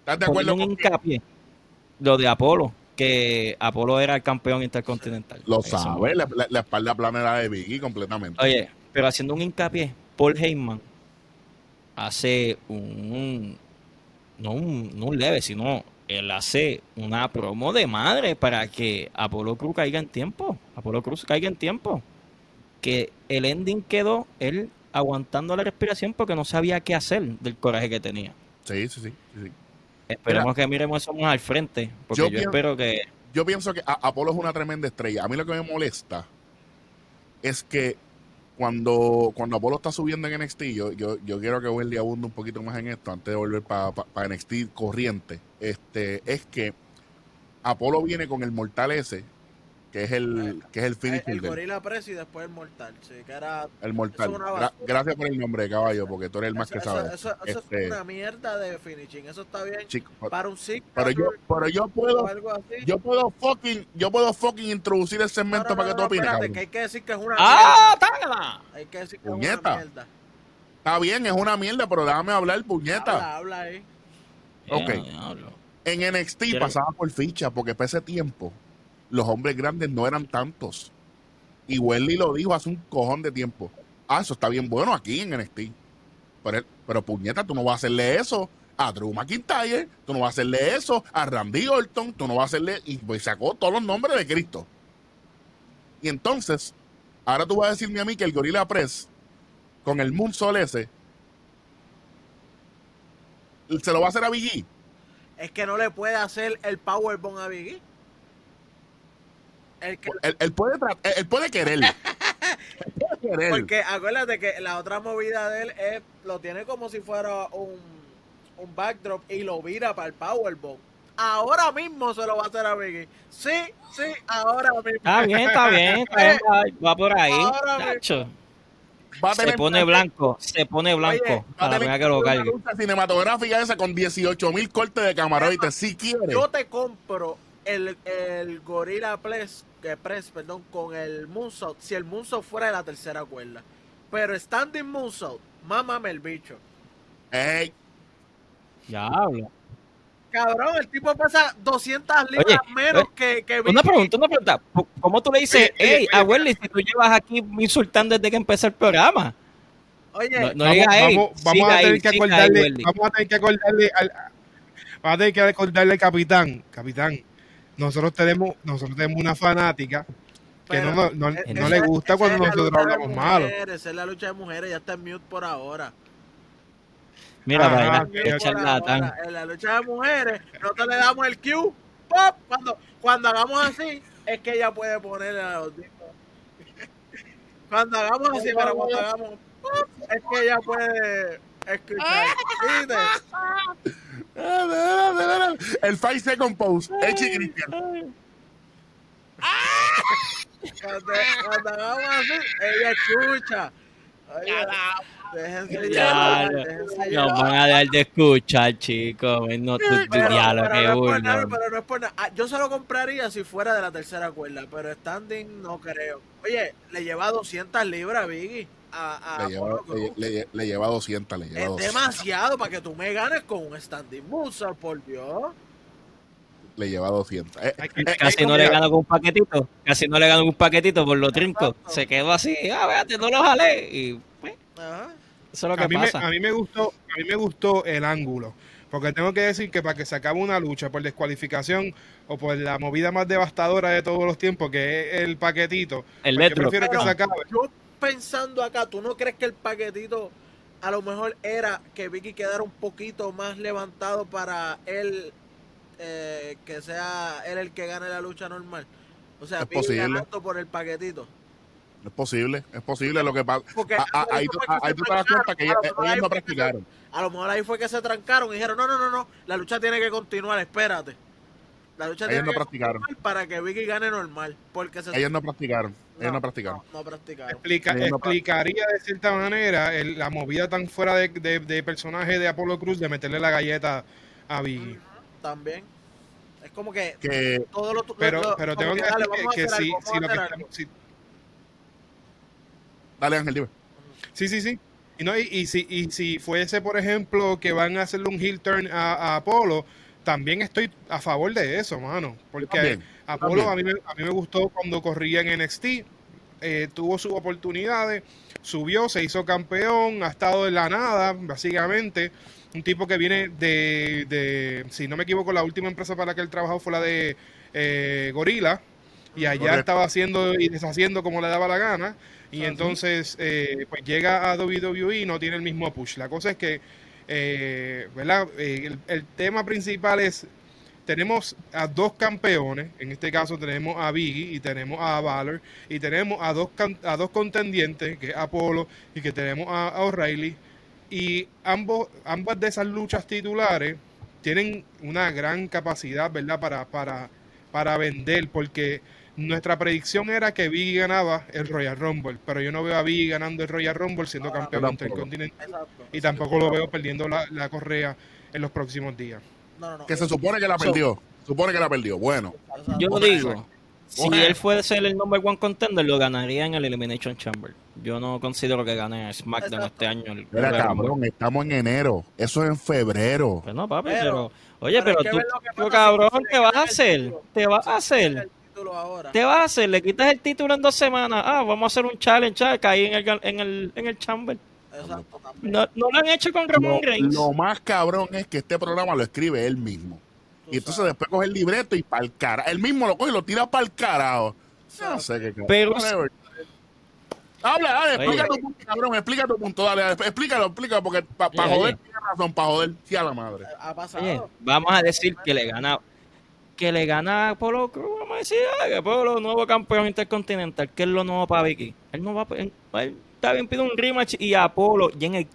¿Estás de acuerdo con hincapié lo de Apolo, que Apolo era el campeón intercontinental. Lo sabe, la, la- la espalda plana era de Biggie completamente. Oye, pero haciendo un hincapié, Paul Heyman hace un, no un, no un leve, sino él hace una promo de madre para que Apolo Cruz caiga en tiempo. Apolo Cruz caiga en tiempo. Que el ending quedó él aguantando la respiración porque no sabía qué hacer del coraje que tenía. Sí, sí, sí. sí. Esperemos que miremos eso más al frente, porque Yo yo, pienso- espero que Yo pienso que Apolo es una tremenda estrella. A mí lo que me molesta es que cuando, cuando Apolo está subiendo en NXT, yo, yo, quiero que Welly abunde un poquito más en esto antes de volver para NXT corriente. Este, es que Apolo viene con el mortal ese, que es el, que es el finisher. El, el Gorilla Press y después el Mortal. Sí, que era, el Mortal. Gra gracias por el nombre, caballo, porque tú eres el más eso, que sabe. Eso, eso, este, es una mierda de finishing. Eso está bien chico, para un six. Pero yo, pero yo puedo, yo puedo fucking, yo puedo fucking introducir el segmento no, no, para que tú opines. Espérate, que hay que decir que es una ¡Ah, mierda. Hay que decir que puñeta. es una mierda. Está bien, es una mierda, pero déjame hablar, puñeta. Habla, habla ahí. Ok. En NXT pasaba por ficha, porque para ese tiempo los hombres grandes no eran tantos. Y Welly lo dijo hace un cojón de tiempo. Ah, eso está bien bueno aquí en NXT. Pero, pero puñeta, tú no vas a hacerle eso a Drew McIntyre, tú no vas a hacerle eso a Randy Orton, tú no vas a hacerle. Y pues sacó todos los nombres de Cristo. Y entonces, ahora tú vas a decirme a mí que el Gorilla Press, con el Moonsault ese, se lo va a hacer a Biggie. Es que no le puede hacer el Powerbomb a Biggie. Él, él, puede, él puede querer. Porque acuérdate que la otra movida de él es, lo tiene como si fuera un, un backdrop y lo vira para el Powerbomb. Ahora mismo se lo va a hacer a Biggie. Sí, sí, ahora mismo. Está bien, está bien, está bien va, por ahí. se pone blanco, se pone blanco. Oye, va a tener que lo cargue. cinematográfica esa con 18 mil cortes de camaroides, si quieres. Yo te compro el, el Gorilla Press, que Press, perdón, con el Moonsault, si el Moonsault fuera de la tercera cuerda. Pero Standing Moonsault, mámame el bicho. ¡Ey! Ya habla. Cabrón, el tipo pesa 200 libras Oye, menos que, que Una pregunta, una pregunta. ¿Cómo tú le dices, hey, a Welly, si tú llevas aquí insultando desde que empezó el programa? Oye, no, no vamos, diga, hey, vamos, vamos, a tener que acordarle, ahí, vamos a tener que acordarle al, vamos a tener que acordarle al capitán, capitán, nosotros tenemos, nosotros tenemos una fanática que no, no, no, le gusta cuando nosotros hablamos malo. Esa es la lucha de mujeres, ya está en mute por ahora. Mira, ah, vaya, en la lucha de mujeres, nosotros le damos el cue, pop, cuando, cuando hagamos así, es que ella puede poner los Cuando hagamos así, pero cuando hagamos pop, es que ella puede escuchar. El Five Second Pose, Echi Cristian. Cuando, cuando hagamos así, ella escucha. Déjense ya, déjense Nos van a dejar de escuchar, chicos. No, tu, tu pero, diálogo, pero, que no es nada, pero no es por nada. Ah, yo se lo compraría si fuera de la tercera cuerda, pero standing no creo. Oye, le lleva 200 libras, Biggie. A, a le, lleva, le, le, le, lleva 200, le lleva es 200. demasiado para que tú me ganes con un standing moonsault, por Dios. Le lleva 200. Eh, eh, casi eh, no le gano con un paquetito. Casi no le gano con un paquetito por lo trinco. Se quedó así. Ah, véate, no lo jalé. Y pues, Ajá. eso es lo que a mí pasa. Me, a mí me gustó, a mí me gustó el ángulo. Porque tengo que decir que para que se acabe una lucha por descualificación o por la movida más devastadora de todos los tiempos, que es el paquetito, el pues yo prefiero que se acabe. Yo pensando acá, ¿tú no crees que el paquetito a lo mejor era que Vicky quedara un poquito más levantado para él eh, que sea él el que gane la lucha normal? O sea, Es Vicky posible. ganando por el paquetito. Es posible, es posible lo que pasa. Porque Ah, ah, ahí, tú- te das cuenta que ellos, no practicaron. A lo mejor ahí fue que se trancaron y dijeron, no, no, no, no, la lucha tiene que continuar, espérate. La lucha Ellos no practicaron. para que Vicky gane normal. Porque se Ellos no practicaron. Ellos no practicaron. No, no practicaron. Explica- Ellos no- explicaría de cierta manera el- la movida tan fuera de, de- de personaje de Apolo Cruz de meterle la galleta a Biggie. También. Es como que Que todo lo Pero, lo- pero tengo que decir que, que si, algo, si lo que estamos- si- dale Ángel, dime. Sí, sí, sí. Y, no, y, y si, y si fuese, por ejemplo, que van a hacerle un heel turn a, a Apolo, también estoy a favor de eso, mano. Porque También, Apolo a mí, me, a mí me gustó cuando corría en NXT, eh, tuvo sus oportunidades, subió, se hizo campeón, ha estado en la nada, básicamente. Un tipo que viene de, de si no me equivoco, la última empresa para la que él trabajó fue la de eh, Gorila. Y allá Correcto. estaba haciendo y deshaciendo como le daba la gana. Y Ah, sí. entonces, eh, pues llega a WWE y no tiene el mismo push. La cosa es que, eh, ¿verdad? Eh, el, tema principal es tenemos a dos campeones, en este caso tenemos a Biggie y tenemos a Valor, y tenemos a dos, a dos contendientes, que es Apolo y que tenemos a, O'Reilly, y ambos, ambas de esas luchas titulares tienen una gran capacidad, ¿verdad?, para, para, para vender, porque nuestra predicción era que Biggie ganaba el Royal Rumble, pero yo no veo a Biggie ganando el Royal Rumble siendo campeón intercontinental y tampoco lo veo perdiendo la, correa en los próximos días. que se supone que la perdió. supone que la perdió. Bueno. Yo digo, si él fuese el number one contender, lo ganaría en el Elimination Chamber. Yo no considero que gane SmackDown este año. Mira, cabrón, estamos en enero. Eso es en febrero. Pues no, papi, pero, oye, pero, tú, cabrón, ¿qué vas a hacer? ¿Te vas a hacer? Te vas a hacer, le quitas el título en dos semanas. Ah, vamos a hacer un challenge, ah, caí en el, en el, en el chamber. no, no, lo han hecho con Ramón Reigns. Lo más cabrón es que este programa lo escribe él mismo. y entonces después coge el libreto y para el cara. Él mismo lo coge y lo tira para el carajo. No sé qué Pero. Habla, dale, explica tu punto, cabrón, explica tu punto, dale, explícalo, explícalo, porque para joder tiene razón, para joder, sí a la madre. Ha pasado. vamos a decir que le gana que le gana a Polo Cruz, vamos a decir, ah, que Polo nuevo campeón intercontinental, que es lo nuevo para Vicky. Él no va a está bien, pide un rematch y a Apolo, y en el,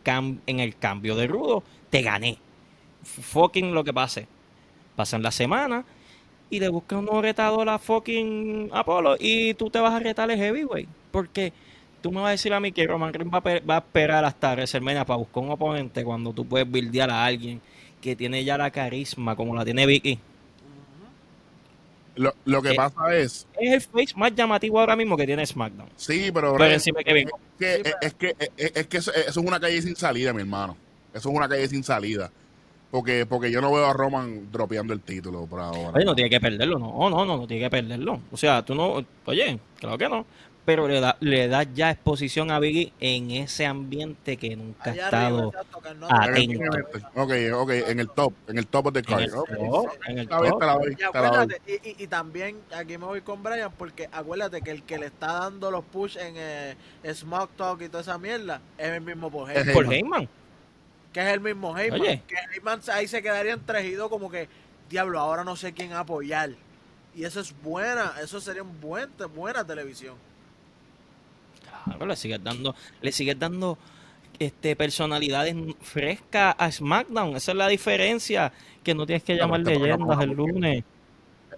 en el cambio de rudo, te gané. Fucking lo que pase. Pasan la semana y le busca un nuevo retador a fucking Apolo y tú te vas a retar el heavyweight. Porque tú me vas a decir a mí que Roman Reigns va, a, esperar hasta WrestleMania para buscar un oponente cuando tú puedes buildear a alguien que tiene ya la carisma como la tiene Vicky. Lo, lo que pasa es. Es el face más llamativo ahora mismo que tiene SmackDown. Sí, pero. pero encima que Es que, es, que, es, que eso, es una calle sin salida, mi hermano. Eso es una calle sin salida. Porque, porque yo no veo a Roman dropeando el título por ahora. Oye, no tiene que perderlo, no, no, no, no tiene que perderlo. O sea, tú no. Oye, claro que no pero le da, le da ya exposición a Biggie en ese ambiente que nunca ha estado atento. Ok, ok, en el top, en el top de card. En el top, Y, también aquí me voy con Brian porque acuérdate que el que le está dando los push en eh, Smoke Talk y toda esa mierda es el mismo Paul Heyman. Que es el mismo Heyman. Que Heyman ahí se quedaría entregido como que, diablo, ahora no sé quién apoyar. Y eso es buena, eso sería un buen, buena televisión le sigues dando, le sigues dando este, personalidades frescas a SmackDown. Esa es la diferencia. Que no tienes que llamar leyendas el lunes.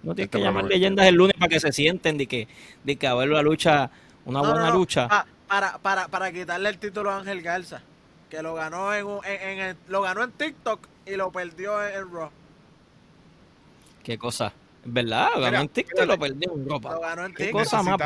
No tienes que llamar leyendas el lunes para que se sienten de que, de que haber la lucha, una buena lucha. para, para, para quitarle el título a Ángel Garza, que lo ganó en, en, lo ganó en TikTok y lo perdió en, Raw. Qué cosa. ¿Verdad? Lo ganó en TikTok y lo perdió en Raw. Lo ganó en Qué cosa más,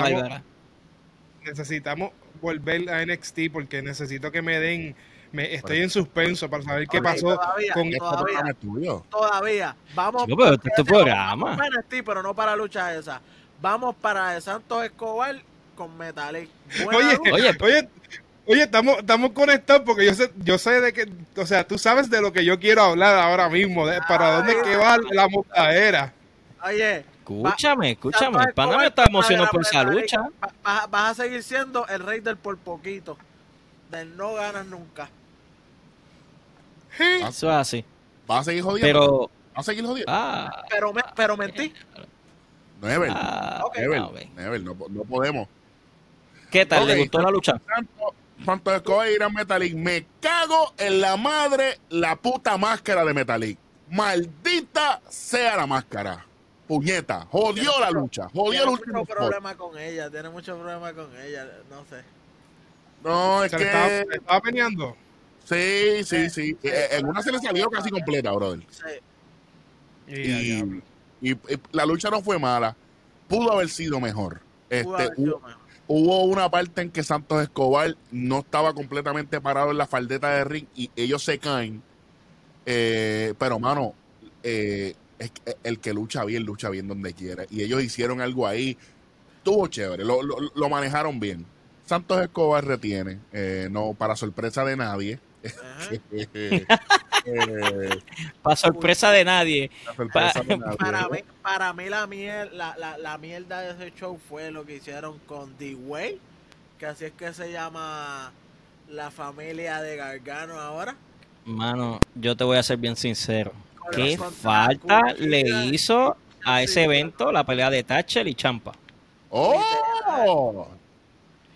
necesitamos volver a NXT porque necesito que me den me, estoy en suspenso para saber qué pasó con este todavía, todavía. Vamos pero este programa. para NXT, pero no para lucha esa vamos para Santos Escobar con Metalik. Oye, oye, oye Oye, estamos, estamos conectados porque yo sé, yo sé de que, o sea, tú sabes de lo que yo quiero hablar ahora mismo, de para dónde que va la montadera. Oye, Escúchame, escúchame. El pana me está emocionado por esa lucha. Vas, a seguir siendo el rey del por poquito. Del no ganas nunca. Eso es así. Vas a seguir jodiendo. Pero. Vas a seguir jodiendo. Ah, pero, me, pero mentí. Never. Ah, Never. No, no, podemos. ¿Qué tal? ¿Le gustó la lucha? Santo Escobar ir a Metalik. Me cago en la madre la puta máscara de Metalik. Maldita sea la máscara puñeta, jodió la lucha, jodió el último. Tiene mucho problema con ella, tiene mucho problema con ella, no sé. No, es que. Estaba, estaba meneando. Sí, sí, sí. Eh, en una se le salió casi completa, brother. Sí. Y, y, la lucha no fue mala. Pudo haber sido mejor. Este, hubo, una parte en que Santos Escobar no estaba completamente parado en la faldeta de ring y ellos se caen. Eh, pero, mano, eh, es el que lucha bien, lucha bien donde quiera. Y ellos hicieron algo ahí. Estuvo chévere, lo, lo, manejaron bien. Santos Escobar retiene, eh, no para sorpresa de nadie. Eh, para sorpresa de nadie. Para, mí, para mí la, la, la, mierda de ese show fue lo que hicieron con D-Way, que así es que se llama la familia de Gargano ahora. Mano, yo te voy a ser bien sincero ¿Qué falta le hizo a ese evento la pelea de Thatcher y Champa? ¡Oh!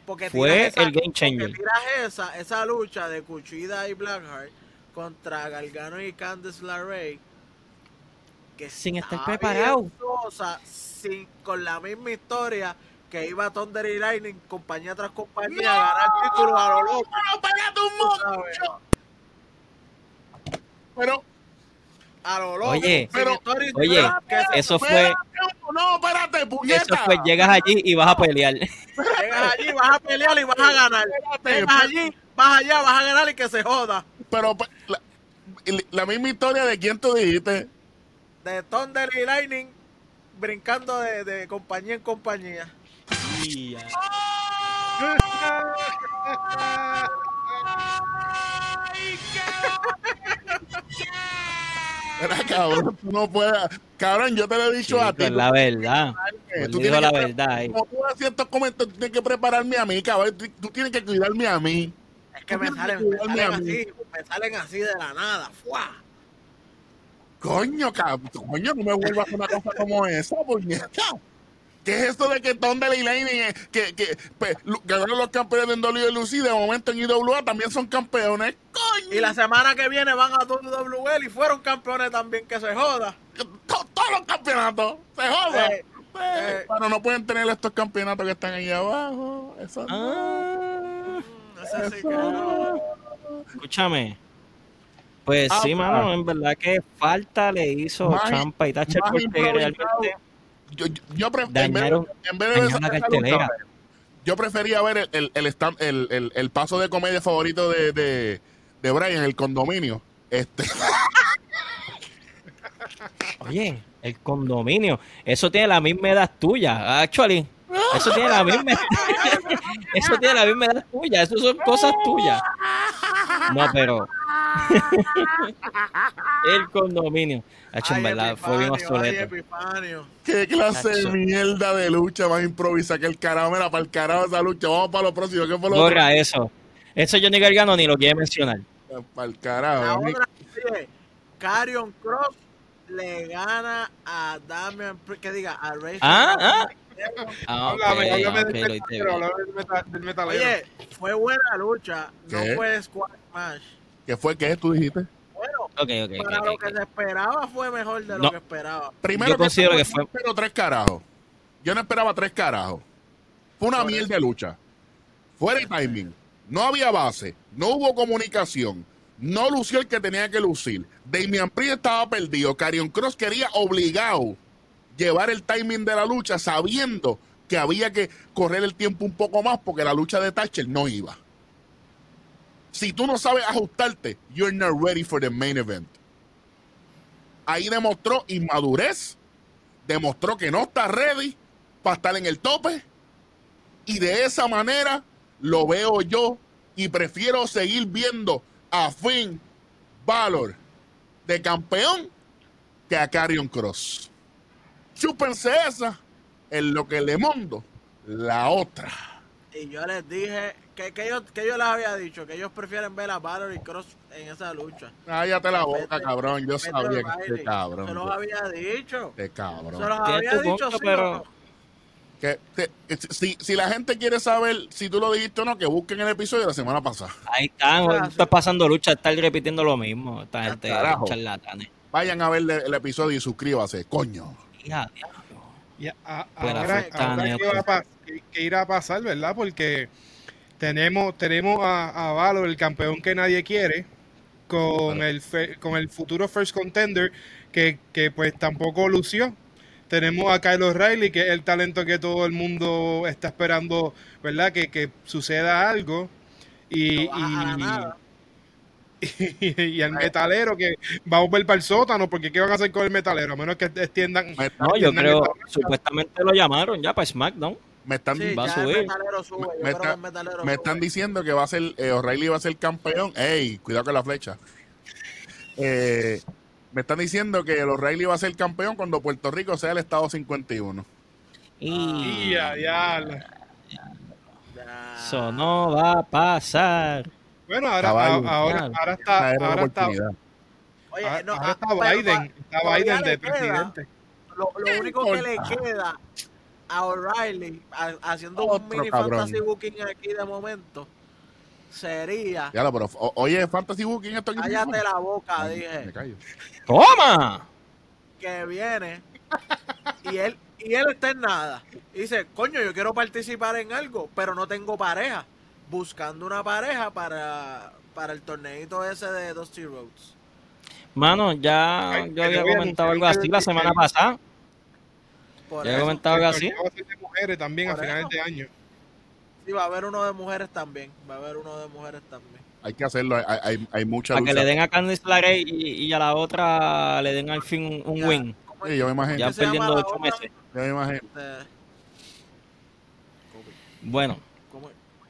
Porque Fue tiras esa- el game changer. porque tiras esa, esa lucha de Cuchida y Blackheart contra Gargano y Candice LeRae. Que Sin estar preparado. sin, con la misma historia que iba Thunder y Lightning, compañía tras compañía, a ganar títulos a lo loco. ¡Pero un! Pero, A lo loco. Oye, pero- oye, Eso fue, no, espérate, puñeta. eso fue, llegas allí y vas a pelear. Llegas allí, vas a pelear y vas a ganar. Espérate, Llegas allí, vas allá, vas a ganar y que se joda. Pero pe- la, la misma historia de quién tú dijiste. De Thunder y Lightning brincando de, de compañía en compañía. Era cabrón, tú no puedes. Cabrón, yo te lo he dicho a ti. Es la verdad. eh, tú tienes la que- verdad ahí. Como tú haces estos comentarios, tú tienes que prepararme a mí, cabrón. Tú, tienes que cuidarme a mí. Es que me salen, que me así, me salen así de la nada. ¡Fua! Coño, cabrón, coño, no me vuelvas a hacer una cosa como esa, puñeta. ¿Qué es esto de que Thunder y Lightning, eh, que, que pues, ganaron los campeones en WWE y de momento en IWA también son campeones? Coño, Y la semana que viene van a WWL y fueron campeones también, que se joda. to- todos los campeonatos, se joda. Eh, eh. Pero no pueden tener estos campeonatos que están ahí abajo. Eso no. Ah, Ese sí Eso que no. escúchame. Pues Ah, sí, pa. mano, en verdad que falta le hizo Champa y Thatcher porque realmente Yo, yo, en vez de- en vez cartelera. lucha, yo prefería ver el, el, el, stand- el, el- el paso de comedia favorito de, de, de Brian, el condominio. Este, Oye, el condominio, eso tiene la misma edad tuya, actually. Eso tiene la misma Eso tiene la misma edad tuya, eso son cosas tuyas. No, pero el condominio, Hacho, en verdad fue bien obsoleto. ¿Qué clase de mierda de lucha más improvisa que el carajo? Mira, para el carajo esa lucha. Vamos para lo próximo. ¿Qué fue lo Borra eso. Eso Johnny Gargano ni lo quiere mencionar. otro? Para el La carajo. otra, oye, Carrion Cross le gana a Damian, que diga, a Rey. Ah, ah. Ah, ok, Háblame, háblame ok, del lo metalero, hice bien. háblame del, meta- del metalero. Oye, fue buena lucha, no fue squash match. ¿Qué fue? ¿Qué tú dijiste? Bueno, para lo que se esperaba fue mejor de lo que esperaba. Primero Yo considero todo, que fue- yo espero tres carajos. Yo no esperaba tres carajos. Fue una mierda de lucha. Fuera de timing. No había base. No hubo comunicación. No lució el que tenía que lucir. Damian Priest estaba perdido. Carion Cross quería obligado llevar el timing de la lucha sabiendo que había que correr el tiempo un poco más porque la lucha de Thatcher no iba. Si tú no sabes ajustarte, you're not ready for the main event. Ahí demostró inmadurez, demostró que no está ready para estar en el tope y de esa manera lo veo yo y prefiero seguir viendo a Finn Balor de campeón que a Carrion Cross. Chúpense esa en lo que le mondo la otra. Y yo les dije que, que, yo, que yo les había dicho que ellos prefieren ver a y Cross en esa lucha. Cállate la boca, Vete- cabrón. Yo sabía que este cabrón. Se los había dicho. Este Se los había dicho, punto, sí, pero- no? Que, que- si, si la gente quiere saber si tú lo dijiste o no, que busquen el episodio de la semana pasada. Ahí están, Ah, sí. estás pasando lucha, estar repitiendo lo mismo. Esta gente charlatanes. Vayan a ver el, el episodio y suscríbase, coño. A- ahora, ahora neta. ¿qué, va a pas- qué- qué irá a pasar, ¿verdad? Porque tenemos, tenemos a, a Valor, el campeón que nadie quiere, con el con el futuro first contender, que, que pues tampoco lució. Tenemos a Kyle O'Reilly, que es el talento que todo el mundo está esperando, ¿verdad? Que, que suceda algo. Y, No. Y, y el metalero que va a volver para el sótano, porque ¿qué van a hacer con el metalero? A menos que extiendan. No, yo creo, supuestamente lo llamaron ya para SmackDown. me están, Sí, va a ya subir. el metalero sube. Yo Me está- están diciendo que va a ser, eh, O'Reilly va a ser campeón. Ey, cuidado con la flecha. Eh, me están diciendo que el O'Reilly va a ser campeón cuando Puerto Rico sea el estado 51. Y Ya, ya. Ya. eso no va a pasar. Bueno, ahora, ahora, ahora Esa está, ahora está, oportunidad. Oye, Ah, no, ahora ah, está Biden, está Biden de queda. presidente. Lo, lo único que le queda a O'Reilly haciendo un Otro mini cabrón. fantasy booking aquí de momento sería Ya lo, pero o- oye, Fantasy Booking esto aquí. cállate la boca, Me dije, callo. ¡Toma! que viene y él y él está en nada. Y dice, coño, yo quiero participar en algo, pero no tengo pareja. Buscando una pareja para, para el torneito ese de Dusty Roads. Mano, ya Ay, yo había a comentado algo así la semana pasada. Por Ya he eso, comentado algo así. va a ser de mujeres también a finales de año. sí, va a haber uno de mujeres también. Va a haber uno de mujeres también. Hay que hacerlo, hay, hay, hay mucha Para que le den a Candice LeRae y, y a la otra le den al fin un, un Ya. win. ¿Cómo Sí, yo me imagino. Ya ¿Qué se llama perdiendo ocho meses. Yo me imagino. Este, Bueno, ¿Cómo es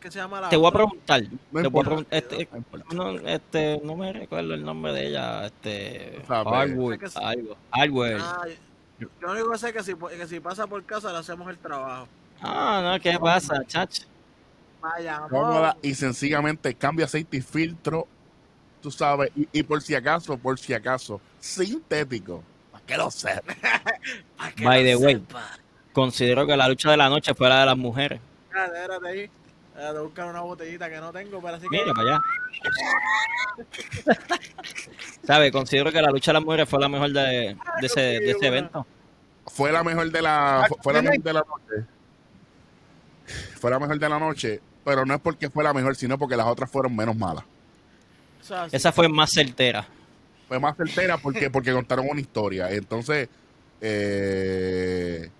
que se llama la te voy a preguntar. No te voy a importa. preguntar. Este, No no, este, no me recuerdo el nombre de ella. Este. Sabe. Harwood, Sé que sí. algo. Ah, yo único que sé que si, que si pasa por casa le hacemos el trabajo. Ah, no, ¿qué pasa, chach? Vaya, Cómoda y sencillamente cambia aceite y filtro, tú sabes, y, y por si acaso, por si acaso, sintético. ¿Para qué lo sé? By lo the way. sepa. Considero que la lucha de la noche fue la de las mujeres. Ahí. Espérate, buscar una botellita que no tengo, pero así que. Mira para allá. ¿Sabes? Considero que la lucha de las mujeres fue la mejor de, de ese, de ese evento. Fue la mejor de la, fue la mejor de la noche. Fue la mejor de la noche, pero no es porque fue la mejor, sino porque las otras fueron menos malas. Esa fue más certera. Fue más certera porque, porque contaron una historia. Entonces, eh...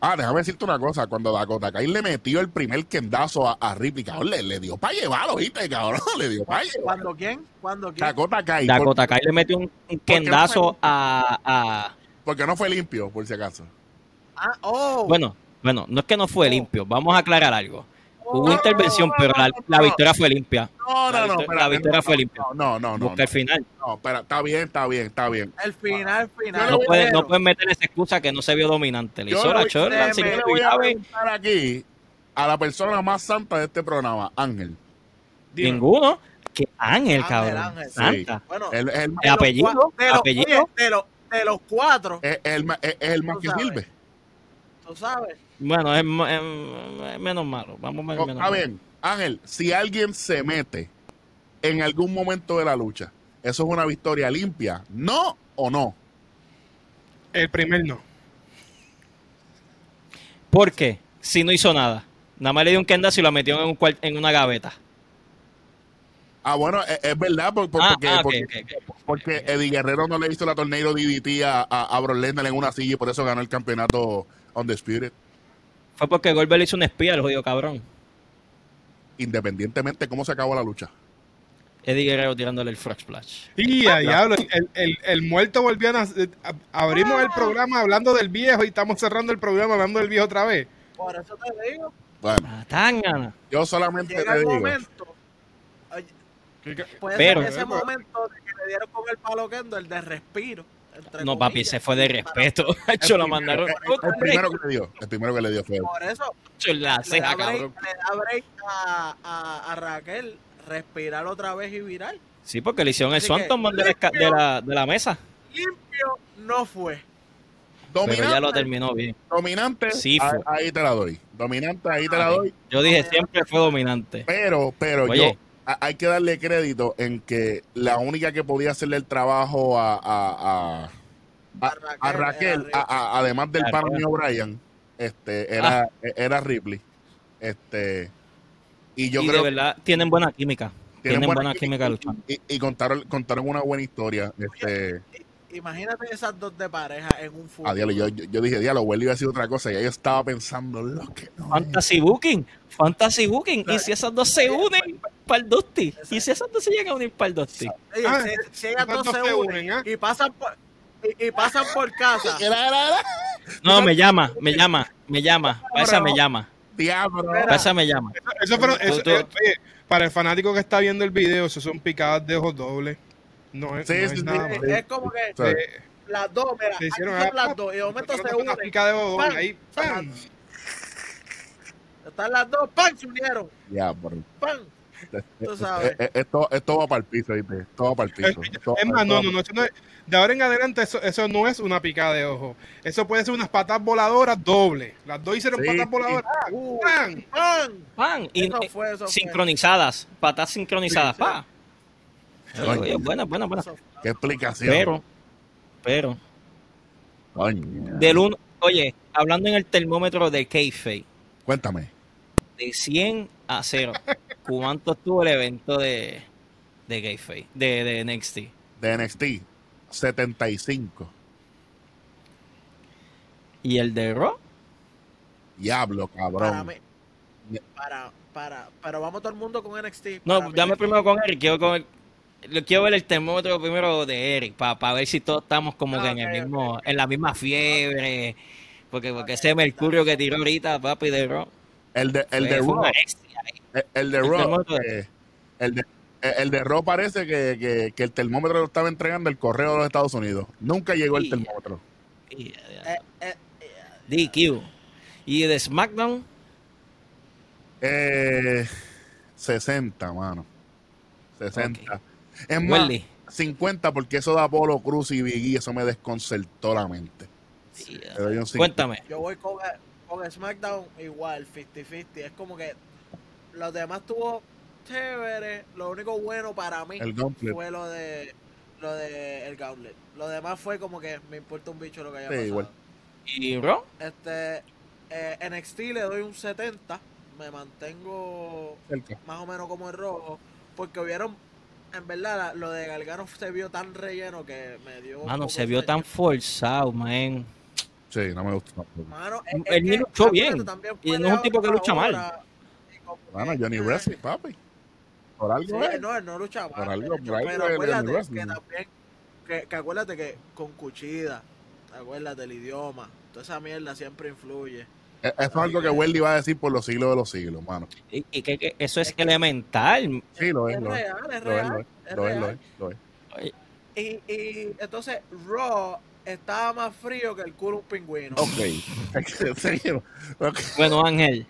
ah, déjame decirte una cosa. Cuando Dakota Kai le metió el primer kendazo a, a Ripley, cabrón, le, le dio para llevarlo, ¿viste, cabrón? Le dio para llevarlo. ¿Cuándo quién? ¿Cuándo quién? Dakota Kai. Dakota Kai le metió un, un kendazo a, a- Porque no fue limpio, por si acaso. Ah, oh. Bueno, bueno, no es que no fue Oh. limpio. Vamos a aclarar algo. Hubo intervención, pero la, victoria fue limpia. No, La no, no. victoria- espérate, la victoria no, fue limpia. No, no, no. Busca el final. No, espera, está bien, está bien, está bien. El final, final. No pueden no pueden meter esa excusa que no se vio dominante. Le hizo la chorra, Yo le voy a preguntar aquí a la persona más santa de este programa, Ángel. Dime. Ninguno. Que Ángel, cabrón. Ángel. Santa. Bueno, el, apellido, de los, apellido. oye, de, los, de los cuatro, es el, el más que sabes. sirve. tú sabes. Bueno, es, mo- es- es menos malo. Vamos a ver Oh, menos Está malo. bien, Ángel, si alguien se mete en algún momento de la lucha, ¿eso es una victoria limpia? ¿No o no? El primer no. ¿Por qué? Si no hizo nada. Nada más le dio un kendazo y lo metió en, un en una gaveta. Ah, bueno, es, es verdad, por- por- Ah, porque, ah, porque, porque Eddie Guerrero no le hizo la tornado DDT a, a, a Brock Lesnar en una silla y por eso ganó el campeonato on the Spirit. Fue porque Goldberg le hizo un espía al jodido cabrón. Independientemente de cómo se acabó la lucha. Eddie Guerrero tirándole el frog splash. Y a diablo, el, el, el muerto volvió a. A- Abrimos el programa hablando del viejo y estamos cerrando el programa hablando del viejo otra vez. Por eso te digo, Bueno, Ah, Tangana. yo solamente llega te el digo. momento. oye, Puede Pero- ser ese momento de que le dieron con el palo Kendo, el de respiro. Entre No, papi, ese fue de respeto. Hecho, lo mandaron. El, el primero que le dio, el primero que le dio fue. Por eso, la le da ceja, break, cabrón. le da break a, a, a Raquel respirar otra vez y virar. Sí, porque le hicieron el Swanton de la, de, la, de la mesa. Limpio no fue. Pero ya Dominante, lo terminó bien. dominante Sí, ahí, fue. ahí te la doy. Dominante, ahí te la doy. Yo dije, siempre fue dominante. Pero, pero Oye. yo hay que darle crédito en que la única que podía hacerle el trabajo a, a, a, a- A Raquel, además del Raquel. mío Brian, este, era, Ah. era Ripley. Este, y yo y creo de verdad, tienen buena química. Tienen, buena, química luchando. y, y contaron, contaron una buena historia. Este, Imagínate esas dos de pareja en un fútbol. a diablo, yo, yo, yo dije, diablo, Welly iba a decir otra cosa. Y yo estaba pensando, lo que no. es". Fantasy Booking. Fantasy Booking. Y si esas dos se unen el Dusty. Y si esas dos se llegan a unir el Dusty. Oye, Ah, si, si ellas ¿cuántos dos se unen unen, ah? y pasan por y, y pasan por casa. Era, era, era. No, me llama, me llama, me llama. Para esa me llama. Diablo. Para esa me llama. Eso, eso fueron- eso- Tú- tú- eh, oye, para el fanático que está viendo el video, eso son picadas de ojos dobles. No es, Sí, no es sí, sí. nada Es, es como que Eh, las dos, mira, se aquí hicieron son ah, las dos y de momento se unen. pica de ojos ahí. ¡pam! Están las dos, ¡pam! Se unieron, ya, por- ¡pam! Tú sabes. Eh, eh, Esto, esto va para el piso, ¿viste? Esto va para el piso. Esto- Es más, no, no, no, eso no es- de ahora en adelante eso, eso no es una picada de ojo. Eso puede ser unas patas voladoras dobles. Las dos hicieron Sí, patas sí. voladoras. Uh, ¡Pam! ¡Pan! Pan. Y, Eso eh, fue, eso fue. sincronizadas. Patas sincronizadas. Sí, sí. pa. Oye, buena, buena. ¿Qué explicación? Pero, pero, Coño. del uno, oye, hablando en el termómetro de Keife, Cuéntame. de 100 a 0, ¿cuánto estuvo el evento de, de Keife, de, de NXT? De NXT, 75. ¿Y el de Raw? Diablo, Para cabrón. mí. Para, para, pero vamos todo el mundo con NXT. No, Para dame primero con Eric, quiero, con el- quiero ver el termómetro primero de Eric, para ver si todos estamos como Ah, que en, el mismo, en la misma fiebre, porque, porque ese Mercurio que tiró ahorita, papi, de Raw, El de, el de Raw. El, el de El Raw. termómetro de- eh, el de el de Raw parece que, que, que el termómetro lo estaba entregando el correo de los Estados Unidos. Nunca llegó el termómetro. Eh, eh, eh, DQ. Y de SmackDown, Eh, 60, mano. 60. Ok. Es más, Welly. 50 porque eso de Apolo Cruz y Biggie, eso me desconcertó la mente. Sí, Le doy un 50. Cuéntame. yo voy con, con SmackDown igual, 50-50. Es como que los demás tuvo chévere. Lo único bueno para mí El fue lo de lo de el Gauntlet. Lo demás fue como que me importa un bicho lo que haya Sí, pasado. igual. ¿Y Raw? Este, eh, NXT le doy un 70. Me mantengo Cerca. más o menos como el rojo. Porque hubieron, en verdad, lo de Gargano se vio tan relleno que me dio. un Mano, se vio tan forzado, man. Sí, no me gusta tampoco. Mano, es- Él es que, luchó bien. Y no es un tipo que lucha mal. Bueno, Johnny eh, Wrestling, papi. Por Sí, algo es. no, él no lucha Por algo- por algo pero acuérdate Johnny que también, que, que acuérdate que con Cuchida, acuérdate el idioma, toda esa mierda siempre influye. Eh, Eso es algo que Welly va a decir por los siglos de los siglos, mano. Y, y que, que eso es elemental. Sí, lo es, Es lo es. real, es Lo es, real, lo es. Lo es, lo es, lo es. Oye, Y, y entonces Raw estaba más frío que el culo de un pingüino. Ok. Seguimos. Ok. Bueno, Ángel,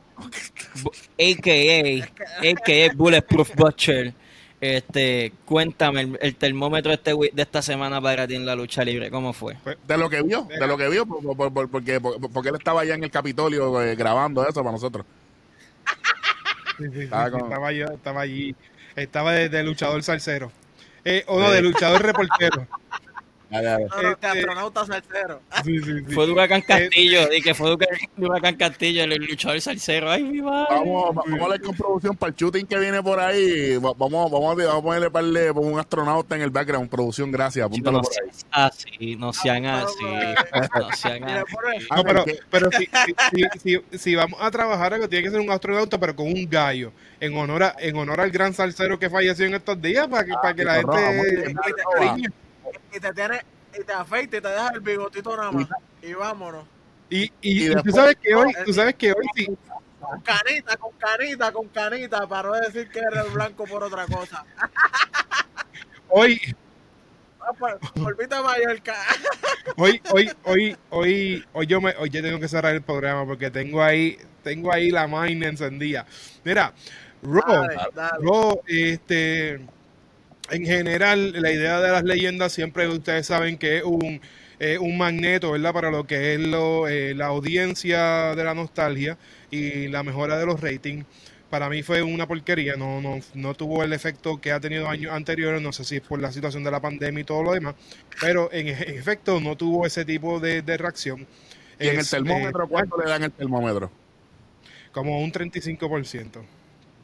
a.k.a. a.k.a. Bulletproof Butcher, este, cuéntame el, el termómetro este de esta semana para ti en la lucha libre, ¿cómo fue? De lo que vio, de lo que vio, por- por- por- porque, por- porque él estaba allá en el Capitolio eh, grabando eso para nosotros. Sí, sí, sí, Estaba sí, con- estaba yo, estaba allí. Estaba de, de luchador salsero. Eh, o no, de luchador reportero. De Este- astronauta salsero. Sí, sí, sí. Fue de Huracán Castillo, y que fue de Huracán- Castillo, el luchador salsero. Ay, mi madre. Vamos, va- vamos a hablar con producción para el shooting que viene por ahí. Va- Vamos, vamos, a, vamos a ponerle para el- por un astronauta en el background. Producción, gracias. Apúntalo no por ahí. así, no sean Apúntalo así, no sean así. Ah, No, pero, pero si, si, si, vamos a trabajar algo, tiene que ser un astronauta, pero con un gallo, en honor a, en honor al gran salsero que falleció en estos días, para que, para que la gente Y te tiene, y te afeita y te deja el bigotito nada más. Y vámonos. Y, y, Y y tú sabes que hoy, tú sabes que hoy sí, Con canita, con canita, con canita, para no decir que eres blanco por otra cosa. hoy, Ah, por, por Vita Mallorca. hoy, hoy, hoy, hoy, hoy yo me, hoy yo tengo que cerrar el programa porque tengo ahí, tengo ahí la máquina encendida. Mira, Dale, dale. Raw, este, en general, la idea de las leyendas siempre ustedes saben que es un, eh, un magneto, ¿verdad? Para lo que es lo, eh, la audiencia de la nostalgia y la mejora de los ratings. Para mí fue una porquería, no, no, no tuvo el efecto que ha tenido años anteriores, no sé si es por la situación de la pandemia y todo lo demás, pero en, en efecto no tuvo ese tipo de, de reacción. Y en el termómetro, eh, ¿cuánto le dan el termómetro? como un 35%.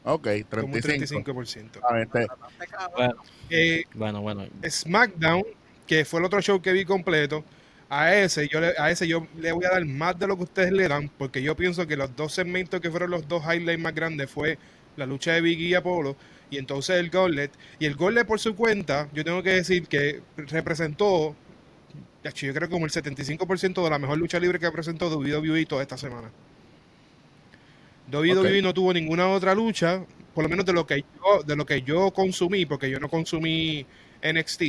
Ok, Como un 35. 35%. A ver, este, cabrón. Bueno, Eh, bueno, bueno. SmackDown, que fue el otro show que vi completo, a ese yo le, a ese yo le voy a dar más de lo que ustedes le dan, porque yo pienso que los dos segmentos que fueron los dos highlights más grandes fue la lucha de Biggie y Apolo y entonces el Gauntlet. Y el Gauntlet por su cuenta, yo tengo que decir que representó, yo creo como el 75% de la mejor lucha libre que presentó WWE toda esta semana. WWE Ok. no tuvo ninguna otra lucha, por lo menos de lo que yo, de lo que yo consumí, porque yo no consumí NXT.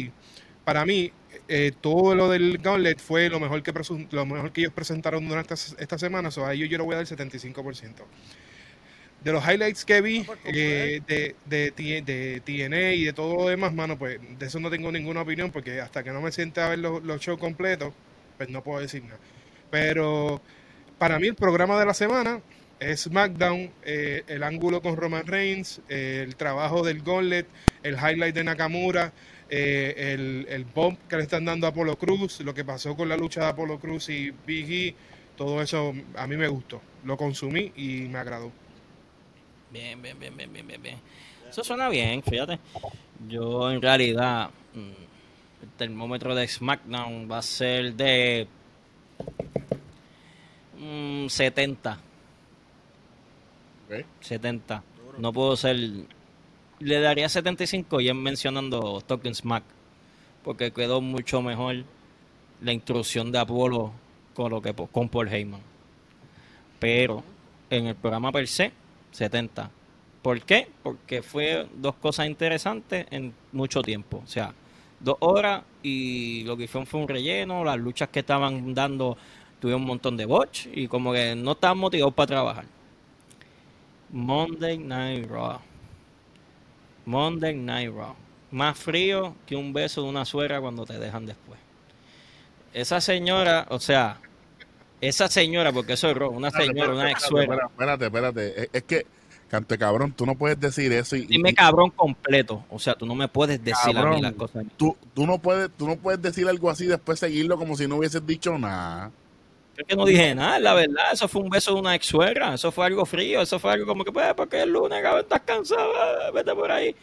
Para mí, eh, todo lo del Gauntlet fue lo mejor que lo mejor que ellos presentaron durante esta, esta semana, so a ellos yo le voy a dar el 75%. de los highlights que vi Ah, pues, ¿cómo eh, de, de, TNA y de todo lo demás, mano, pues de eso no tengo ninguna opinión porque hasta que no me siente a ver los, los shows completos, pues no puedo decir nada. Pero para mí el programa de la semana SmackDown, eh, el ángulo con Roman Reigns, eh, el trabajo del Gauntlet, el highlight de Nakamura, eh, el, el bump que le están dando a Apollo Cruz, lo que pasó con la lucha de Apollo Cruz y Big E, todo eso a mí me gustó. Lo consumí y me agradó. Bien, bien, bien, bien, bien, bien, bien. Eso suena bien, fíjate. Yo en realidad mm, el termómetro de SmackDown va a ser de mm, 70. Ok. 70. Duro. No puedo ser. Le daría 75 y es mencionando Talking Smack. Porque quedó mucho mejor la intrusión de Apolo con lo que con Paul Heyman. Pero en el programa per se, 70. ¿Por qué? Porque fue dos cosas interesantes en mucho tiempo. O sea, dos horas y lo que hicieron fue un relleno. Las luchas que estaban dando tuvieron un montón de botch y como que no estaban motivados para trabajar. Monday Night Raw. Monday Night Raw. Más frío que un beso de una suegra cuando te dejan después. Esa señora, o sea, esa señora, porque eso es Raw, una señora, una ex suegra. Espérate, espérate. Es, es que, cante cabrón, tú no puedes decir eso y, Dime cabrón completo. O sea, tú no me puedes decir a mí Cabrón. las cosas. tú, tú no puedes, tú no puedes decir algo así y después seguirlo como si no hubieses dicho nada. Es que no dije nada, la verdad. Eso fue un beso de una ex suegra. Eso fue algo frío. Eso fue algo como que, pues, porque el lunes, cabrón, estás cansado. ah, Vete por ahí.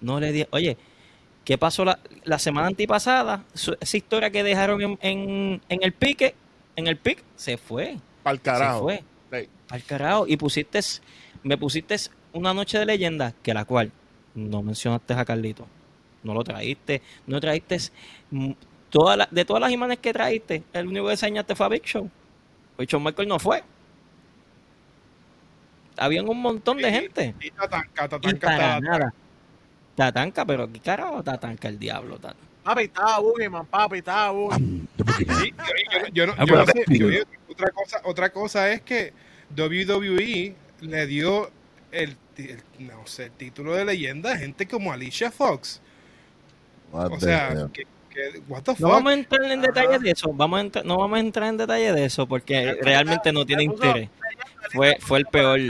No le dije, oye, ¿qué pasó la, la semana antipasada? Esa historia que dejaron en, en, en el pique, en el pic, se fue. Para el Se carajo. fue. Sí. Al carajo. Y pusiste, me pusiste una noche de leyenda que la cual no mencionaste a Carlito. No lo traíste. No traíste mm, toda la- de todas las imágenes que traíste. El único que enseñaste fue a Big Show. Big Show Michael no fue. Habían un montón de gente. Y Y Tatanka para está- nada. Tatanka, pero ¿qué carajo Tatanka el diablo? Tat- Papi, estaba Boogeyman, papi, estaba Boogeyman. Sí, yo, yo- yo no- Ah, yo no pero- sé, yo- otra cosa, otra cosa es que WWE le dio el, no sé, el título de leyenda a gente como Alicia Fox. What O sea, que, que- what the No fuck? vamos a entrar en Ajá. detalle de eso. Vamos a entrar- no vamos a entrar en detalle de eso porque realmente no tiene interés. Fue, fue el peor.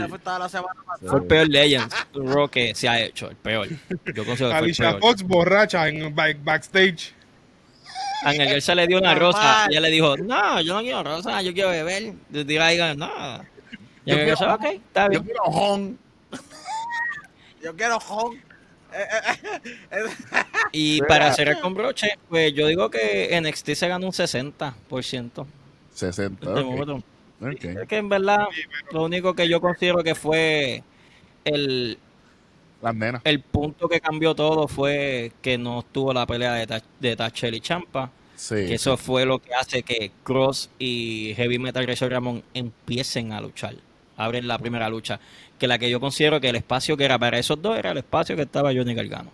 Fue el peor Legends Raw que se ha hecho, el peor. Yo considero que fue el Alicia peor. Fox borracha en back- backstage. Ángel Garza le dio una rosa y ella le dijo, no, yo no quiero rosa, yo quiero beber. Digo ahí, no. Y Yo Ángel Garza, quiero- ok, está Yo bien. quiero hon. Yo quiero home. Y para cerrar con broche, pues yo digo que NXT se ganó un 60%. 60. Este ok. momento. Ok. Es que en verdad, lo único que yo considero que fue el, Las nenas. el punto que cambió todo fue que no estuvo la pelea de Tachel y Champa. Sí. Que eso fue lo que hace que Cross y Heavy Metal Razor Ramón empiecen a luchar. Abren la primera lucha. Que la que yo considero que el espacio que era para esos dos era el espacio que estaba Johnny Gargano.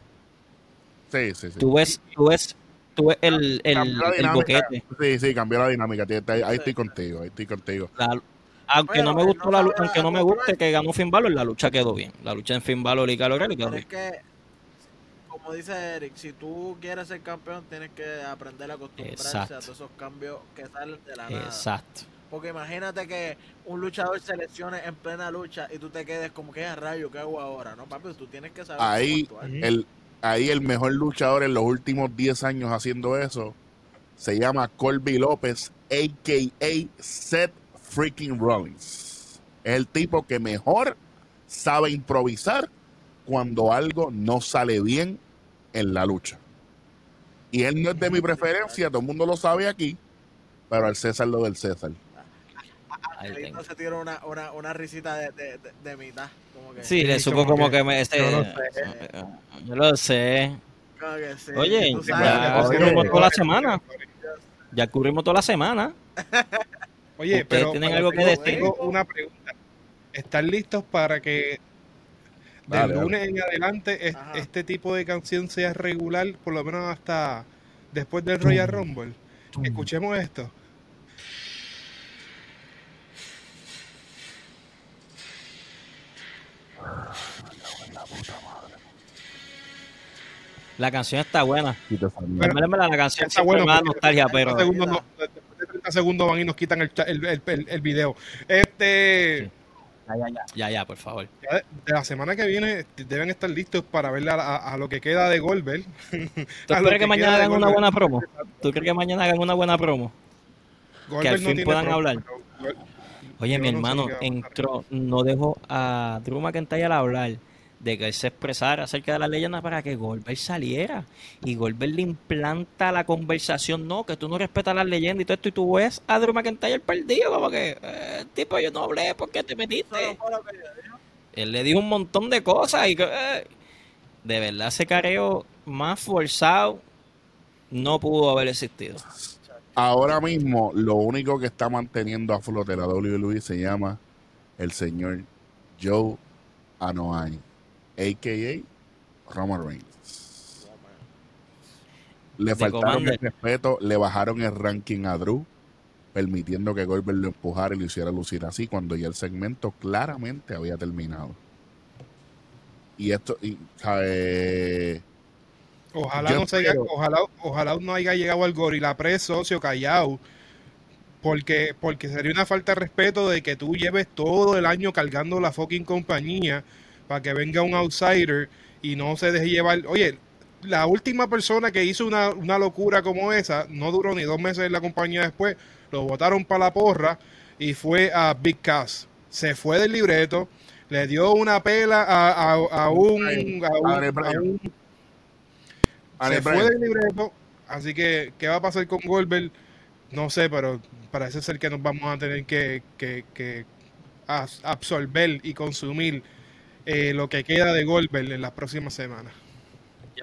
Sí, sí, sí. Tú ves, tú ves, tú ves el, el, el boquete. Sí, sí, cambió la dinámica. Ahí, estoy contigo, ahí estoy contigo. La- aunque Oye, no me gustó no la lucha, aunque no me guste que ganó Finn Balor, la lucha quedó bien. La lucha en Finn Balor y O'Reilly quedó es bien. que, como dice Eric, si tú quieres ser campeón, tienes que aprender a acostumbrarse Exacto. a todos esos cambios que salen de la nada. Exacto. Porque imagínate que un luchador se lesione en plena lucha y tú te quedes como que a rayo, ¿qué hago ahora? No, papi, tú tienes que saber Ahí, el, ahí el mejor luchador en los últimos 10 años haciendo eso se llama Colby López, a.k.a. Seth freaking Rollins. Es el tipo que mejor sabe improvisar cuando algo no sale bien en la lucha. Y él no es de mi preferencia, todo el mundo lo sabe aquí, pero al César lo del César. Ahí Angelito tengo. se tiró una, una, una risita de, de, de, de mitad. Como que, Sí, le supo como que- que me... Ese, yo lo yo lo sé. como que sí, Oye, ya oye, cubrimos toda la semana. Ya cubrimos toda la semana. Oye, ¿Ustedes pero tienen pero algo que tengo, decir? tengo una pregunta. ¿Están listos para que del lunes en adelante es- este tipo de canción sea regular, por lo menos hasta después del Royal Rumble? Escuchemos esto. La canción está buena. Pero- Realmente la canción Está porque nostalgia, después de pero 30 segundos no- después de 30 segundos van y nos quitan el, el, el, video. Este, ya, ya, ya, ya, ya, por favor. ya de, de la semana que viene deben estar listos para ver a, a- a lo que queda de Goldberg. ¿Tú crees que mañana hagan una buena promo? ¿Tú crees que mañana hagan una buena promo? Goldberg al fin puedan hablar. pero Oye, Yo mi no hermano entró, no dejó a Drew McIntyre hablar de que él se expresara acerca de la leyenda para que Goldberg saliera. Y Goldberg le implanta la conversación, no, que tú no respetas las leyendas y todo esto, y tú ves a Drew McIntyre perdido, como que, eh, tipo, yo no hablé, ¿por qué te metiste? Él le dijo un montón de cosas y que, eh, de verdad ese careo más forzado no pudo haber existido. Ahora mismo, lo único que está manteniendo a flote la WWE se llama el señor Joe Anoa'i, a.k.a. Roman Reigns. Le faltaron el respeto, le bajaron el ranking a Drew, permitiendo que Goldberg lo empujara y lo hiciera lucir así, cuando ya el segmento claramente había terminado. Y esto, y, ¿sabe? Ojalá Yo no se haya- ojalá, ojalá no haya llegado al Gorilla Press socio callado. Porque, porque sería una falta de respeto de que tú lleves todo el año cargando la fucking compañía para que venga un outsider y no se deje llevar. Oye, la última persona que hizo una, una locura como esa no duró ni dos meses en la compañía después, lo votaron para la porra y fue a Big Cass. Se fue del libreto, le dio una pela a, a- a un, a un- Daniel Bryan. a un Daniel se fue del libreto, así que ¿qué va a pasar con Goldberg? No sé, pero parece ser que nos vamos a tener que, que- que absorber y consumir eh, lo que queda de Goldberg en las próximas semanas.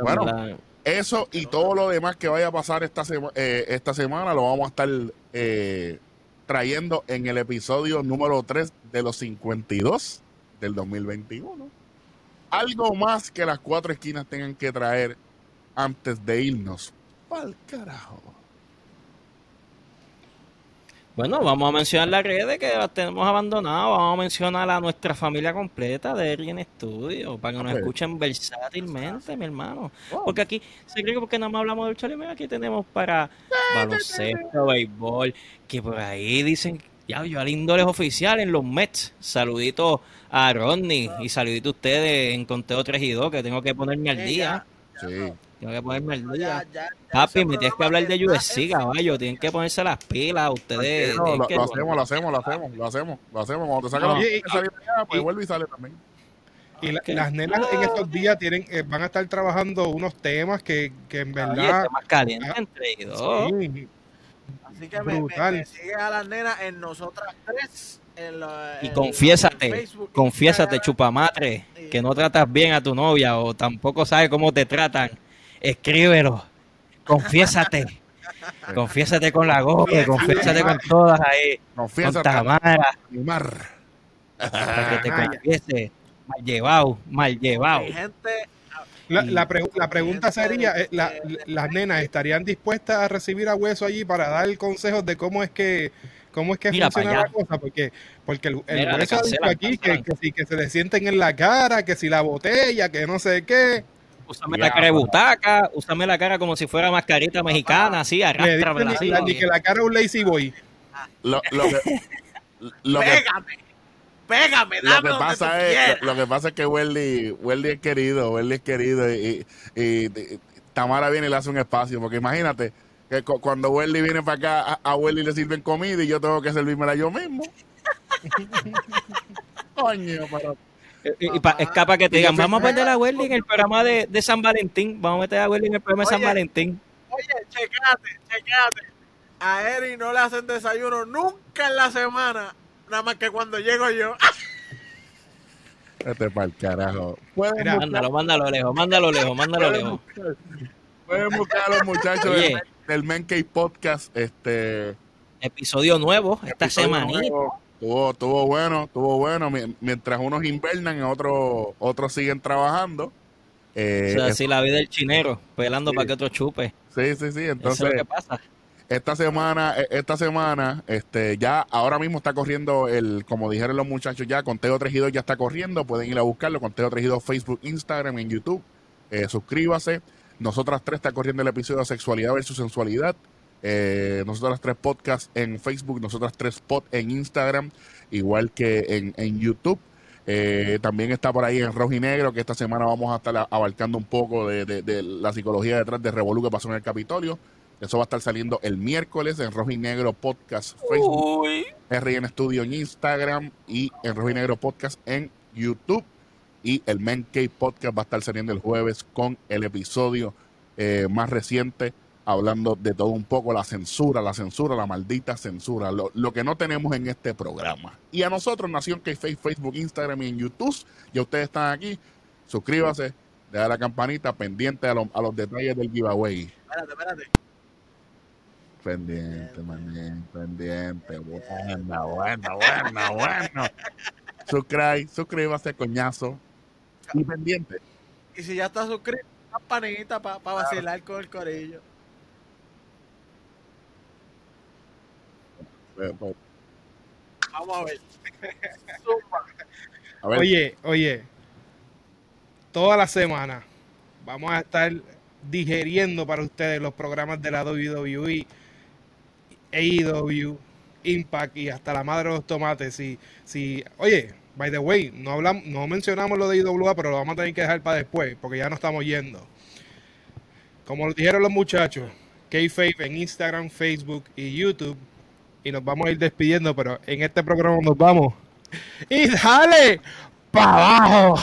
Bueno. Eso y todo lo demás que vaya a pasar esta, sema- eh, esta semana lo vamos a estar eh, trayendo en el episodio número 3 de los 52 del 2021. Algo más que las cuatro esquinas tengan que traer antes de irnos. Pa'l carajo. Bueno, vamos a mencionar las redes que las tenemos abandonadas. Vamos a mencionar a nuestra familia completa de Ergen Studio para que nos escuchen versátilmente, mi hermano. Porque aquí, se cree que porque nada más hablamos de lucha libre, aquí tenemos para baloncesto, béisbol, que por ahí dicen, ya, yo al índole oficial en los Mets. Saluditos a Rodney y saluditos a ustedes en Conteo 3 y 2, que tengo que ponerme al día. Sí. Tengo que ponerme no, día. ya, ya, ya Papi, me tienes que hablar de UFC, caballo. Tienen que ponerse las pilas. Ustedes. No, lo, que- lo hacemos, lo hacemos, lo hacemos, lo hacemos, lo hacemos. Cuando te saca No, la y- salir allá, pues y- vuelve y sale también. Y la- las nenas en estos días tienen, eh, van a estar trabajando unos temas que, que en verdad... este más caliente Ah, entre dos. sí, Así que me, me, sigue a las nenas en nosotras tres. En la- Y en- confiésate, en Facebook, confiésate, chupamadre, que no tratas bien a tu novia o tampoco sabes cómo te tratan. Escríbelo. Confiésate. Confiésate con la gobe, confiésate con todas ahí. Con Confiesa, Tamara, para que te confiese. Mal llevado, mal llevado. La, la, pre- la pregunta sería, eh, la- ¿las nenas estarían dispuestas a recibir a Hueso allí para dar consejos de cómo es que cómo es que Mira funciona la cosa? Porque, porque el, el Mira, le Hueso ha dicho aquí que, cancelan. que, si, que se le sienten en la cara, que si la botella, que no sé qué. Úsame Ya, la cara de butaca, úsame la cara como si fuera mascarita mexicana, así, arrástramela así. ni, la- ni que la cara es un lazy boy. Lo, lo que, lo que, pégame, pégame, lo dame que donde pasa tú es lo, lo que pasa es que Welly, Welly es querido, Welly es querido y, y- y Tamara viene y le hace un espacio, porque imagínate que cu- cuando Welly viene para acá, a, a Welly le sirven comida y yo tengo que servírmela yo mismo. Coño, pero Y, y pa- escapa que te digan, vamos a meter a Welly en el programa de, de San Valentín. Vamos a meter a Welly en el programa de San. Valentín. Oye, checate, checate. A Eri no le hacen desayuno nunca en la semana, nada más que cuando llego yo. este para el carajo. Mira, Mándalo, mándalo lejos, mándalo lejos, mándalo pueden lejos. buscar- pueden buscar a los muchachos Oye. del, del Men Podcast, este Episodio nuevo esta episodio semanita. nuevo. Tuvo, tuvo bueno, tuvo bueno. Mi- Mientras unos invernan, otros otros siguen trabajando. Eh, O sea, así la vida del chinero, pelando Sí. para que otro chupe. sí, sí, sí. Entonces, es lo que pasa. esta semana, e, esta semana, este, ya ahora mismo está corriendo el, como dijeron los muchachos ya, Conteo 3 y 2 ya está corriendo, pueden ir a buscarlo, Conteo 3 y 2, Facebook, Instagram, en YouTube, eh, suscríbase. Nosotras tres está corriendo el episodio de Sexualidad versus Sensualidad. Eh, nosotras tres podcasts en Facebook, nosotras tres pod en Instagram, igual que en, en YouTube. Eh, también está por ahí en Rojo y Negro, que esta semana vamos a estar abarcando un poco de, de, de la psicología detrás de Revolu que pasó en el Capitolio. Eso va a estar saliendo el miércoles en Rojo y Negro Podcast Facebook, RN Studio en Instagram y en Rojo y Negro Podcast en YouTube. Y el Men Cave Podcast va a estar saliendo el jueves con el episodio eh, más reciente, hablando de todo un poco, la censura, la censura, la maldita censura, lo, lo que no tenemos en este programa. Y a nosotros, Nación K Facebook, Instagram y en YouTube, ya ustedes están aquí, suscríbase, le da la campanita pendiente a, lo, a los detalles del giveaway. Espérate, espérate. Pendiente, manín, pendiente. Buena, buena, buena, buena. Suscribe, suscríbase, coñazo. Y pendiente. Y si ya está suscrito, campanita para pa vacilar con el corillo. Eh, pues, Vamos a ver. A ver, Oye, oye, toda la semana vamos a estar digeriendo para ustedes los programas de la WWE, AEW, Impact y hasta la madre de los tomates. Si, si, oye, by the way, no hablamos, no mencionamos lo de IWA, pero lo vamos a tener que dejar para después, porque ya no estamos yendo. Como lo dijeron los muchachos, K-Faith en Instagram, Facebook y YouTube. Y nos vamos a ir despidiendo, pero en este programa nos vamos. ¡Y dale! ¡Para abajo!